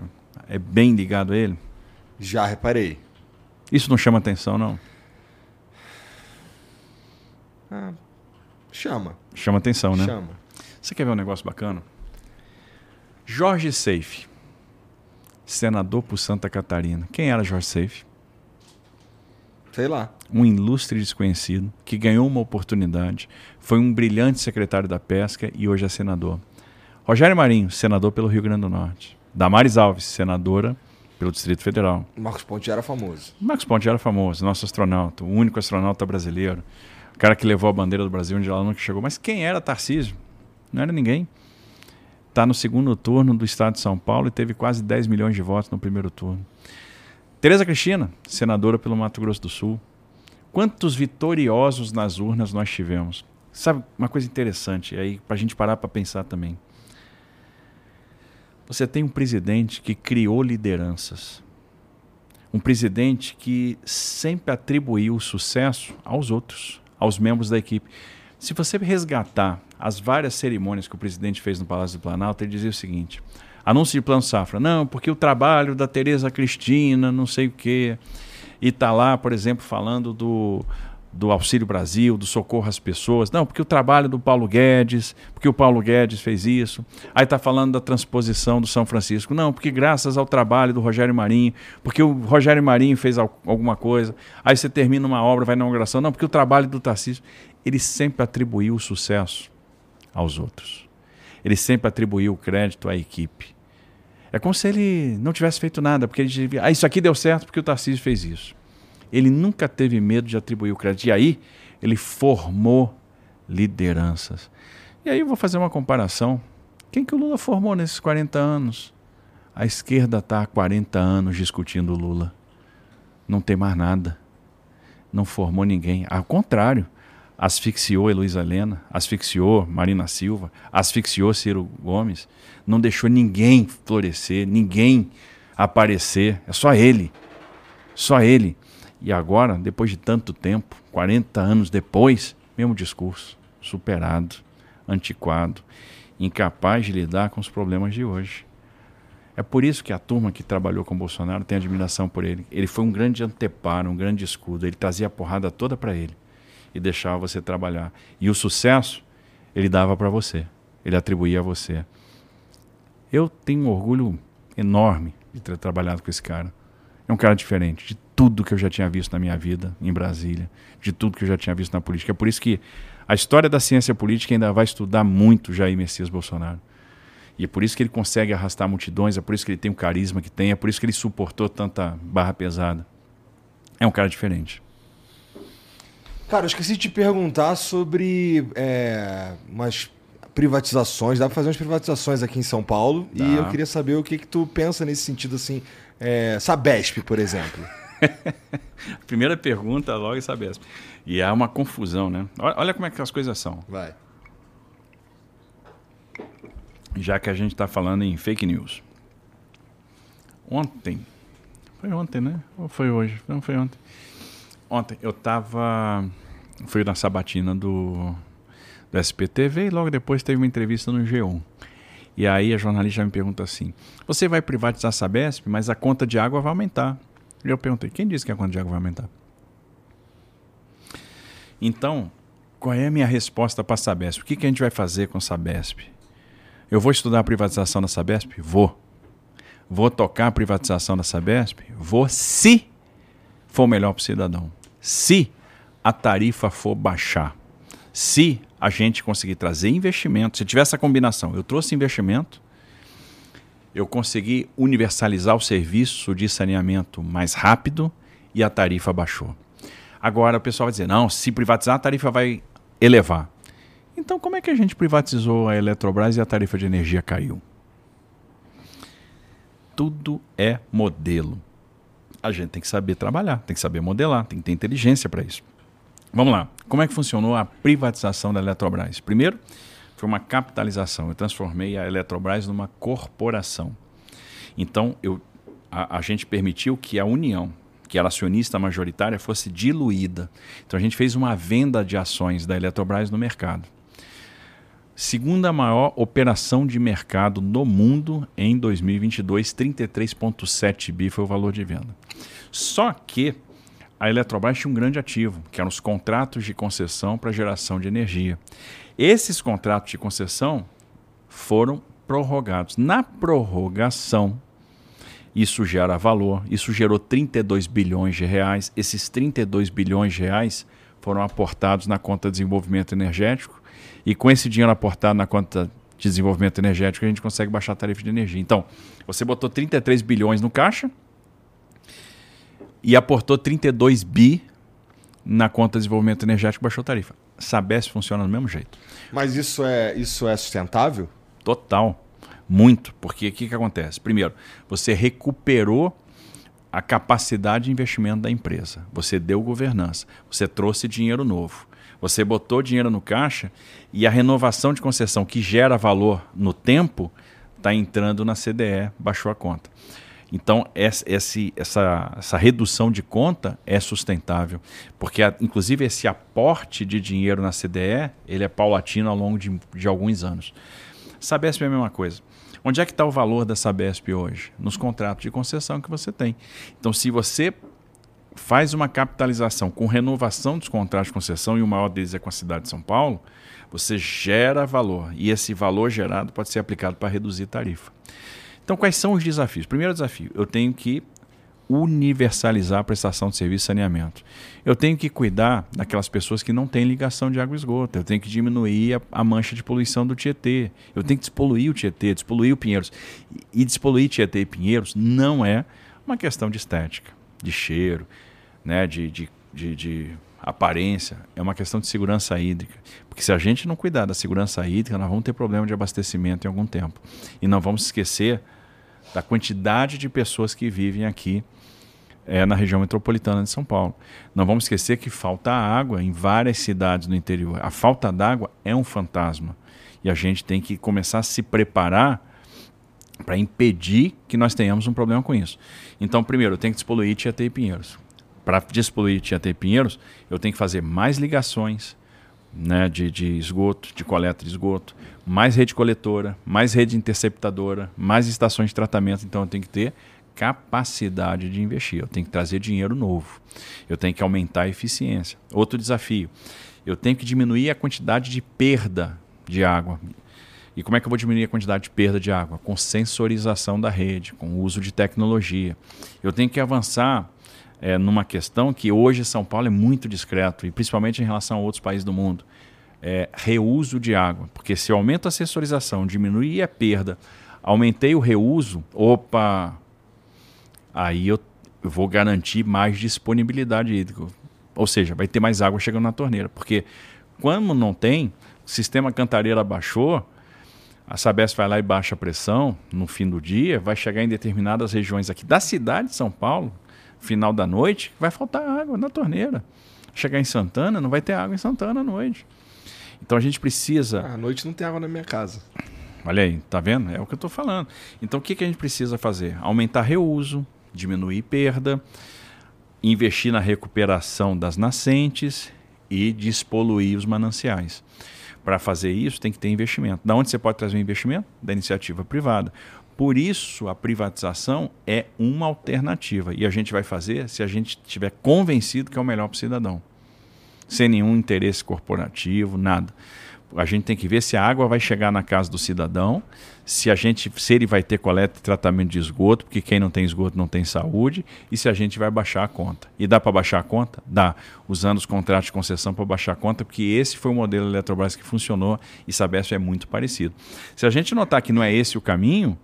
é bem ligado a ele? Já reparei. Isso não chama atenção, não? Ah, chama. Chama atenção, né? Chama. Você quer ver um negócio bacana? Jorge Seife, senador por Santa Catarina. Quem era Jorge Seife? Sei lá. Um ilustre desconhecido que ganhou uma oportunidade, foi um brilhante secretário da Pesca e hoje é senador. Rogério Marinho, senador pelo Rio Grande do Norte. Damares Alves, senadora pelo Distrito Federal. Marcos Ponte era famoso. Marcos Ponte era famoso, nosso astronauta, o único astronauta brasileiro. O cara que levou a bandeira do Brasil onde ela nunca chegou. Mas quem era Tarcísio? Não era ninguém. Está no segundo turno do estado de São Paulo e teve quase 10 milhões de votos no primeiro turno. Tereza Cristina, senadora pelo Mato Grosso do Sul. Quantos vitoriosos nas urnas nós tivemos? Sabe uma coisa interessante aí para a gente parar para pensar também. Você tem um presidente que criou lideranças um presidente que sempre atribuiu o sucesso aos outros, aos membros da equipe. Se você resgatar as várias cerimônias que o presidente fez no Palácio do Planalto, ele dizia o seguinte: anúncio de plano safra, não, porque o trabalho da Tereza Cristina, não sei o quê, e tá lá, por exemplo, falando do do Auxílio Brasil, do socorro às pessoas. Não, porque o trabalho do Paulo Guedes, porque o Paulo Guedes fez isso. Aí está falando da transposição do São Francisco. Não, porque graças ao trabalho do Rogério Marinho, porque o Rogério Marinho fez al alguma coisa. Aí você termina uma obra, vai na inauguração. Não, porque o trabalho do Tarcísio. Ele sempre atribuiu o sucesso aos outros. Ele sempre atribuiu o crédito à equipe. É como se ele não tivesse feito nada, porque ele dizia, ah, isso aqui deu certo porque o Tarcísio fez isso. Ele nunca teve medo de atribuir o crédito. E aí ele formou lideranças. E aí eu vou fazer uma comparação. Quem que o Lula formou nesses 40 anos? A esquerda está há 40 anos discutindo o Lula. Não tem mais nada. Não formou ninguém. Ao contrário, asfixiou Heloísa Helena, asfixiou Marina Silva, asfixiou Ciro Gomes. Não deixou ninguém florescer, ninguém aparecer. É só ele. Só ele. E agora, depois de tanto tempo, 40 anos depois, mesmo discurso, superado, antiquado, incapaz de lidar com os problemas de hoje. É por isso que a turma que trabalhou com Bolsonaro tem admiração por ele. Ele foi um grande anteparo, um grande escudo. Ele trazia a porrada toda para ele e deixava você trabalhar. E o sucesso ele dava para você, ele atribuía a você. Eu tenho um orgulho enorme de ter trabalhado com esse cara. É um cara diferente de tudo que eu já tinha visto na minha vida em Brasília, de tudo que eu já tinha visto na política. É por isso que a história da ciência política ainda vai estudar muito Jair Messias Bolsonaro. E é por isso que ele consegue arrastar multidões, é por isso que ele tem o carisma que tem, é por isso que ele suportou tanta barra pesada. É um cara diferente. Cara, eu esqueci de te perguntar sobre é, umas privatizações. Dá pra fazer umas privatizações aqui em São Paulo. E eu queria saber o que, que tu pensa nesse sentido, assim. É, Sabesp, por exemplo. Primeira pergunta, logo Sabesp. E há uma confusão, né? Olha como é que as coisas são. Vai já que a gente está falando em fake news. Ontem, foi ontem, né? Ou foi hoje? Não, foi ontem. Ontem eu estava, fui na sabatina do, do SPTV e logo depois teve uma entrevista no G1. E aí a jornalista me pergunta assim: Você vai privatizar a Sabesp, mas a conta de água vai aumentar. E eu perguntei: Quem disse que a conta de água vai aumentar? Então, qual é a minha resposta para a Sabesp? O que, que a gente vai fazer com a Sabesp? Eu vou estudar a privatização da Sabesp? Vou. Vou tocar a privatização da Sabesp? Vou, se for melhor para o cidadão. Se a tarifa for baixar. Se a gente conseguir trazer investimento, se tiver essa combinação, eu trouxe investimento, eu consegui universalizar o serviço de saneamento mais rápido e a tarifa baixou. Agora o pessoal vai dizer: não, se privatizar, a tarifa vai elevar. Então, como é que a gente privatizou a Eletrobras e a tarifa de energia caiu? Tudo é modelo. A gente tem que saber trabalhar, tem que saber modelar, tem que ter inteligência para isso. Vamos lá. Como é que funcionou a privatização da Eletrobras? Primeiro, foi uma capitalização. Eu transformei a Eletrobras numa corporação. Então, eu, a, a gente permitiu que a União, que era acionista majoritária, fosse diluída. Então, a gente fez uma venda de ações da Eletrobras no mercado. Segunda maior operação de mercado no mundo em 2022, 33,7 bi foi o valor de venda. Só que a Eletrobras tinha um grande ativo, que eram os contratos de concessão para geração de energia. Esses contratos de concessão foram prorrogados. Na prorrogação, isso gera valor, isso gerou 32 bilhões de reais. Esses 32 bilhões de reais foram aportados na conta de desenvolvimento energético e com esse dinheiro aportado na conta de desenvolvimento energético, a gente consegue baixar a tarifa de energia. Então, você botou 33 bilhões no caixa e aportou 32 bi na conta de desenvolvimento energético, baixou a tarifa. Sabesp funciona do mesmo jeito. Mas isso é, isso é sustentável? Total. Muito. Porque o que, que acontece? Primeiro, você recuperou a capacidade de investimento da empresa. Você deu governança. Você trouxe dinheiro novo. Você botou dinheiro no caixa e a renovação de concessão que gera valor no tempo está entrando na CDE, baixou a conta. Então, essa, essa, essa redução de conta é sustentável, porque, inclusive, esse aporte de dinheiro na CDE ele é paulatino ao longo de, de alguns anos. Sabesp é a mesma coisa. Onde é que está o valor da Sabesp hoje? Nos contratos de concessão que você tem. Então, se você faz uma capitalização com renovação dos contratos de concessão, e o maior deles é com a cidade de São Paulo, você gera valor. E esse valor gerado pode ser aplicado para reduzir tarifa. Então, quais são os desafios? Primeiro desafio, eu tenho que universalizar a prestação de serviço e saneamento. Eu tenho que cuidar daquelas pessoas que não têm ligação de água e esgoto. Eu tenho que diminuir a, a mancha de poluição do Tietê. Eu tenho que despoluir o Tietê, despoluir o Pinheiros. E, e despoluir Tietê e Pinheiros não é uma questão de estética, de cheiro, né, de, de, de, de aparência, é uma questão de segurança hídrica. Porque se a gente não cuidar da segurança hídrica, nós vamos ter problema de abastecimento em algum tempo. E não vamos esquecer da quantidade de pessoas que vivem aqui é, na região metropolitana de São Paulo. Não vamos esquecer que falta água em várias cidades no interior. A falta d'água é um fantasma. E a gente tem que começar a se preparar para impedir que nós tenhamos um problema com isso. Então, primeiro, eu tenho que despoluir Tietê e Pinheiros. Para despoluir Tietê e Pinheiros, eu tenho que fazer mais ligações né, de, de esgoto, de coleta de esgoto, mais rede coletora, mais rede interceptadora, mais estações de tratamento. Então, eu tenho que ter capacidade de investir. Eu tenho que trazer dinheiro novo. Eu tenho que aumentar a eficiência. Outro desafio, eu tenho que diminuir a quantidade de perda de água. E como é que eu vou diminuir a quantidade de perda de água? Com sensorização da rede, com o uso de tecnologia. Eu tenho que avançar é, numa questão que hoje São Paulo é muito discreto, e principalmente em relação a outros países do mundo. É reuso de água. Porque se eu aumento a sensorização, diminui a perda, aumentei o reuso, opa, aí eu vou garantir mais disponibilidade hídrica. Ou seja, vai ter mais água chegando na torneira. Porque quando não tem, o sistema cantareira baixou, a Sabesp vai lá e baixa a pressão no fim do dia, vai chegar em determinadas regiões aqui da cidade de São Paulo, final da noite, vai faltar água na torneira. Chegar em Santana, não vai ter água em Santana à noite. Então a gente precisa. Ah, à noite não tem água na minha casa. Olha aí, tá vendo? É o que eu estou falando. Então o que, que a gente precisa fazer? Aumentar reuso, diminuir perda, investir na recuperação das nascentes e despoluir os mananciais. Para fazer isso, tem que ter investimento. Da onde você pode trazer o investimento? Da iniciativa privada. Por isso, a privatização é uma alternativa. E a gente vai fazer se a gente estiver convencido que é o melhor para o cidadão. Sem nenhum interesse corporativo, nada. A gente tem que ver se a água vai chegar na casa do cidadão, se a gente, se ele vai ter coleta e tratamento de esgoto, porque quem não tem esgoto não tem saúde, e se a gente vai baixar a conta. E dá para baixar a conta? Dá, usando os contratos de concessão para baixar a conta, porque esse foi o modelo Eletrobras que funcionou e Sabesp é muito parecido. Se a gente notar que não é esse o caminho,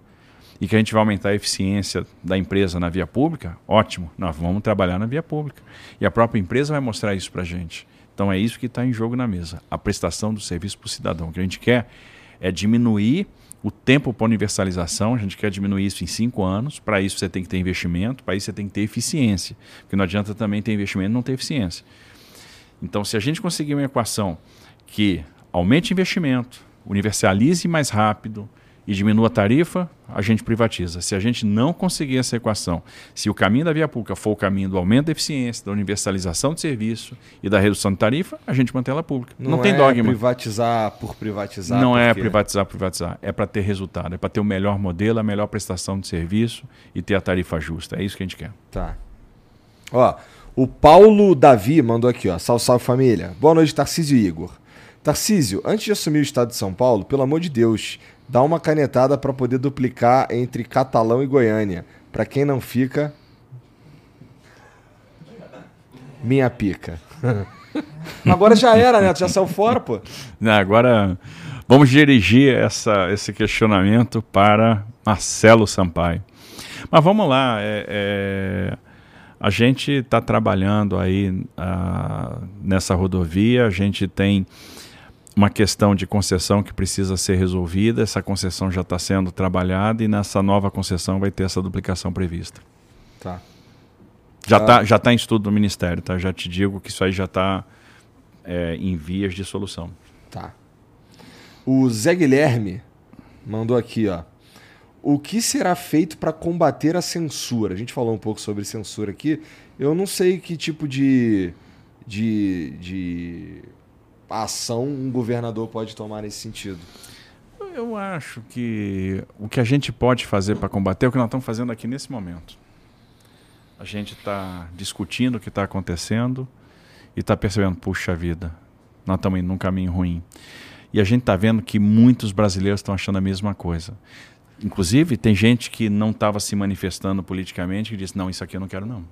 e que a gente vai aumentar a eficiência da empresa na via pública, ótimo, nós vamos trabalhar na via pública. E a própria empresa vai mostrar isso para a gente. Então é isso que está em jogo na mesa, a prestação do serviço para o cidadão. O que a gente quer é diminuir o tempo para universalização, a gente quer diminuir isso em cinco anos. Para isso você tem que ter investimento, para isso você tem que ter eficiência. Porque não adianta também ter investimento e não ter eficiência. Então, se a gente conseguir uma equação que aumente investimento, universalize mais rápido, e diminua a tarifa, a gente privatiza. Se a gente não conseguir essa equação, se o caminho da via pública for o caminho do aumento da eficiência, da universalização de serviço e da redução de tarifa, a gente mantém ela pública. Não, não tem é dogma. privatizar por privatizar. Não é porque... é privatizar por privatizar. É para ter resultado, é para ter o melhor modelo, a melhor prestação de serviço e ter a tarifa justa. É isso que a gente quer. Tá. Ó, o Paulo Davi mandou aqui, ó. Salve, salve família. Boa noite, Tarcísio e Igor. Tarcísio, antes de assumir o estado de São Paulo, pelo amor de Deus, dá uma canetada para poder duplicar entre Catalão e Goiânia. Para quem não fica, minha pica. agora já era, né? Tu já saiu fora, pô. Não, agora vamos dirigir essa, esse questionamento para Marcelo Sampaio. Mas vamos lá, é, é, a gente está trabalhando aí a, ah, nessa rodovia, a gente tem uma questão de concessão que precisa ser resolvida. Essa concessão já está sendo trabalhada e nessa nova concessão vai ter essa duplicação prevista. Tá. Já está ah. já tá em estudo do Ministério, tá? Já te digo que isso aí já está é, em vias de solução. Tá. O Zé Guilherme mandou aqui, ó. O que será feito para combater a censura? A gente falou um pouco sobre censura aqui. Eu não sei que tipo de, de, de ação um governador pode tomar nesse sentido? Eu acho que o que a gente pode fazer para combater é o que nós estamos fazendo aqui nesse momento. A gente está discutindo o que está acontecendo e está percebendo, puxa vida, nós estamos indo num caminho ruim. E a gente está vendo que muitos brasileiros estão achando a mesma coisa. Inclusive, tem gente que não estava se manifestando politicamente que disse: não, isso aqui eu não quero, não.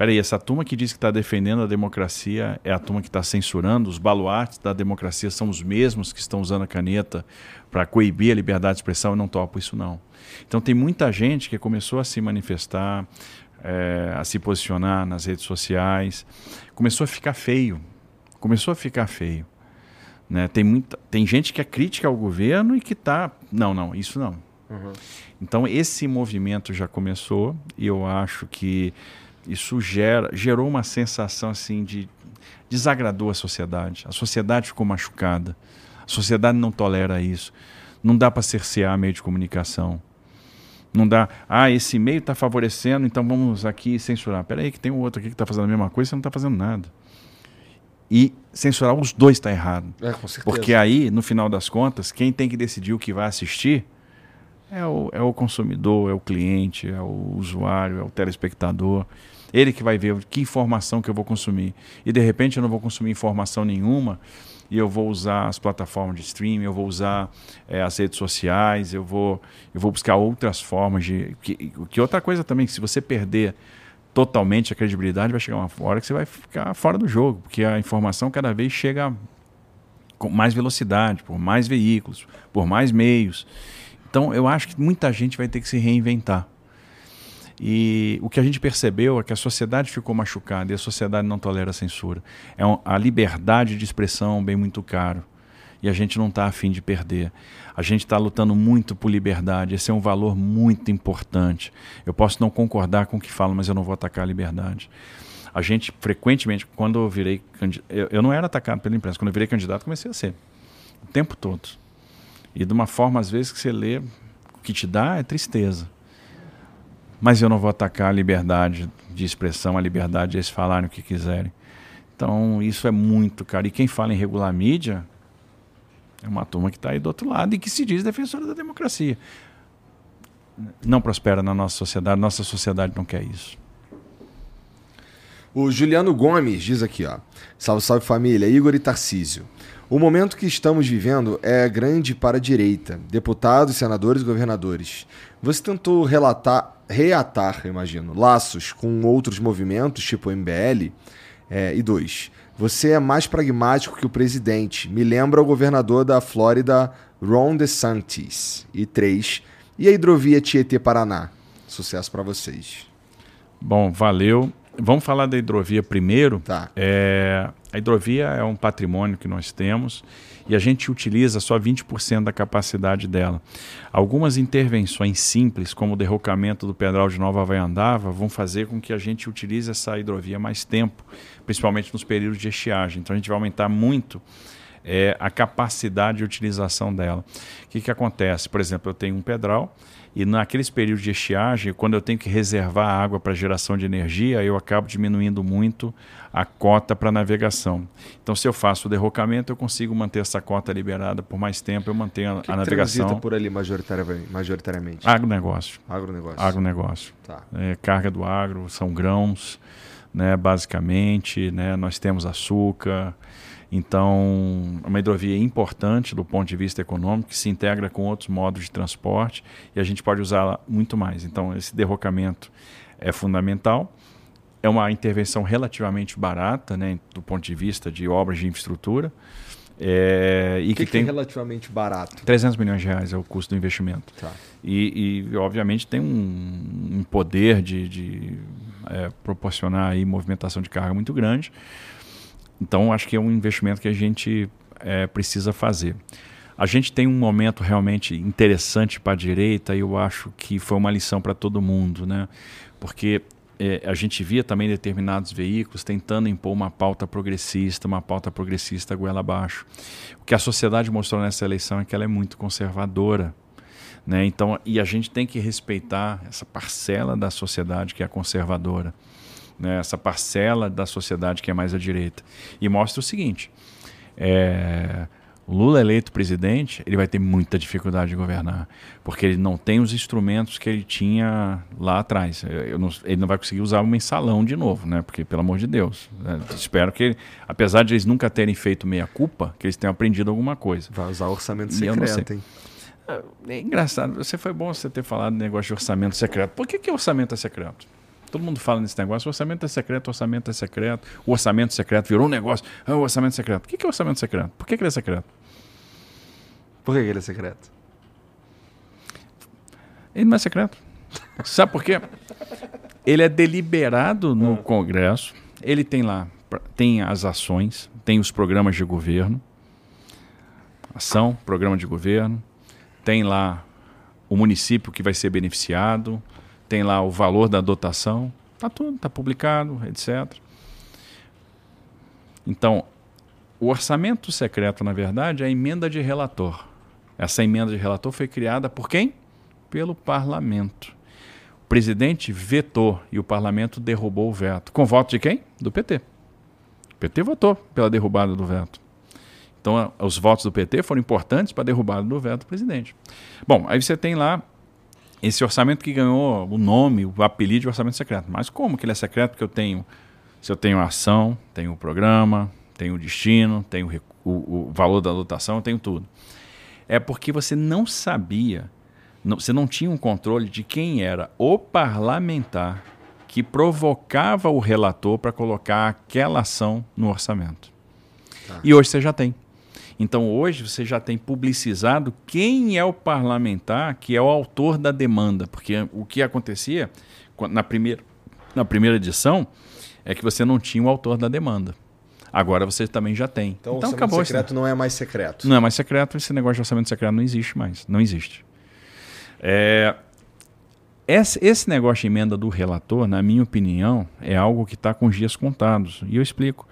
Peraí, essa turma que diz que está defendendo a democracia é a turma que está censurando? Os baluartes da democracia são os mesmos que estão usando a caneta para coibir a liberdade de expressão? Eu não topo isso, não. Então, tem muita gente que começou a se manifestar. é, a se posicionar nas redes sociais. Começou a ficar feio. Começou a ficar feio. Né? Tem, muita, tem gente que é crítica ao governo e que está. Não, não, isso não. Uhum. Então, esse movimento já começou e eu acho que isso gera, gerou uma sensação assim de. desagradou a sociedade. A sociedade ficou machucada. A sociedade não tolera isso. Não dá para cercear meio de comunicação. Não dá, ah, esse meio está favorecendo, então vamos aqui censurar. Espera aí que tem um outro aqui que está fazendo a mesma coisa e você não está fazendo nada. E censurar os dois está errado. É, com certeza. Porque aí, no final das contas, quem tem que decidir o que vai assistir é o, é o consumidor, é o cliente, é o usuário, é o telespectador. Ele que vai ver que informação que eu vou consumir. E de repente eu não vou consumir informação nenhuma e eu vou usar as plataformas de streaming, eu vou usar é, as redes sociais, eu vou, eu vou buscar outras formas de. Que, que outra coisa também, que se você perder totalmente a credibilidade, vai chegar uma hora que você vai ficar fora do jogo, porque a informação cada vez chega com mais velocidade, por mais veículos, por mais meios. Então, eu acho que muita gente vai ter que se reinventar. E o que a gente percebeu é que a sociedade ficou machucada e a sociedade não tolera a censura. É um, a liberdade de expressão é um bem muito caro e a gente não está afim de perder. A gente está lutando muito por liberdade, esse é um valor muito importante. Eu posso não concordar com o que falam, mas eu não vou atacar a liberdade. A gente, frequentemente, quando eu virei eu, eu não era atacado pela imprensa, quando eu virei candidato, comecei a ser. O tempo todo. E de uma forma, às vezes, que você lê, o que te dá é tristeza mas eu não vou atacar a liberdade de expressão, a liberdade de eles falarem o que quiserem. Então, isso é muito, cara. E quem fala em regular mídia é uma turma que está aí do outro lado e que se diz defensora da democracia. Não prospera na nossa sociedade, nossa sociedade não quer isso. O Juliano Gomes diz aqui, ó. Salve, salve família, Igor e Tarcísio. O momento que estamos vivendo é grande para a direita, deputados, senadores e governadores. Você tentou relatar, reatar, imagino, laços com outros movimentos, tipo o MBL? É, e dois, você é mais pragmático que o presidente. Me lembra o governador da Flórida, Ron DeSantis. E três, e a hidrovia Tietê-Paraná? Sucesso para vocês. Bom, valeu. Vamos falar da hidrovia primeiro. Tá. É, a hidrovia é um patrimônio que nós temos e a gente utiliza só 20% da capacidade dela. Algumas intervenções simples, como o derrocamento do Pedral de Nova Havaiandava, vão fazer com que a gente utilize essa hidrovia mais tempo, principalmente nos períodos de estiagem. Então a gente vai aumentar muito é, a capacidade de utilização dela. O que, que acontece? Por exemplo, eu tenho um pedral e naqueles períodos de estiagem, quando eu tenho que reservar água para geração de energia, eu acabo diminuindo muito a cota para navegação. Então, se eu faço o derrocamento, eu consigo manter essa cota liberada por mais tempo, eu mantenho que a navegação. por ali majoritariamente? majoritariamente? Agronegócio. Agronegócio. Agronegócio. Tá. É, carga do agro, são grãos, né, basicamente. Né, nós temos açúcar, então, é uma hidrovia importante do ponto de vista econômico, que se integra com outros modos de transporte e a gente pode usá-la muito mais. Então, esse derrocamento é fundamental. É uma intervenção relativamente barata, né, do ponto de vista de obras de infraestrutura. É, e que, que, que tem é relativamente barato? 300 milhões de reais é o custo do investimento. Tá. E, e, obviamente, tem um, um poder de, de é, proporcionar aí movimentação de carga muito grande. Então, acho que é um investimento que a gente é, precisa fazer. A gente tem um momento realmente interessante para a direita e eu acho que foi uma lição para todo mundo, né? Porque é, a gente via também determinados veículos tentando impor uma pauta progressista, uma pauta progressista goela abaixo. O que a sociedade mostrou nessa eleição é que ela é muito conservadora. Né? Então, e a gente tem que respeitar essa parcela da sociedade que é conservadora né, essa parcela da sociedade que é mais à direita. E mostra o seguinte: é, Lula eleito presidente, ele vai ter muita dificuldade de governar, porque ele não tem os instrumentos que ele tinha lá atrás. Não, ele não vai conseguir usar um mensalão de novo, né? Porque, pelo amor de Deus, né? espero que, ele, apesar de eles nunca terem feito meia culpa, que eles tenham aprendido alguma coisa. Vai usar orçamento secreto, hein? É, é engraçado. Você foi bom você ter falado do negócio de orçamento secreto. Por que, que orçamento é secreto? Todo mundo fala nesse negócio, o orçamento é secreto, orçamento é secreto, o orçamento secreto virou um negócio, ah, o orçamento secreto. O que é orçamento secreto? Por que, ele é secreto? Por que, ele é secreto? Ele não é secreto. Sabe por quê? ele é deliberado no Congresso, ele tem lá, tem as ações, tem os programas de governo, ação, programa de governo, tem lá o município que vai ser beneficiado, tem lá o valor da dotação, tá tudo, tá publicado, etc. Então, o orçamento secreto, na verdade, é a emenda de relator. Essa emenda de relator foi criada por quem? Pelo parlamento. O presidente vetou e o parlamento derrubou o veto. Com voto de quem? Do PT. O PT votou pela derrubada do veto. Então, os votos do PT foram importantes para a derrubada do veto do presidente. Bom, aí você tem lá esse orçamento que ganhou o nome, o apelido de orçamento secreto. Mas como que ele é secreto? Porque eu tenho, se eu tenho a ação, tenho o programa, tenho o destino, tenho o, o valor da dotação, tenho tudo. É porque você não sabia, não, você não tinha um controle de quem era o parlamentar que provocava o relator para colocar aquela ação no orçamento. Tá. E hoje você já tem. Então hoje você já tem publicizado quem é o parlamentar que é o autor da demanda, porque o que acontecia na primeira, na primeira edição é que você não tinha o autor da demanda. Agora você também já tem. Então, então o orçamento secreto não é mais secreto. Não é mais secreto, esse negócio de orçamento secreto não existe mais. Não existe. É, esse, esse negócio de emenda do relator, na minha opinião, é algo que está com dias contados. E eu explico.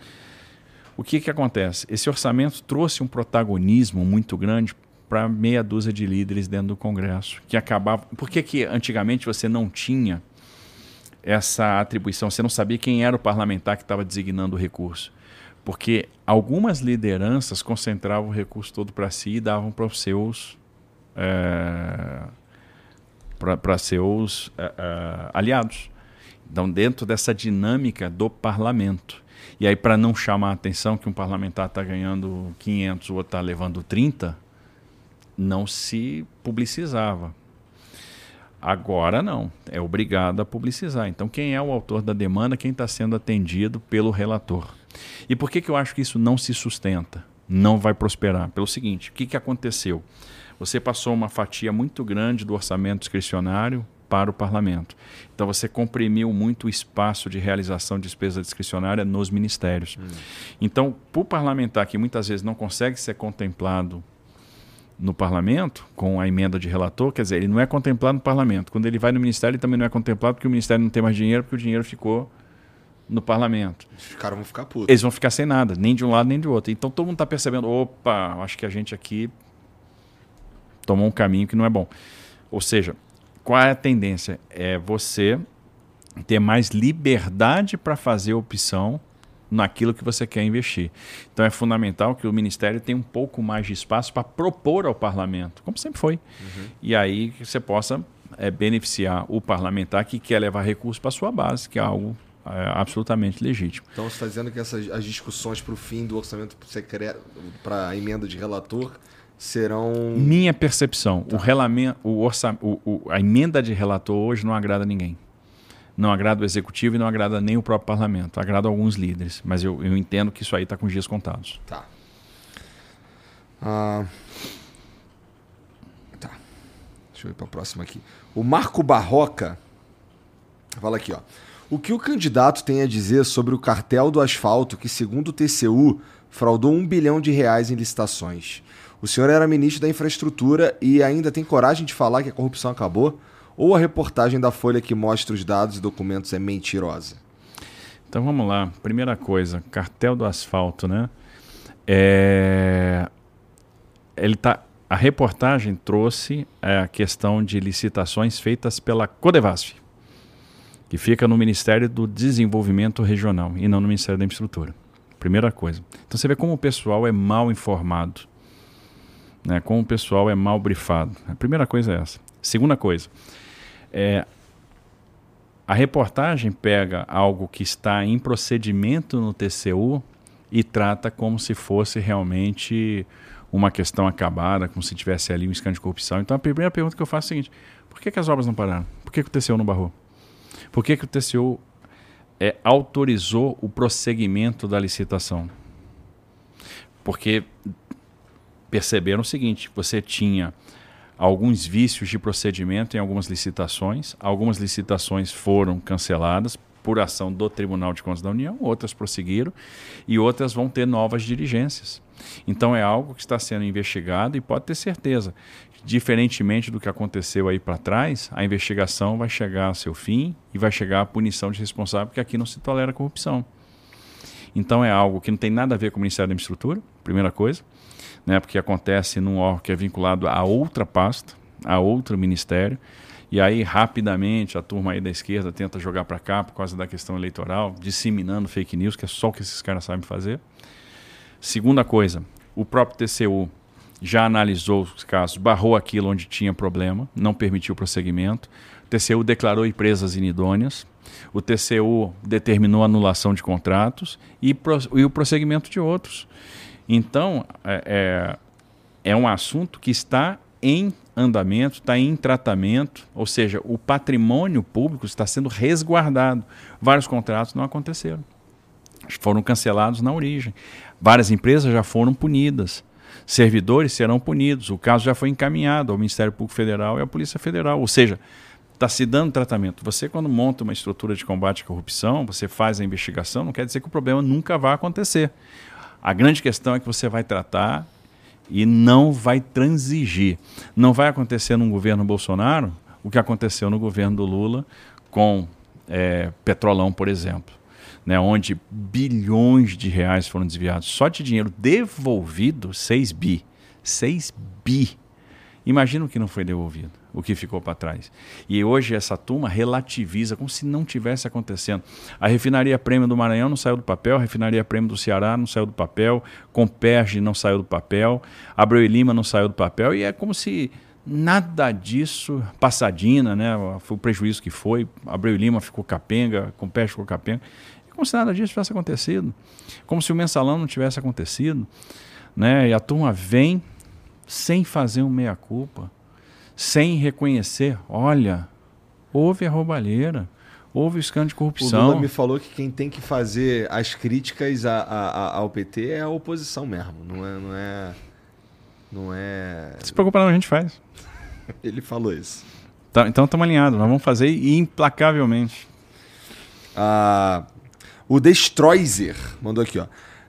O que, que acontece? Esse orçamento trouxe um protagonismo muito grande para meia dúzia de líderes dentro do Congresso, que acabava. Por que, que antigamente você não tinha essa atribuição? Você não sabia quem era o parlamentar que estava designando o recurso. Porque algumas lideranças concentravam o recurso todo para si e davam para os seus. É, para seus é, é, aliados. Então, dentro dessa dinâmica do parlamento. E aí, para não chamar a atenção que um parlamentar está ganhando 500, o outro está levando 30, não se publicizava. Agora não, é obrigado a publicizar. Então, quem é o autor da demanda, quem está sendo atendido pelo relator. E por que, que eu acho que isso não se sustenta? Não vai prosperar? Pelo seguinte: o que, que aconteceu? Você passou uma fatia muito grande do orçamento discricionário para o parlamento. Então você comprimiu muito o espaço de realização de despesa discricionária nos ministérios. Hum. Então, para o parlamentar que muitas vezes não consegue ser contemplado no parlamento, com a emenda de relator, quer dizer, ele não é contemplado no parlamento. Quando ele vai no ministério, ele também não é contemplado porque o ministério não tem mais dinheiro, porque o dinheiro ficou no parlamento. Os caras vão ficar putos. Eles vão ficar sem nada, nem de um lado nem de outro. Então todo mundo está percebendo, opa, acho que a gente aqui tomou um caminho que não é bom. Ou seja, qual é a tendência? É você ter mais liberdade para fazer opção naquilo que você quer investir. Então é fundamental que o Ministério tenha um pouco mais de espaço para propor ao parlamento, como sempre foi. Uhum. E aí que você possa é, beneficiar o parlamentar que quer levar recursos para a sua base, que é algo é, absolutamente legítimo. Então você está dizendo que essas, as discussões para o fim do orçamento secreto, para a emenda de relator, serão. Minha percepção, tá. o relamento, o orça, o, o, a emenda de relator hoje não agrada ninguém. Não agrada o executivo e não agrada nem o próprio parlamento. Agrada alguns líderes. Mas eu, eu entendo que isso aí está com dias contados. Tá. Ah, tá. Deixa eu ir para a próxima aqui. O Marco Barroca fala aqui, ó. O que o candidato tem a dizer sobre o cartel do asfalto que, segundo o TCU, fraudou um bilhão de reais em licitações? O senhor era ministro da Infraestrutura e ainda tem coragem de falar que a corrupção acabou? Ou a reportagem da Folha que mostra os dados e documentos é mentirosa? Então vamos lá. Primeira coisa, cartel do asfalto, né? É... Ele tá... A reportagem trouxe é, a questão de licitações feitas pela Codevasf, que fica no Ministério do Desenvolvimento Regional e não no Ministério da Infraestrutura. Primeira coisa. Então você vê como o pessoal é mal informado né, como o pessoal é mal brifado. A primeira coisa é essa. Segunda coisa, é, a reportagem pega algo que está em procedimento no TCU e trata como se fosse realmente uma questão acabada, como se tivesse ali um escândalo de corrupção. Então a primeira pergunta que eu faço é a seguinte: por que, que as obras não pararam? Por que, que o TCU não barrou? Por que, que o TCU é, autorizou o prosseguimento da licitação? Porque perceberam o seguinte: você tinha alguns vícios de procedimento em algumas licitações. Algumas licitações foram canceladas por ação do Tribunal de Contas da União, outras prosseguiram e outras vão ter novas diligências. Então é algo que está sendo investigado e pode ter certeza, diferentemente do que aconteceu aí para trás, a investigação vai chegar ao seu fim e vai chegar à punição de responsável, porque aqui não se tolera corrupção. Então é algo que não tem nada a ver com o Ministério da Infraestrutura, primeira coisa né, porque acontece num órgão que é vinculado a outra pasta, a outro ministério, e aí rapidamente a turma aí da esquerda tenta jogar para cá por causa da questão eleitoral, disseminando fake news, que é só o que esses caras sabem fazer. Segunda coisa, o próprio TCU já analisou os casos, barrou aquilo onde tinha problema, não permitiu o prosseguimento. O TCU declarou empresas inidôneas. O TCU determinou anulação de contratos e, e o prosseguimento de outros. Então, é, é, é um assunto que está em andamento, está em tratamento, ou seja, o patrimônio público está sendo resguardado. Vários contratos não aconteceram, foram cancelados na origem. Várias empresas já foram punidas, servidores serão punidos. O caso já foi encaminhado ao Ministério Público Federal e à Polícia Federal, ou seja, está se dando tratamento. Você, quando monta uma estrutura de combate à corrupção, você faz a investigação, não quer dizer que o problema nunca vai acontecer. A grande questão é que você vai tratar e não vai transigir. Não vai acontecer no governo Bolsonaro o que aconteceu no governo do Lula com é, Petrolão, por exemplo, né, onde bilhões de reais foram desviados. Só de dinheiro devolvido, 6 bi. 6 bi. Imagina o que não foi devolvido o que ficou para trás. E hoje essa turma relativiza como se não tivesse acontecendo. A refinaria Prêmio do Maranhão não saiu do papel, a refinaria Prêmio do Ceará não saiu do papel, Comperge não saiu do papel, Abreu e Lima não saiu do papel, e é como se nada disso, Passadina, né, foi o prejuízo que foi, Abreu e Lima ficou capenga, Comperge ficou capenga, é como se nada disso tivesse acontecido, como se o mensalão não tivesse acontecido, né, e a turma vem sem fazer um meia-culpa, sem reconhecer, olha, houve a roubalheira, houve o escândalo de corrupção. O Lula me falou que quem tem que fazer as críticas a, a, ao PT é a oposição mesmo, não é, não é, não é. Se preocupa não, a gente faz. Ele falou isso. Tá, então estamos alinhados, nós vamos fazer implacavelmente. Ah, o Destroyer mandou aqui, ó.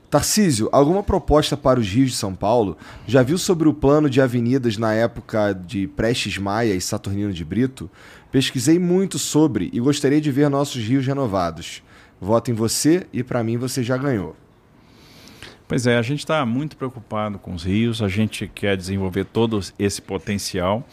Tarcísio, alguma proposta para os rios de São Paulo? Já viu sobre o plano de avenidas na época de Prestes Maia e Saturnino de Brito? Pesquisei muito sobre e gostaria de ver nossos rios renovados. Voto em você e para mim você já ganhou. Pois é, a gente está muito preocupado com os rios, a gente quer desenvolver todo esse potencial.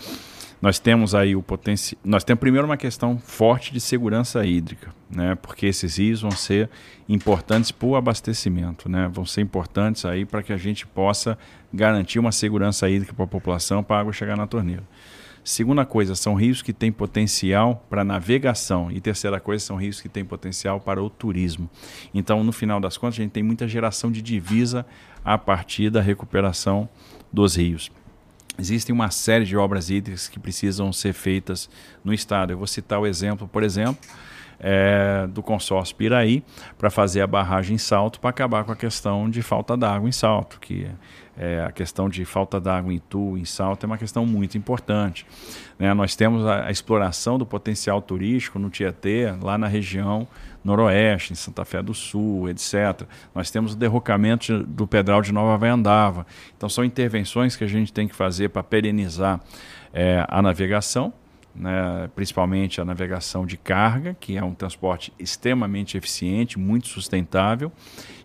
Nós temos aí o potencial. Nós temos primeiro uma questão forte de segurança hídrica, né? Porque esses rios vão ser importantes para o abastecimento, né? Vão ser importantes aí para que a gente possa garantir uma segurança hídrica para a população, para a água chegar na torneira. Segunda coisa, são rios que têm potencial para navegação. E terceira coisa, são rios que têm potencial para o turismo. Então, no final das contas, a gente tem muita geração de divisa a partir da recuperação dos rios. Existem uma série de obras hídricas que precisam ser feitas no estado. Eu vou citar o exemplo, por exemplo, é, do consórcio Piraí para fazer a barragem em Salto para acabar com a questão de falta d'água em Salto, que é, a questão de falta d'água em Tu, em Salto, é uma questão muito importante. Né? Nós temos a, a, exploração do potencial turístico no Tietê, lá na região noroeste, em Santa Fé do Sul, etc. Nós temos o derrocamento do Pedral de Nova Vaiandava. Então, são intervenções que a gente tem que fazer para perenizar é, a navegação, né, principalmente a navegação de carga, que é um transporte extremamente eficiente, muito sustentável,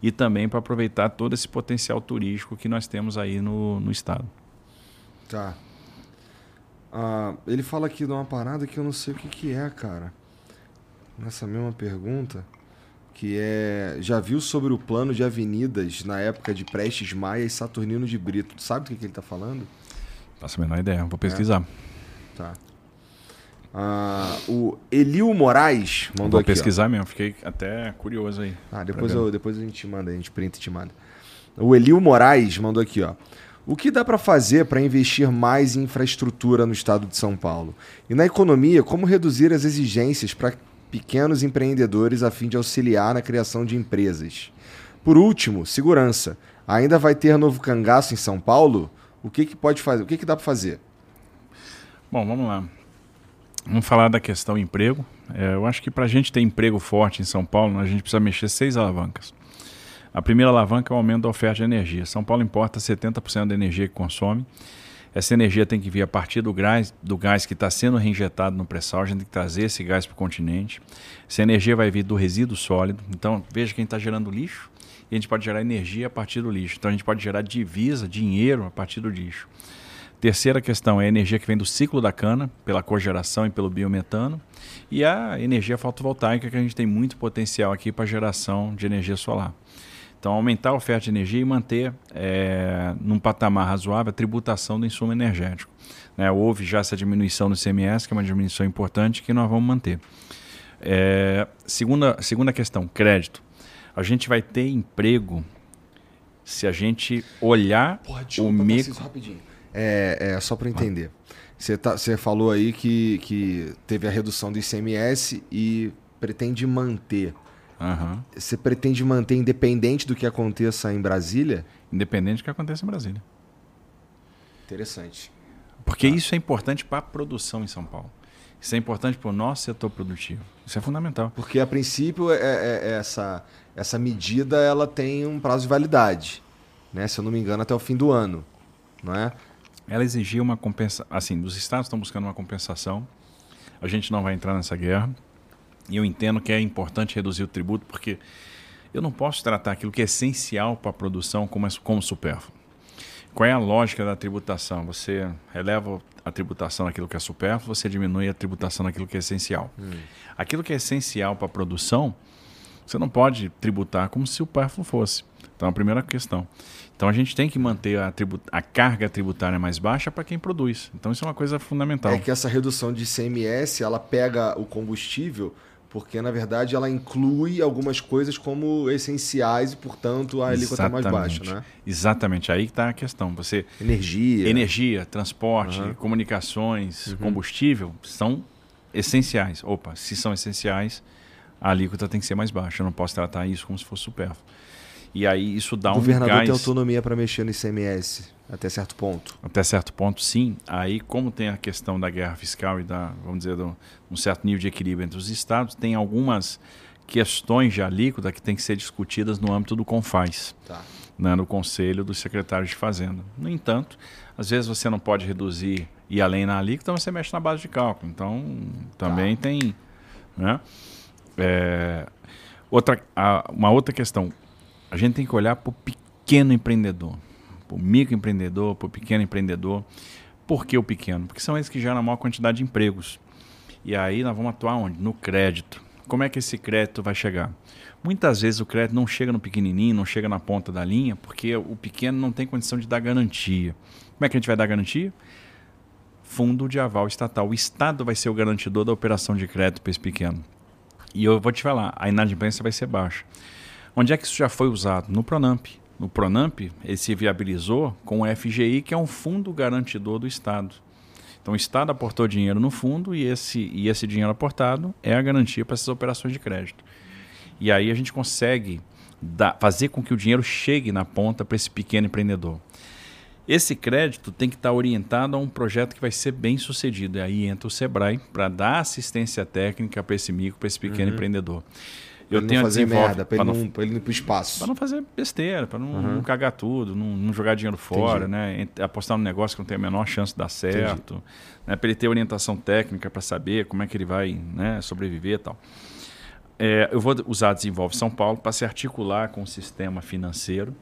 e também para aproveitar todo esse potencial turístico que nós temos aí no, no estado. Tá. Ah, ele fala aqui de uma parada que eu não sei o que, que é, cara. Nessa mesma pergunta, que é. Já viu sobre o plano de avenidas na época de Prestes Maia e Saturnino de Brito? Sabe do que, que ele está falando? Faço a menor ideia, vou pesquisar. É. Tá. Ah, o Elio Moraes mandou Vou aqui. pesquisar ó. mesmo, fiquei até curioso aí. Ah, depois, eu, depois a gente manda, a gente printa e te manda. O Elio Moraes mandou aqui, ó. O que dá para fazer para investir mais em infraestrutura no estado de São Paulo? E na economia, como reduzir as exigências para pequenos empreendedores a fim de auxiliar na criação de empresas? Por último, segurança. Ainda vai ter novo cangaço em São Paulo? O que, que pode fazer? O que, que dá para fazer? Bom, vamos lá. Vamos falar da questão emprego. É, eu acho que para a gente ter emprego forte em São Paulo, a gente precisa mexer seis alavancas. A primeira alavanca é o aumento da oferta de energia. São Paulo importa 70% da energia que consome. Essa energia tem que vir a partir do gás, do gás que está sendo reinjetado no pré-sal. A gente tem que trazer esse gás para o continente. Essa energia vai vir do resíduo sólido. Então, veja quem está gerando lixo. E a gente pode gerar energia a partir do lixo. Então, a gente pode gerar divisa, dinheiro a partir do lixo. Terceira questão é a energia que vem do ciclo da cana, pela cogeração e pelo biometano. E a energia fotovoltaica, que a gente tem muito potencial aqui para geração de energia solar. Então, aumentar a oferta de energia e manter é, num patamar razoável a tributação do insumo energético. Né? Houve já essa diminuição no CMS, que é uma diminuição importante que nós vamos manter. É, segunda, segunda questão, crédito. A gente vai ter emprego se a gente olhar Porra, o micro... rapidinho. É, é só para entender. Você tá, falou aí que, que teve a redução do ICMS e pretende manter. Uhum. Você pretende manter independente do que aconteça em Brasília? Independente do que aconteça em Brasília. Interessante. Porque tá. isso é importante para a produção em São Paulo. Isso é importante para o nosso setor produtivo. Isso é fundamental. Porque, a princípio, é, é, é, essa, essa medida ela tem um prazo de validade. Né? Se eu não me engano, até o fim do ano. Não é? Ela exigia uma compensação. Assim, os estados estão buscando uma compensação. A gente não vai entrar nessa guerra. E eu entendo que é importante reduzir o tributo, porque eu não posso tratar aquilo que é essencial para a produção como, como supérfluo. Qual é a lógica da tributação? Você eleva a tributação naquilo que é supérfluo, você diminui a tributação naquilo que é essencial. Hum. Aquilo que é essencial para a produção, você não pode tributar como se o supérfluo fosse. Então, a primeira questão. Então, a gente tem que manter a, a carga tributária mais baixa para quem produz. Então, isso é uma coisa fundamental. É que essa redução de ICMS, ela pega o combustível porque na verdade ela inclui algumas coisas como essenciais e portanto a alíquota é mais baixa, né? Exatamente, aí está a questão. Você energia, energia, transporte, uhum. comunicações, uhum. combustível são essenciais. Opa, se são essenciais, a alíquota tem que ser mais baixa. Eu não posso tratar isso como se fosse supérfluo. E aí isso dá o um governador gás... tem autonomia para mexer no ICMS até certo ponto. Até certo ponto, sim. Aí, como tem a questão da guerra fiscal e da, vamos dizer, de um certo nível de equilíbrio entre os estados, tem algumas questões de alíquota que têm que ser discutidas no âmbito do CONFAS, tá. né, no Conselho dos Secretários de Fazenda. No entanto, às vezes você não pode reduzir e além na alíquota, você mexe na base de cálculo. Então, também tá. tem... Né? É, outra, a, uma outra questão, a gente tem que olhar para o pequeno empreendedor, para o microempreendedor, para o pequeno empreendedor. Por que o pequeno? Porque são eles que geram a maior quantidade de empregos. E aí nós vamos atuar onde? No crédito. Como é que esse crédito vai chegar? Muitas vezes o crédito não chega no pequenininho, não chega na ponta da linha, porque o pequeno não tem condição de dar garantia. Como é que a gente vai dar garantia? Fundo de aval estatal. O Estado vai ser o garantidor da operação de crédito para esse pequeno. E eu vou te falar, a inadimplência vai ser baixa. Onde é que isso já foi usado? No Pronamp. No Pronamp, ele se viabilizou com o FGI, que é um fundo garantidor do Estado. Então, o Estado aportou dinheiro no fundo e esse, e esse dinheiro aportado é a garantia para essas operações de crédito. E aí a gente consegue dar, fazer com que o dinheiro chegue na ponta para esse pequeno empreendedor. Esse crédito tem que estar orientado a um projeto que vai ser bem sucedido. E aí entra o Sebrae para dar assistência técnica para esse micro, para esse pequeno uhum. empreendedor. Eu ele tenho não fazer merda, para ele, não, pra ele não ir para o espaço. Para não fazer besteira, para não, uhum. não, cagar tudo, não, não jogar dinheiro fora, né? apostar num negócio que não tem a menor chance de dar certo. Né? Para ele ter orientação técnica para saber como é que ele vai né, sobreviver e tal. É, eu vou usar Desenvolve São Paulo para se articular com o sistema financeiro,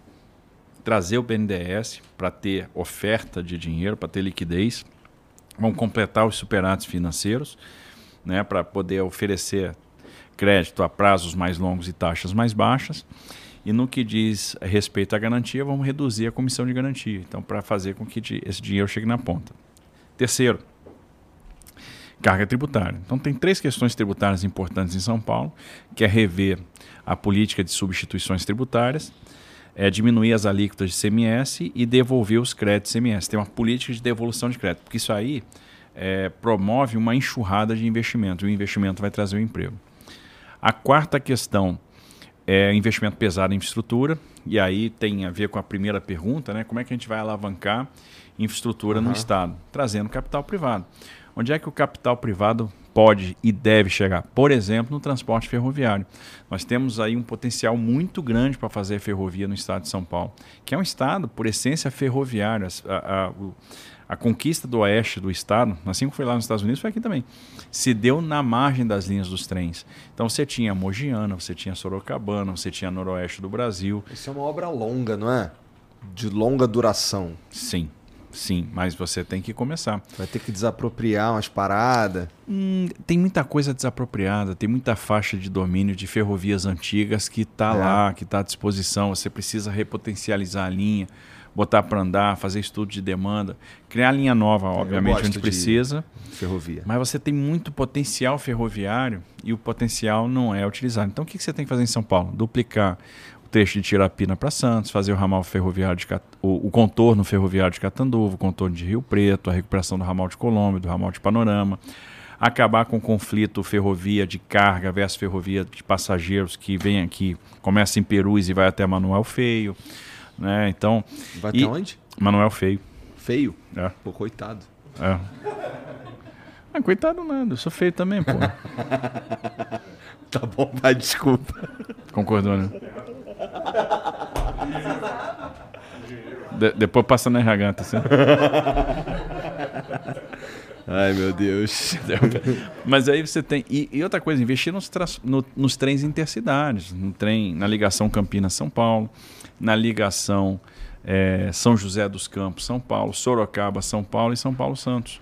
trazer o BNDES para ter oferta de dinheiro, para ter liquidez. Vamos completar os superatos financeiros né, para poder oferecer crédito a prazos mais longos e taxas mais baixas. E no que diz respeito à garantia, vamos reduzir a comissão de garantia. Então, para fazer com que esse dinheiro chegue na ponta. Terceiro, carga tributária. Então, tem três questões tributárias importantes em São Paulo, que é rever a política de substituições tributárias, é diminuir as alíquotas de CMS e devolver os créditos CMS. Tem uma política de devolução de crédito, porque isso aí é, promove uma enxurrada de investimento, e o investimento vai trazer o emprego. A quarta questão é investimento pesado em infraestrutura. E aí tem a ver com a primeira pergunta, né? Como é que a gente vai alavancar infraestrutura uhum. no Estado? Trazendo capital privado. Onde é que o capital privado pode e deve chegar? Por exemplo, no transporte ferroviário. Nós temos aí um potencial muito grande para fazer ferrovia no estado de São Paulo, que é um estado, por essência, ferroviário. A, a, a conquista do oeste do estado, assim como foi lá nos Estados Unidos, foi aqui também, se deu na margem das linhas dos trens. Então você tinha Mogiana, você tinha Sorocabana, você tinha Noroeste do Brasil. Isso é uma obra longa, não é? De longa duração. Sim. Sim, mas você tem que começar. Vai ter que desapropriar umas paradas. Hum, tem muita coisa desapropriada, tem muita faixa de domínio de ferrovias antigas que está é. lá, que está à disposição. Você precisa repotencializar a linha, botar para andar, fazer estudo de demanda, criar linha nova, obviamente, onde precisa. Ferrovia. Mas você tem muito potencial ferroviário e o potencial não é utilizado. Então o que você tem que fazer em São Paulo? Duplicar trecho de Tirapina para Santos, fazer o ramal ferroviário de o, o, contorno ferroviário de Catanduva, o contorno de Rio Preto, a recuperação do ramal de Colômbia, do ramal de Panorama, acabar com o conflito ferrovia de carga versus ferrovia de passageiros que vem aqui, começa em Perus e vai até Manuel Feio, né? Então, vai até onde? Manuel Feio. Feio? É. Pô, coitado. É. Ah, coitado nada, eu sou feio também, pô. tá bom, vai, desculpa. Concordou, né? De, depois passa na RH, tá certo? Ai, meu Deus. Mas aí você tem. E, e outra coisa, investir nos, no, nos trens intercidades, no trem, na ligação Campinas-São Paulo, na ligação é, São José dos Campos, São Paulo, Sorocaba, São Paulo e São Paulo Santos.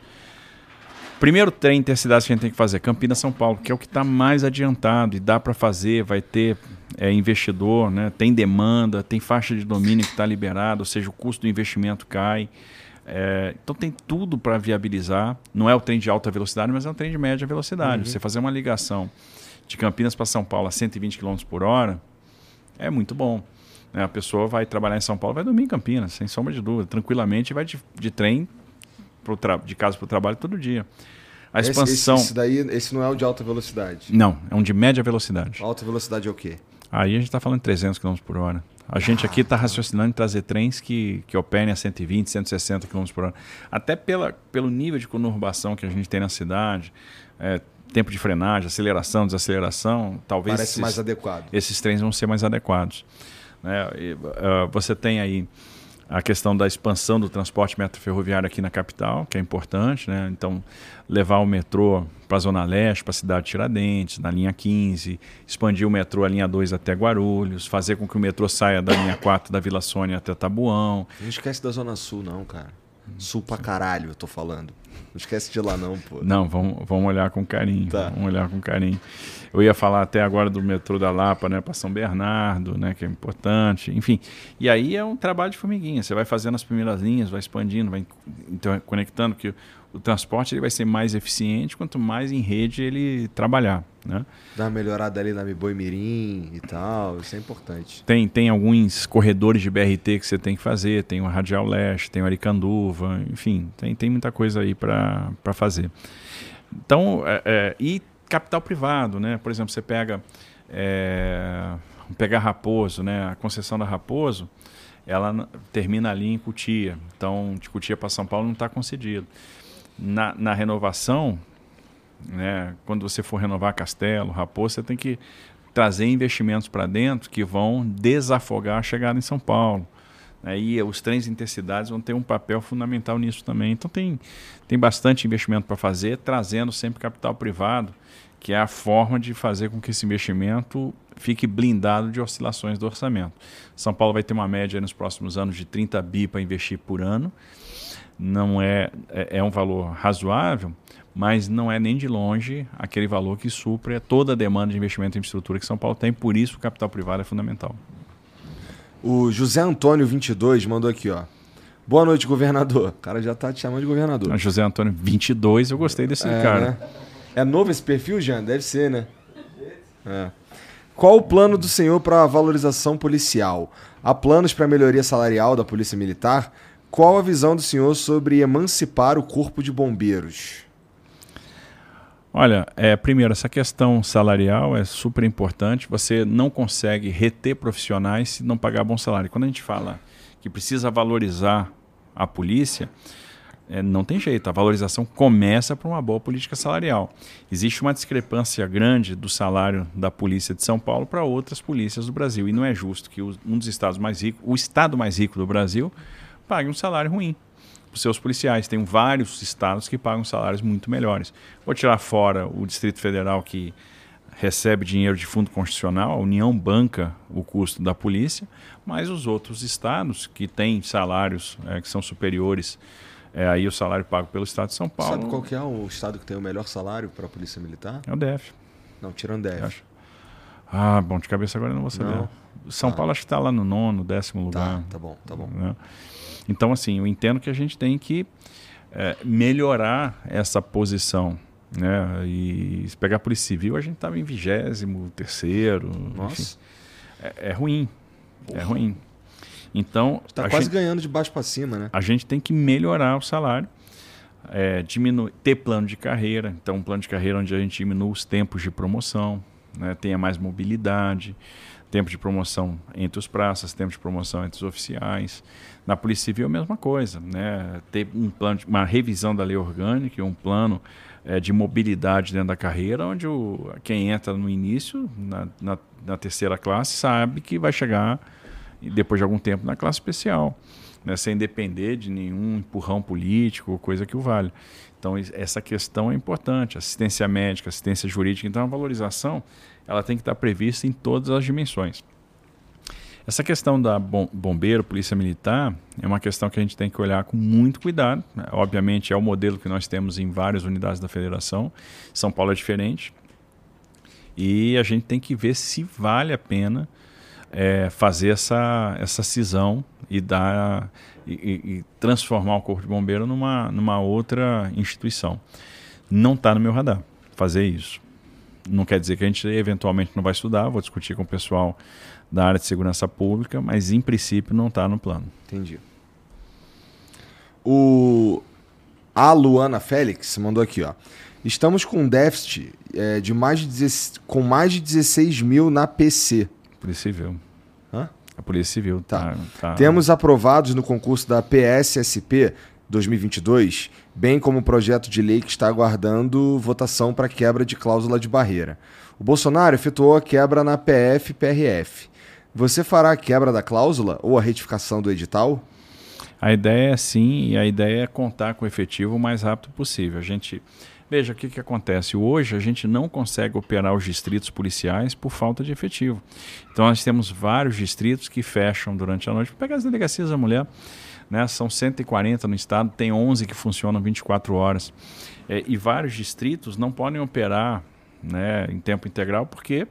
Primeiro trem intercidades que a gente tem que fazer, Campinas-São Paulo, que é o que está mais adiantado e dá para fazer, vai ter é, investidor, né? tem demanda, tem faixa de domínio que está liberada, ou seja, o custo do investimento cai. É, então tem tudo para viabilizar. Não é o trem de alta velocidade, mas é um trem de média velocidade. Uhum. Você fazer uma ligação de Campinas para São Paulo a 120 km por hora é muito bom. Né? A pessoa vai trabalhar em São Paulo, vai dormir em Campinas, sem sombra de dúvida, tranquilamente, vai de, de trem de casa para o trabalho todo dia. A expansão. Esse, esse, daí, esse não é o de alta velocidade. Não, é um de média velocidade. Alta velocidade é o quê? Aí a gente está falando de 300 km por hora. A gente aqui está raciocinando em trazer trens que, que operem a 120, 160 km por hora. Até pela, pelo nível de conurbação que a gente tem na cidade, é, tempo de frenagem, aceleração, desaceleração, talvez. Parece esses, mais adequado. Esses trens vão ser mais adequados. Né? E, uh, você tem aí a questão da expansão do transporte metroferroviário aqui na capital, que é importante, né? Então, levar o metrô para a Zona Leste, para a cidade de Tiradentes, na linha 15, expandir o metrô a linha 2 até Guarulhos, fazer com que o metrô saia da linha 4 da Vila Sônia até Tabuão. Não esquece da Zona Sul, não, cara. Sul pra caralho, eu tô falando. Não esquece de ir lá, não, pô. Não, vamos, vamos olhar com carinho. Tá. Vamos olhar com carinho. Eu ia falar até agora do metrô da Lapa, né, para São Bernardo, né, que é importante. Enfim, e aí é um trabalho de formiguinha. Você vai fazendo as primeiras linhas, vai expandindo, vai então, conectando que o transporte ele vai ser mais eficiente quanto mais em rede ele trabalhar. Né? Dar uma melhorada ali na Boi Mirim e tal, isso é importante. Tem, tem alguns corredores de BRT que você tem que fazer, tem o Radial Leste, tem o Aricanduva, enfim, tem, tem muita coisa aí para fazer. Então, é, é, e capital privado, né? Por exemplo, você pega, é, pegar Raposo, né? A concessão da Raposo, ela termina ali em Cutia. Então, de Cutia para São Paulo não está concedido na, na renovação, né, quando você for renovar Castelo, Raposo, você tem que trazer investimentos para dentro que vão desafogar a chegada em São Paulo. E os trens intercidades vão ter um papel fundamental nisso também. Então tem, tem bastante investimento para fazer, trazendo sempre capital privado, que é a forma de fazer com que esse investimento fique blindado de oscilações do orçamento. São Paulo vai ter uma média nos próximos anos de 30 bi para investir por ano não é, é, é um valor razoável, mas não é nem de longe aquele valor que supre toda a demanda de investimento em infraestrutura que São Paulo tem, por isso o capital privado é fundamental. O José Antônio 22 mandou aqui, ó. Boa noite, governador. O cara já tá te chamando de governador. O José Antônio 22, eu gostei desse é, cara. Né? É novo esse perfil, Jean? Deve ser, né? É. Qual o plano do senhor para a valorização policial? Há planos para a melhoria salarial da Polícia Militar? Qual a visão do senhor sobre emancipar o corpo de bombeiros? Olha, é, primeiro, essa questão salarial é super importante. Você não consegue reter profissionais se não pagar bom salário. Quando a gente fala que precisa valorizar a polícia, é, não tem jeito. A valorização começa por uma boa política salarial. Existe uma discrepância grande do salário da polícia de São Paulo para outras polícias do Brasil. E não é justo que um dos estados mais ricos, o estado mais rico do Brasil, pague um salário ruim seus policiais. Tem vários estados que pagam salários muito melhores. Vou tirar fora o Distrito Federal que recebe dinheiro de fundo constitucional, a União banca o custo da polícia, mas os outros estados que têm salários é, que são superiores é, aí o salário pago pelo Estado de São Paulo. Sabe qual que é o estado que tem o melhor salário para a Polícia Militar? É o DF. Não, tirando DF. Ah, bom, de cabeça agora eu não vou saber. Não. São tá. Paulo acho que está lá no nono, décimo tá, lugar. Tá, tá bom, tá bom. Né? Então, assim, eu entendo que a gente tem que é, melhorar essa posição. Né? E se pegar a Polícia Civil, a gente estava em vigésimo, terceiro. É, é, ruim. Porra. É ruim. Então. Está quase gente, ganhando de baixo para cima, né? A gente tem que melhorar o salário. É, diminuir, ter plano de carreira. Então, um plano de carreira onde a gente diminua os tempos de promoção, né? tenha mais mobilidade, tempo de promoção entre os praças, tempo de promoção entre os oficiais. Na Polícia Civil a mesma coisa, né? Ter um plano, uma revisão da lei orgânica, um plano é, de mobilidade dentro da carreira, onde o, quem entra no início, na, na, na, terceira classe, sabe que vai chegar depois de algum tempo na classe especial, né? sem depender de nenhum empurrão político ou coisa que o valha. Então essa questão é importante, assistência médica, assistência jurídica, então a valorização ela tem que estar prevista em todas as dimensões. Essa questão da bombeiro, polícia militar, é uma questão que a gente tem que olhar com muito cuidado. Né? Obviamente, é o modelo que nós temos em várias unidades da federação. São Paulo é diferente. E a gente tem que ver se vale a pena é, fazer essa, essa cisão e, dar, e, e, transformar o Corpo de Bombeiro numa, numa outra instituição. Não está no meu radar fazer isso. Não quer dizer que a gente eventualmente não vai estudar, vou discutir com o pessoal da área de segurança pública, mas em princípio não está no plano. Entendi. O a Luana Félix mandou aqui, ó. Estamos com um déficit é, de mais de 10, com mais de 16 mil na PC. Polícia Civil. Hã? A Polícia Civil. Tá. tá, tá. Temos aprovados no concurso da PSSP 2022, bem como o projeto de lei que está aguardando votação para quebra de cláusula de barreira. O Bolsonaro efetuou a quebra na PF-PRF. Você fará a quebra da cláusula ou a retificação do edital? A ideia é sim, e a ideia é contar com o efetivo o mais rápido possível. A gente Veja o que, que acontece. Hoje a gente não consegue operar os distritos policiais por falta de efetivo. Então nós temos vários distritos que fecham durante a noite. Pega as delegacias da mulher, né? são 140 no estado, tem 11 que funcionam 24 horas. É, e vários distritos não podem operar né, em tempo integral porque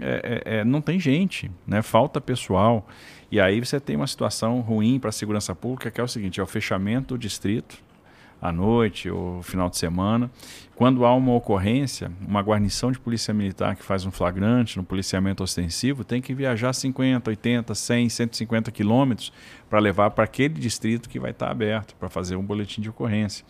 é, é, é, não tem gente, né? falta pessoal. E aí você tem uma situação ruim para a segurança pública, que é o seguinte: é o fechamento do distrito à noite ou final de semana. Quando há uma ocorrência, uma guarnição de polícia militar que faz um flagrante no policiamento ostensivo tem que viajar 50, 80, 100, 150 quilômetros para levar para aquele distrito que vai estar aberto para fazer um boletim de ocorrência.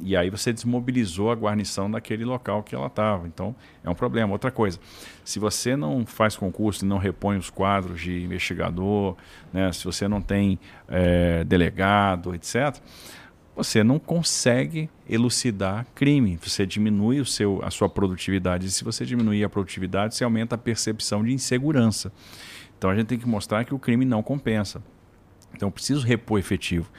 E aí você desmobilizou a guarnição daquele local que ela estava. Então, é um problema. Outra coisa, se você não faz concurso e não repõe os quadros de investigador, né, se você não tem é, delegado, etc., você não consegue elucidar crime. Você diminui o seu, a sua produtividade. E se você diminuir a produtividade, você aumenta a percepção de insegurança. Então a gente tem que mostrar que o crime não compensa. Então preciso repor efetivo.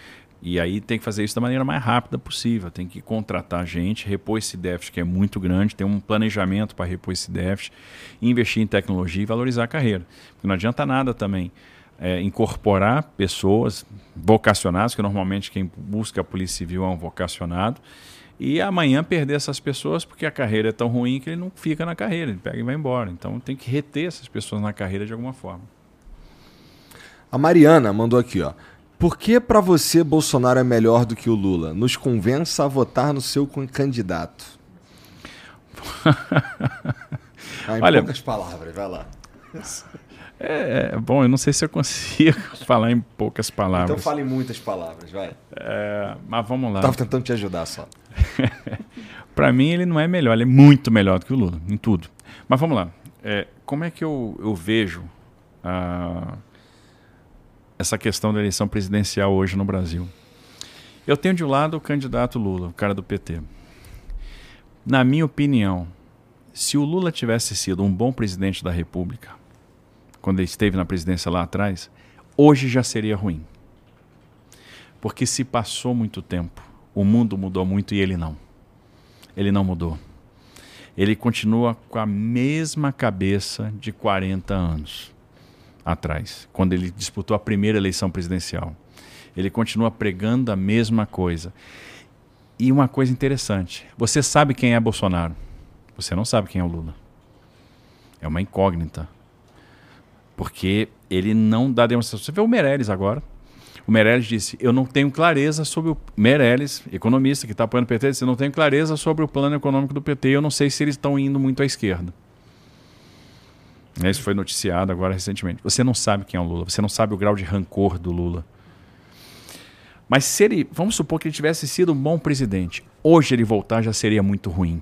E aí tem que fazer isso da maneira mais rápida possível. Tem que contratar gente, repor esse déficit que é muito grande, ter um planejamento para repor esse déficit, investir em tecnologia e valorizar a carreira. Porque não adianta nada também é, incorporar pessoas vocacionadas, que normalmente quem busca a Polícia Civil é um vocacionado, e amanhã perder essas pessoas porque a carreira é tão ruim que ele não fica na carreira, ele pega e vai embora. Então tem que reter essas pessoas na carreira de alguma forma. A Mariana mandou aqui, ó. Por que para você Bolsonaro é melhor do que o Lula? Nos convença a votar no seu candidato. ah, em Olha, poucas palavras, vai lá. É, é, bom, eu não sei se eu consigo falar em poucas palavras. Então fale em muitas palavras, vai. É, mas vamos lá. Tava tentando te ajudar só. Para mim, ele não é melhor, ele é muito melhor do que o Lula, em tudo. Mas vamos lá. É, como é que eu, eu vejo ah, essa questão da eleição presidencial hoje no Brasil? Eu tenho de um lado o candidato Lula, o cara do PT. Na minha opinião, se o Lula tivesse sido um bom presidente da República, quando ele esteve na presidência lá atrás, hoje já seria ruim. Porque se passou muito tempo, o mundo mudou muito e ele não. Ele não mudou. Ele continua com a mesma cabeça de 40 anos atrás, quando ele disputou a primeira eleição presidencial. Ele continua pregando a mesma coisa. E uma coisa interessante: você sabe quem é Bolsonaro, você não sabe quem é o Lula. É uma incógnita. Porque ele não dá demonstração. Você vê o Meirelles agora. O Meirelles disse: Eu não tenho clareza sobre o. Meirelles, economista que está apoiando o PT, disse: Eu não tenho clareza sobre o plano econômico do PT. Eu não sei se eles estão indo muito à esquerda. Isso foi noticiado agora recentemente. Você não sabe quem é o Lula, você não sabe o grau de rancor do Lula. Mas se ele, vamos supor que ele tivesse sido um bom presidente, hoje ele voltar já seria muito ruim,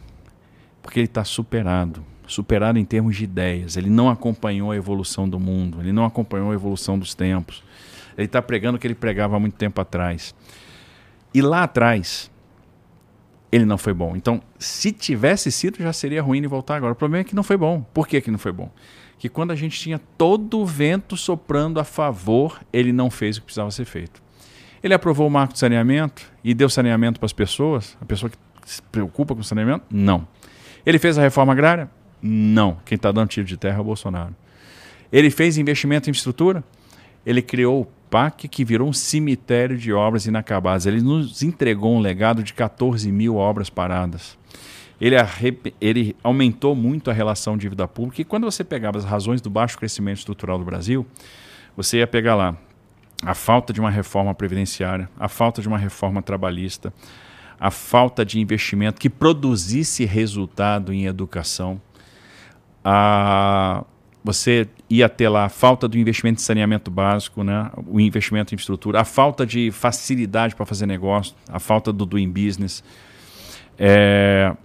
porque ele está superado, superado em termos de ideias. Ele não acompanhou a evolução do mundo, ele não acompanhou a evolução dos tempos. Ele está pregando o que ele pregava há muito tempo atrás. E lá atrás, ele não foi bom. Então, se tivesse sido, já seria ruim ele voltar agora. O problema é que não foi bom. Por que, que não foi bom? Que quando a gente tinha todo o vento soprando a favor, ele não fez o que precisava ser feito. Ele aprovou o marco de saneamento e deu saneamento para as pessoas? A pessoa que se preocupa com saneamento? Não. Ele fez a reforma agrária? Não. Quem está dando tiro de terra é o Bolsonaro. Ele fez investimento em infraestrutura? Ele criou o PAC, que virou um cemitério de obras inacabadas. Ele nos entregou um legado de 14 mil obras paradas. Ele, ele aumentou muito a relação dívida pública. E quando você pegava as razões do baixo crescimento estrutural do Brasil, você ia pegar lá a falta de uma reforma previdenciária, a falta de uma reforma trabalhista, a falta de investimento que produzisse resultado em educação, a, você ia ter lá a falta do investimento em saneamento básico, né? o investimento em infraestrutura, a falta de facilidade para fazer negócio, a falta do doing business, é,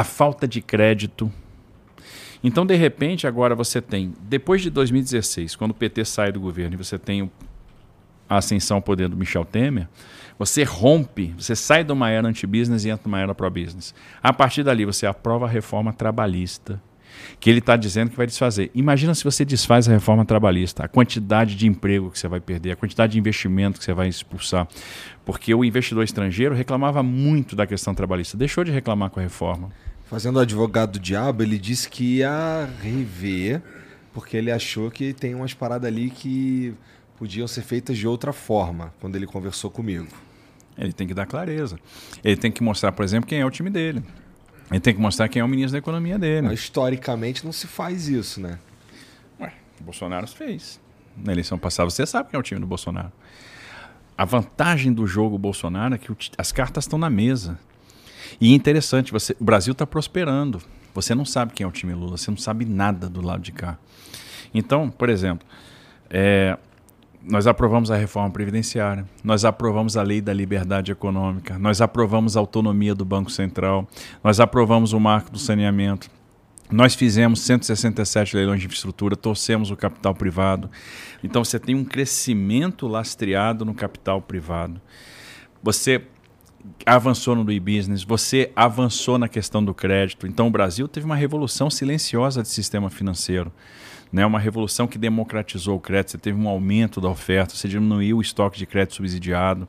a falta de crédito, então, de repente, agora você tem, depois de 2016, quando o PT sai do governo e você tem a ascensão ao poder do Michel Temer, você rompe, você sai de uma era anti-business e entra numa era pro-business. A partir dali, você aprova a reforma trabalhista, que ele está dizendo que vai desfazer. Imagina se você desfaz a reforma trabalhista, a quantidade de emprego que você vai perder, a quantidade de investimento que você vai expulsar. Porque o investidor estrangeiro reclamava muito da questão trabalhista, deixou de reclamar com a reforma. Fazendo o advogado do diabo, ele disse que ia rever, porque ele achou que tem umas paradas ali que podiam ser feitas de outra forma, quando ele conversou comigo. Ele tem que dar clareza. Ele tem que mostrar, por exemplo, quem é o time dele. Ele tem que mostrar quem é o ministro da economia dele. Mas, historicamente não se faz isso, né? Ué, o Bolsonaro fez. Na eleição passada, você sabe quem é o time do Bolsonaro. A vantagem do jogo Bolsonaro é que as cartas estão na mesa. E interessante, você, o Brasil está prosperando. Você não sabe quem é o time Lula, você não sabe nada do lado de cá. Então, por exemplo, é, nós aprovamos a reforma previdenciária, nós aprovamos a lei da liberdade econômica, nós aprovamos a autonomia do Banco Central, nós aprovamos o marco do saneamento, nós fizemos 167 leilões de infraestrutura, torcemos o capital privado. Então você tem um crescimento lastreado no capital privado. Você avançou no e-business, você avançou na questão do crédito. Então o Brasil teve uma revolução silenciosa de sistema financeiro. Né, uma revolução que democratizou o crédito, você teve um aumento da oferta, você diminuiu o estoque de crédito subsidiado.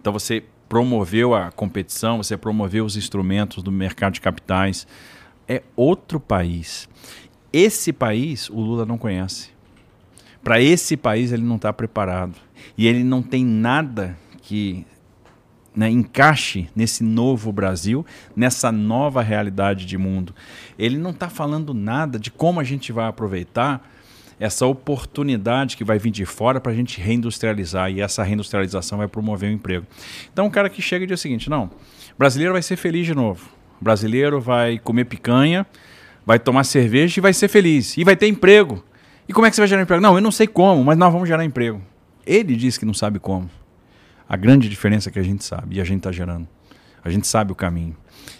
Então você promoveu a competição, você promoveu os instrumentos do mercado de capitais. É outro país. Esse país o Lula não conhece. Para esse país ele não está preparado. E ele não tem nada que né, encaixe nesse novo Brasil, nessa nova realidade de mundo. Ele não está falando nada de como a gente vai aproveitar essa oportunidade que vai vir de fora para a gente reindustrializar e essa reindustrialização vai promover o emprego. Então, o cara que chega e diz o seguinte: não, brasileiro vai ser feliz de novo, brasileiro vai comer picanha, vai tomar cerveja e vai ser feliz. E vai ter emprego. E como é que você vai gerar emprego? Não, eu não sei como, mas nós vamos gerar emprego. Ele diz que não sabe como. A grande diferença é que a gente sabe e a gente está gerando. A gente sabe o caminho.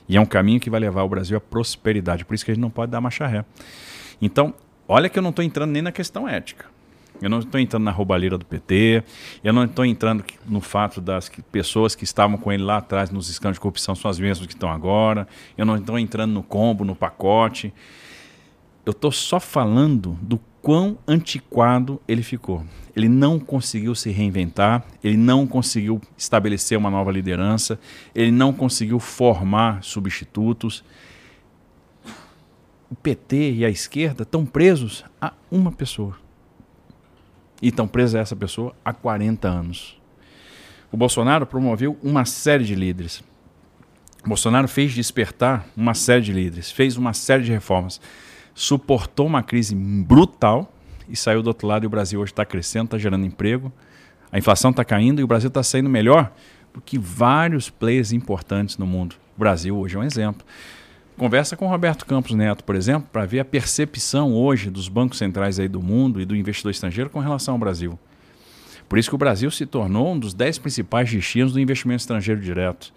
E é um caminho que vai levar o Brasil à prosperidade. Por isso que a gente não pode dar marcha ré. Então, olha que eu não estou entrando nem na questão ética. Eu não estou entrando na roubalheira do PT, eu não estou entrando no fato das que, pessoas que estavam com ele lá atrás nos escândalos de corrupção são as mesmas que estão agora, eu não estou entrando no combo, no pacote. Eu estou só falando do quão antiquado ele ficou. Ele não conseguiu se reinventar, ele não conseguiu estabelecer uma nova liderança, ele não conseguiu formar substitutos. O PT e a esquerda estão presos a uma pessoa e estão presos a essa pessoa há 40 anos. O Bolsonaro promoveu uma série de líderes. O Bolsonaro fez despertar uma série de líderes, fez uma série de reformas, suportou uma crise brutal e saiu do outro lado. E o Brasil hoje está crescendo, está gerando emprego, a inflação está caindo e o Brasil está saindo melhor do que vários players importantes no mundo. O Brasil hoje é um exemplo. Conversa com o Roberto Campos Neto, por exemplo, para ver a percepção hoje dos bancos centrais aí do mundo e do investidor estrangeiro com relação ao Brasil. Por isso que o Brasil se tornou um dos dez principais destinos do investimento estrangeiro direto.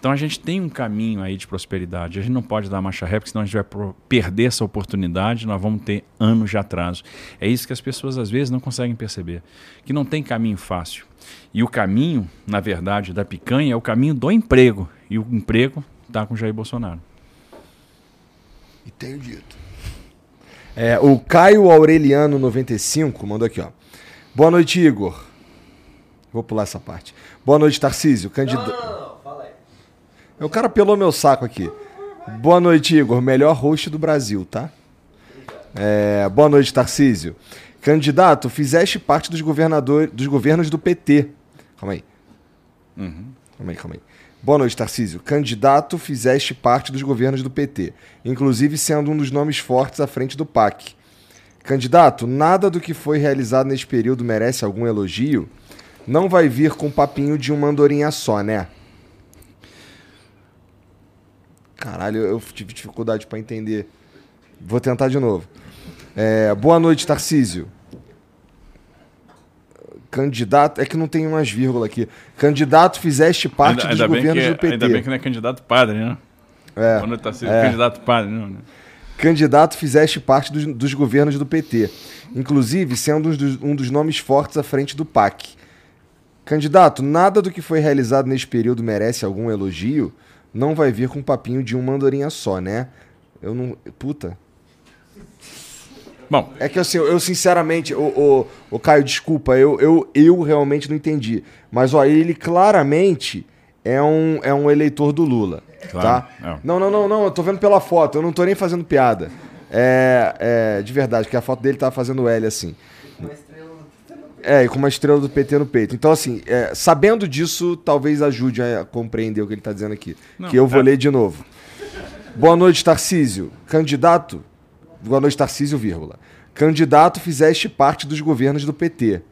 Então a gente tem um caminho aí de prosperidade. A gente não pode dar marcha ré, porque senão a gente vai perder essa oportunidade, nós vamos ter anos de atraso. É isso que as pessoas às vezes não conseguem perceber, que não tem caminho fácil. E o caminho, na verdade, da picanha é o caminho do emprego. E o emprego está com Jair Bolsonaro. E tenho dito. É, o Caio Aureliano 95 mandou aqui, ó. Boa noite, Igor. Vou pular essa parte. Boa noite, Tarcísio. Candidato. Não, não, não, fala aí. O cara pelou meu saco aqui. Boa noite, Igor. Melhor host do Brasil, tá? É, boa noite, Tarcísio. Candidato, fizeste parte dos, governadores, dos governos do PT. Calma aí. Uhum. Calma aí, calma aí. Boa noite, Tarcísio. Candidato, fizeste parte dos governos do PT, inclusive sendo um dos nomes fortes à frente do PAC. Candidato, nada do que foi realizado neste período merece algum elogio? Não vai vir com papinho de uma andorinha só, né? Caralho, eu tive dificuldade para entender. Vou tentar de novo. É, boa noite, Tarcísio candidato. É que não tem umas vírgulas aqui. Candidato fizeste parte ainda, dos ainda governos é, do PT. Ainda bem que não é candidato padre, né? É. Quando está sendo é. candidato padre, não, né? Candidato fizeste parte dos, dos, governos do PT, inclusive sendo um dos, um dos nomes fortes à frente do PAC. Candidato, nada do que foi realizado neste período merece algum elogio. Não vai vir com um papinho de uma andorinha só, né? Eu não. Puta. Bom. É que assim, eu sinceramente, o, o, o Caio, desculpa, eu, eu, eu realmente não entendi. Mas ó, ele claramente é um, é um eleitor do Lula. Claro, tá? É. Não, não, não, não, eu tô vendo pela foto, eu não tô nem fazendo piada. É, é de verdade, que a foto dele tá fazendo L assim. É, e com uma estrela do PT no peito. Então, assim, é, sabendo disso, talvez ajude a compreender o que ele está dizendo aqui. Não, que eu vou é... ler de novo. Boa noite, Tarcísio. Candidato Boa noite, Tarcísio, vírgula. Candidato fizeste parte dos governos do PT,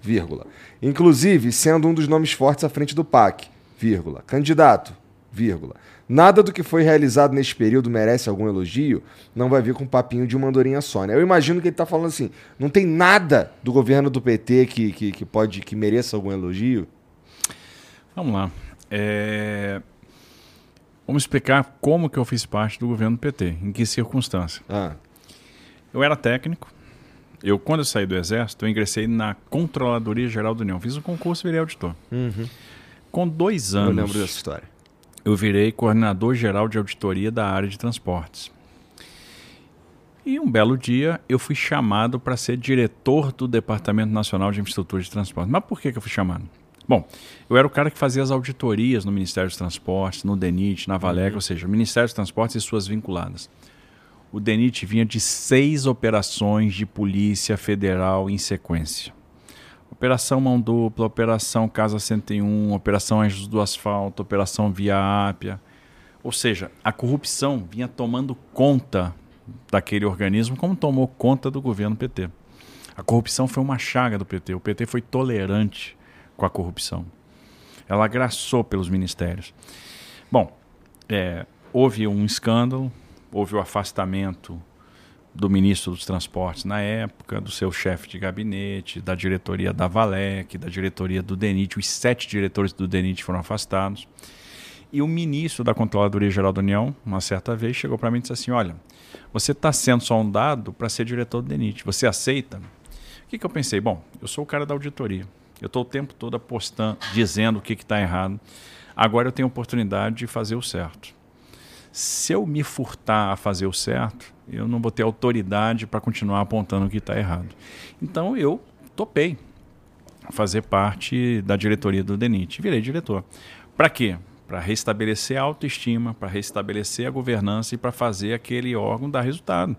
vírgula. Inclusive, sendo um dos nomes fortes à frente do PAC, vírgula. Candidato, vírgula. Nada do que foi realizado neste período merece algum elogio, não vai vir com um papinho de uma andorinha só, né? Eu imagino que ele está falando assim, não tem nada do governo do PT que, que, que pode, que mereça algum elogio? Vamos lá. É... Vamos explicar como que eu fiz parte do governo do PT, em que circunstância. Ah. Eu era técnico. Eu, quando eu saí do Exército, eu ingressei na Controladoria Geral da União. Fiz um concurso e virei auditor. Uhum. Com dois anos. Eu lembro dessa história. Eu virei coordenador geral de auditoria da área de transportes. E um belo dia eu fui chamado para ser diretor do Departamento Nacional de Infraestrutura de Transportes. Mas por que, que eu fui chamado? Bom, eu era o cara que fazia as auditorias no Ministério dos Transportes, no DENIT, na Valega, uhum. ou seja, Ministério dos Transportes e suas vinculadas o DENIT vinha de seis operações de polícia federal em sequência. Operação Mão Dupla, Operação Casa 101, Operação Anjos do Asfalto, Operação Via Ápia. Ou seja, a corrupção vinha tomando conta daquele organismo como tomou conta do governo PT. A corrupção foi uma chaga do PT. O PT foi tolerante com a corrupção. Ela agraçou pelos ministérios. Bom, é, houve um escândalo, houve o afastamento do ministro dos Transportes na época, do seu chefe de gabinete, da diretoria da Valec, da diretoria do DENIT. Os sete diretores do DENIT foram afastados. E o ministro da Controladoria Geral da União, uma certa vez, chegou para mim e disse assim: Olha, você está sendo sondado para ser diretor do DENIT. Você aceita? O que, que eu pensei? Bom, eu sou o cara da auditoria. Eu estou o tempo todo apostando, dizendo o que está errado. Agora eu tenho a oportunidade de fazer o certo. Se eu me furtar a fazer o certo, eu não vou ter autoridade para continuar apontando o que está errado. Então eu topei fazer parte da diretoria do DENIT. Virei diretor. Para quê? Para restabelecer a autoestima, para restabelecer a governança e para fazer aquele órgão dar resultado.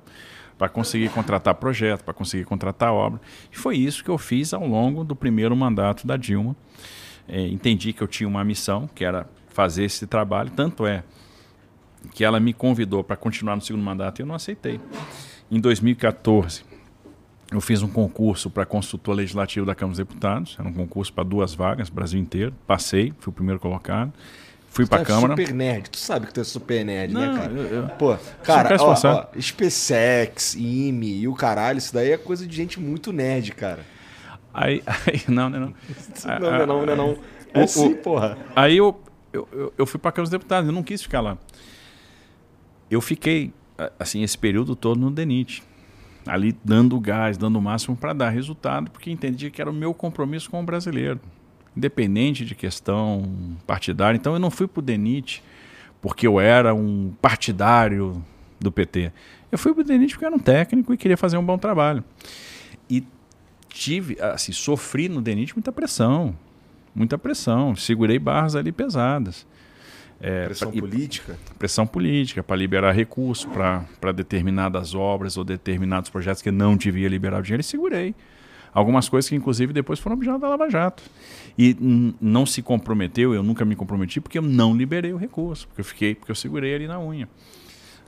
Para conseguir contratar projeto, para conseguir contratar obra. E foi isso que eu fiz ao longo do primeiro mandato da Dilma. É, entendi que eu tinha uma missão, que era fazer esse trabalho. Tanto é que ela me convidou para continuar no segundo mandato e eu não aceitei. Em 2014, eu fiz um concurso para consultor legislativo da Câmara dos Deputados. Era um concurso para duas vagas, Brasil inteiro. Passei, fui o primeiro colocado. Fui para a é Câmara. super nerd. Tu sabe que tu é super nerd, né, Não, né, cara? Eu, eu... Pô, cara, ó, ó, SpaceX, IME e o caralho, isso daí é coisa de gente muito nerd, cara. Aí, aí não, não, não. não, não, não, não, não. É sim, porra. Aí eu, eu, eu fui para a Câmara dos Deputados, eu não quis ficar lá. Eu fiquei, assim, esse período todo no DENIT. Ali dando gás, dando o máximo para dar resultado, porque entendi que era o meu compromisso com o brasileiro. Independente de questão partidária. Então eu não fui para o DENIT porque eu era um partidário do PT. Eu fui para o DENIT porque eu era um técnico e queria fazer um bom trabalho. E tive, assim, sofri no DENIT muita pressão. Muita pressão. Segurei barras ali pesadas. É, pressão pra, política? Pressão política, para liberar recursos para determinadas obras ou determinados projetos que não devia liberar o dinheiro e segurei. Algumas coisas que, inclusive, depois foram objeto da Lava Jato. E não se comprometeu, eu nunca me comprometi, porque eu não liberei o recurso, porque eu fiquei, porque eu segurei ali na unha.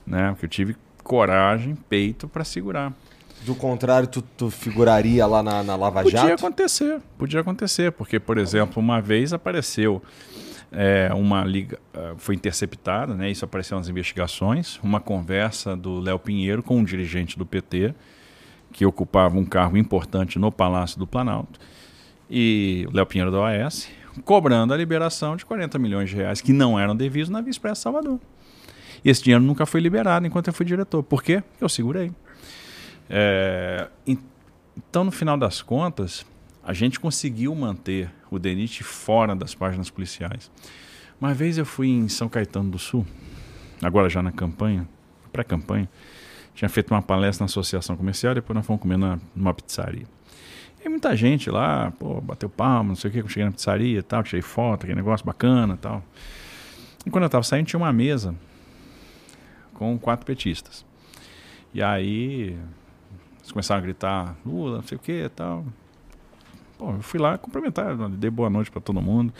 Né? Porque eu tive coragem, peito para segurar. Do contrário, tu, tu figuraria lá na, na Lava podia Jato? Podia acontecer, podia acontecer, porque, por exemplo, uma vez apareceu é, uma liga uh, foi interceptada, né? Isso apareceu nas investigações, uma conversa do Léo Pinheiro com um dirigente do PT que ocupava um cargo importante no Palácio do Planalto e Léo Pinheiro da OAS cobrando a liberação de 40 milhões de reais que não eram devidos na Via Expressa Salvador. E esse dinheiro nunca foi liberado enquanto eu fui diretor. Por quê? Eu segurei. É, então, no final das contas, a gente conseguiu manter o DENIT fora das páginas policiais. Uma vez eu fui em São Caetano do Sul, agora já na campanha, pré-campanha, tinha feito uma palestra na associação comercial, depois nós fomos comer na, numa pizzaria. E muita gente lá, pô, bateu palma, não sei o que, eu cheguei na pizzaria e tal, tirei foto, aquele negócio bacana e tal. E quando eu estava saindo, tinha uma mesa com quatro petistas. E aí, eles começaram a gritar, Lula, não sei o que e tal. Bom, eu fui lá cumprimentar, dei boa noite para todo mundo,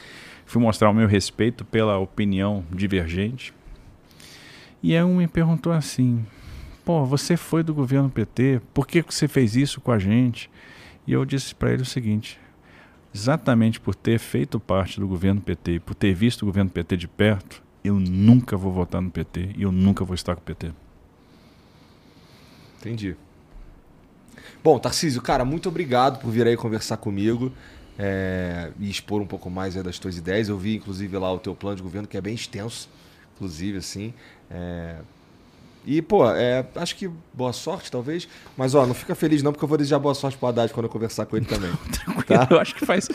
fui mostrar o meu respeito pela opinião divergente. E aí um me perguntou assim: pô, você foi do governo PT, por que você fez isso com a gente? E eu disse para ele o seguinte: exatamente por ter feito parte do governo PT, por ter visto o governo PT de perto, eu nunca vou votar no PT e eu nunca vou estar com o PT. Entendi. Bom, Tarcísio, cara, muito obrigado por vir aí conversar comigo é, e expor um pouco mais das tuas ideias. Eu vi, inclusive, lá o teu plano de governo, que é bem extenso, inclusive, assim. É, e, pô, é, acho que boa sorte, talvez. Mas, ó, não fica feliz não, porque eu vou desejar boa sorte pro Haddad quando eu conversar com ele também. tá? Eu acho que faz.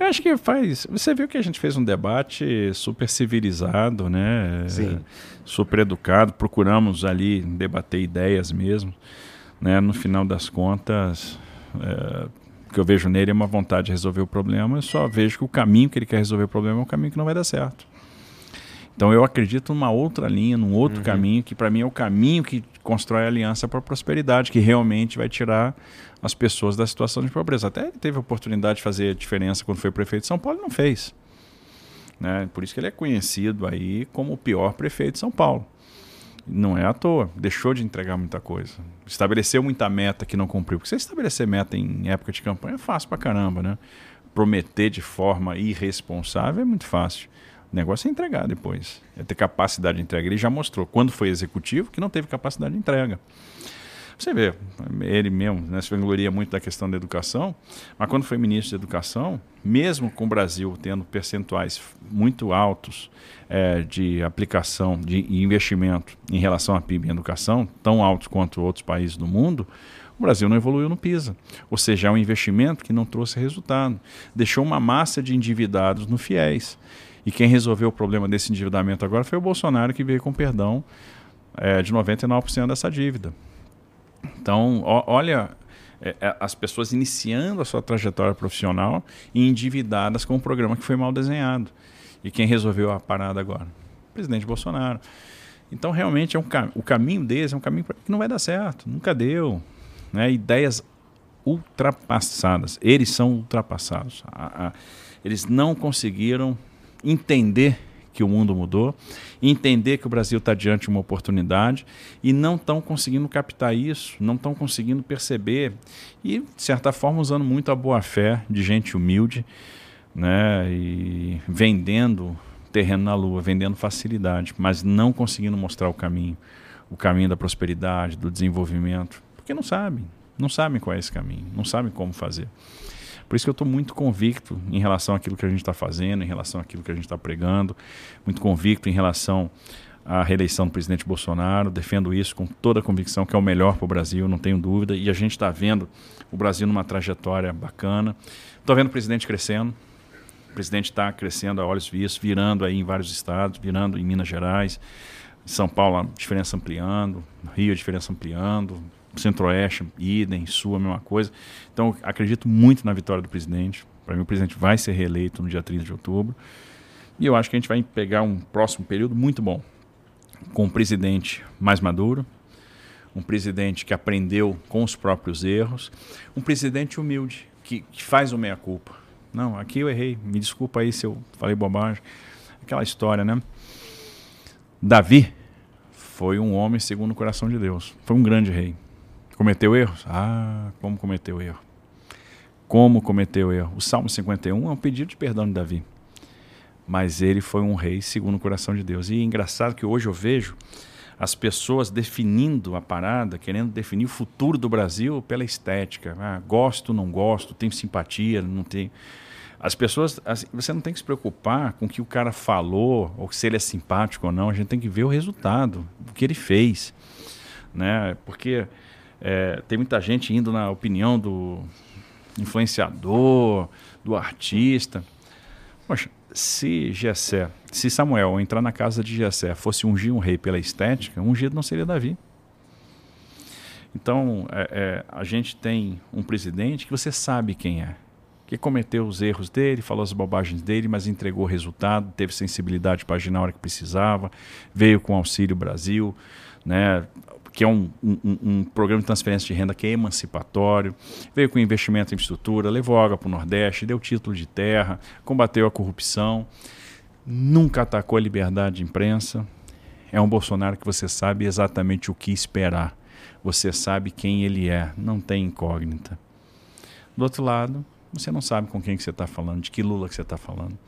Eu acho que faz. Você viu que a gente fez um debate super civilizado, né? Sim. Super educado. Procuramos ali debater ideias mesmo. Né? No final das contas, é, o que eu vejo nele é uma vontade de resolver o problema. Eu só vejo que o caminho que ele quer resolver o problema é um caminho que não vai dar certo. Então eu acredito numa outra linha, num outro uhum. caminho, que para mim é o caminho que constrói a aliança para a prosperidade, que realmente vai tirar as pessoas da situação de pobreza. Até ele teve a oportunidade de fazer a diferença quando foi prefeito de São Paulo e não fez. Né? Por isso que ele é conhecido aí como o pior prefeito de São Paulo. Não é à toa, deixou de entregar muita coisa. Estabeleceu muita meta que não cumpriu. Porque você estabelecer meta em época de campanha é fácil pra caramba, né? Prometer de forma irresponsável é muito fácil. O negócio é entregar depois. É ter capacidade de entrega. Ele já mostrou, quando foi executivo, que não teve capacidade de entrega. Você vê, ele mesmo né, se vangloria muito da questão da educação, mas quando foi ministro da Educação, mesmo com o Brasil tendo percentuais muito altos é, de aplicação, de investimento em relação à PIB em educação, tão altos quanto outros países do mundo, o Brasil não evoluiu no PISA. Ou seja, é um investimento que não trouxe resultado. Deixou uma massa de endividados no FIES. E quem resolveu o problema desse endividamento agora foi o Bolsonaro, que veio com perdão é, de 99% dessa dívida. Então, ó, olha é, é, as pessoas iniciando a sua trajetória profissional e endividadas com um programa que foi mal desenhado. E quem resolveu a parada agora? O presidente Bolsonaro. Então, realmente, é um, o caminho deles é um caminho que não vai dar certo. Nunca deu. Né? Ideias ultrapassadas. Eles são ultrapassados. Eles não conseguiram entender que o mundo mudou, entender que o Brasil está diante de uma oportunidade e não estão conseguindo captar isso, não estão conseguindo perceber e, de certa forma, usando muito a boa fé de gente humilde né, e vendendo terreno na lua, vendendo facilidade, mas não conseguindo mostrar o caminho, o caminho da prosperidade, do desenvolvimento, porque não sabem, não sabem qual é esse caminho, não sabem como fazer. Por isso que eu estou muito convicto em relação àquilo que a gente está fazendo, em relação àquilo que a gente está pregando, muito convicto em relação à reeleição do presidente Bolsonaro. Defendo isso com toda a convicção que é o melhor para o Brasil, não tenho dúvida. E a gente está vendo o Brasil numa trajetória bacana. Estou vendo o presidente crescendo. O presidente está crescendo a olhos vistos, virando aí em vários estados, virando em Minas Gerais. São Paulo, a diferença ampliando, Rio, a diferença ampliando, Centro-Oeste, idem, Sul, a mesma coisa. Então, acredito muito na vitória do presidente. Para mim, o presidente vai ser reeleito no dia 30 de outubro. E eu acho que a gente vai pegar um próximo período muito bom. Com um presidente mais maduro, um presidente que aprendeu com os próprios erros, um presidente humilde, que, que faz o meia-culpa. Não, aqui eu errei, me desculpa aí se eu falei bobagem. Aquela história, né? Davi foi um homem segundo o coração de Deus. Foi um grande rei. Cometeu erros? Ah, como cometeu erro. Como cometeu erro. O Salmo 51 é um pedido de perdão de Davi. Mas ele foi um rei segundo o coração de Deus. E é engraçado que hoje eu vejo as pessoas definindo a parada, querendo definir o futuro do Brasil pela estética. Ah, gosto, não gosto, tenho simpatia, não tenho. As pessoas, assim, você não tem que se preocupar com o que o cara falou, ou se ele é simpático ou não, a gente tem que ver o resultado, o que ele fez. Né? Porque é, tem muita gente indo na opinião do influenciador, do artista. Poxa, se Jessé, se Samuel entrar na casa de Jessé fosse ungir um rei pela estética, ungido não seria Davi. Então, é, é, a gente tem um presidente que você sabe quem é, que cometeu os erros dele, falou as bobagens dele, mas entregou o resultado, teve sensibilidade para agir na hora que precisava, veio com Auxílio Brasil, né, que é um, um, um, programa de transferência de renda que é emancipatório, veio com investimento em infraestrutura, levou água para o Nordeste, deu título de terra, combateu a corrupção, nunca atacou a liberdade de imprensa. É um Bolsonaro que você sabe exatamente o que esperar. Você sabe quem ele é, não tem incógnita. Do outro lado, você não sabe com quem que você está falando, de que Lula que você está falando.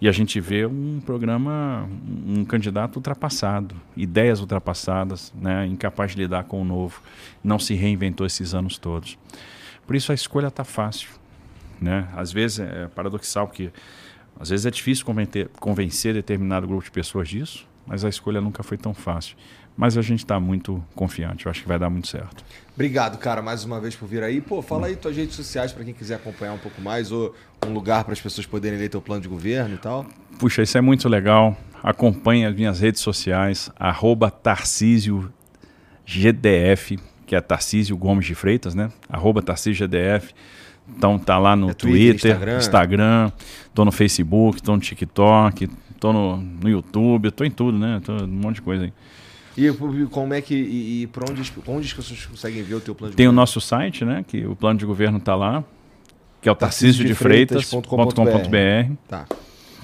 E a gente vê um programa, um candidato ultrapassado, ideias ultrapassadas, né, incapaz de lidar com o novo, não se reinventou esses anos todos. Por isso a escolha está fácil. Né? Às vezes é paradoxal, porque às vezes é difícil convencer, convencer determinado grupo de pessoas disso, mas a escolha nunca foi tão fácil. Mas a gente está muito confiante, eu acho que vai dar muito certo. Obrigado, cara, mais uma vez por vir aí. Pô, fala aí tuas redes sociais para quem quiser acompanhar um pouco mais, ou um lugar para as pessoas poderem ler teu plano de governo e tal. Puxa, isso é muito legal. Acompanhe as minhas redes sociais, arroba Tarcísio GDF, que é Tarcísio Gomes de Freitas, né? Arroba Tarcísio GDF. Então tá lá no é Twitter, Twitter, Instagram, tô no Facebook, tô no TikTok, tô no, no YouTube, tô em tudo, né? Tô um monte de coisa aí. E como é que e, e para onde, onde as pessoas conseguem ver o teu plano de Tem governo? o nosso site, né? Que o plano de governo está lá, que é o tarcisiodefreitas.com.br. Tá.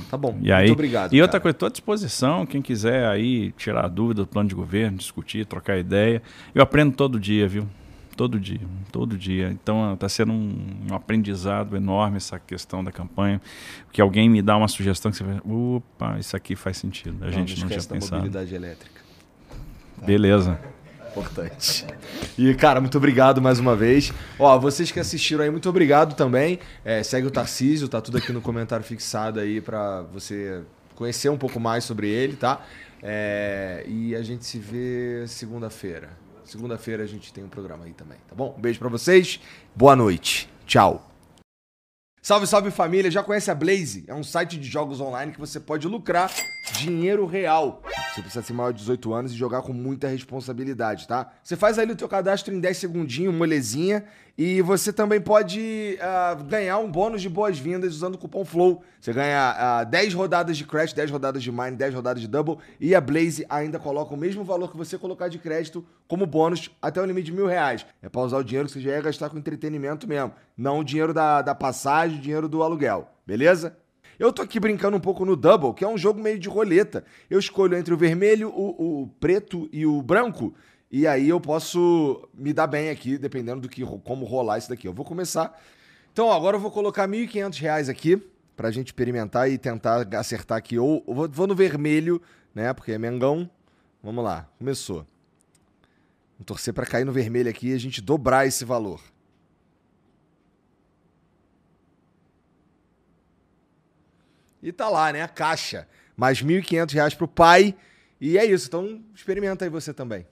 Tá bom. E aí, Muito obrigado. E cara. outra coisa, estou à disposição, quem quiser aí tirar dúvida do plano de governo, discutir, trocar ideia. Eu aprendo todo dia, viu? todo dia, todo dia. Então está sendo um, um, aprendizado enorme essa questão da campanha, que alguém me dá uma sugestão que você vai, opa, isso aqui faz sentido. A não, gente não, não tinha pensado. mobilidade elétrica. Beleza. Importante. E, cara, muito obrigado mais uma vez. Ó, vocês que assistiram aí, muito obrigado também. É, segue o Tarcísio, tá tudo aqui no comentário fixado aí para você conhecer um pouco mais sobre ele, tá? É, e a gente se vê segunda-feira. Segunda-feira a gente tem um programa aí também, tá bom? Um beijo para vocês. Boa noite. Tchau. Salve, salve família! Já conhece a Blaze? É um site de jogos online que você pode lucrar dinheiro real. Você precisa ser maior de 18 anos e jogar com muita responsabilidade, tá? Você faz ali o teu cadastro em 10 segundinhos, molezinha, e você também pode uh, ganhar um bônus de boas-vindas usando o cupom FLOW. Você ganha uh, 10 rodadas de Crash, 10 rodadas de Mine, 10 rodadas de Double. E a Blaze ainda coloca o mesmo valor que você colocar de crédito como bônus até o limite de mil reais. É para usar o dinheiro que você já ia gastar com entretenimento mesmo. Não o dinheiro da, da passagem, o dinheiro do aluguel. Beleza? Eu tô aqui brincando um pouco no Double, que é um jogo meio de roleta. Eu escolho entre o vermelho, o, o preto e o branco. E aí eu posso me dar bem aqui, dependendo do que como rolar isso daqui. Eu vou começar. Então, agora eu vou colocar R$ 1.500 aqui pra gente experimentar e tentar acertar aqui. Ou vou, vou no vermelho, né? Porque é Mengão. Vamos lá, começou. Vou torcer para cair no vermelho aqui e a gente dobrar esse valor. E tá lá, né? A caixa. Mais R$ 1.500 pro pai. E é isso. Então experimenta aí você também.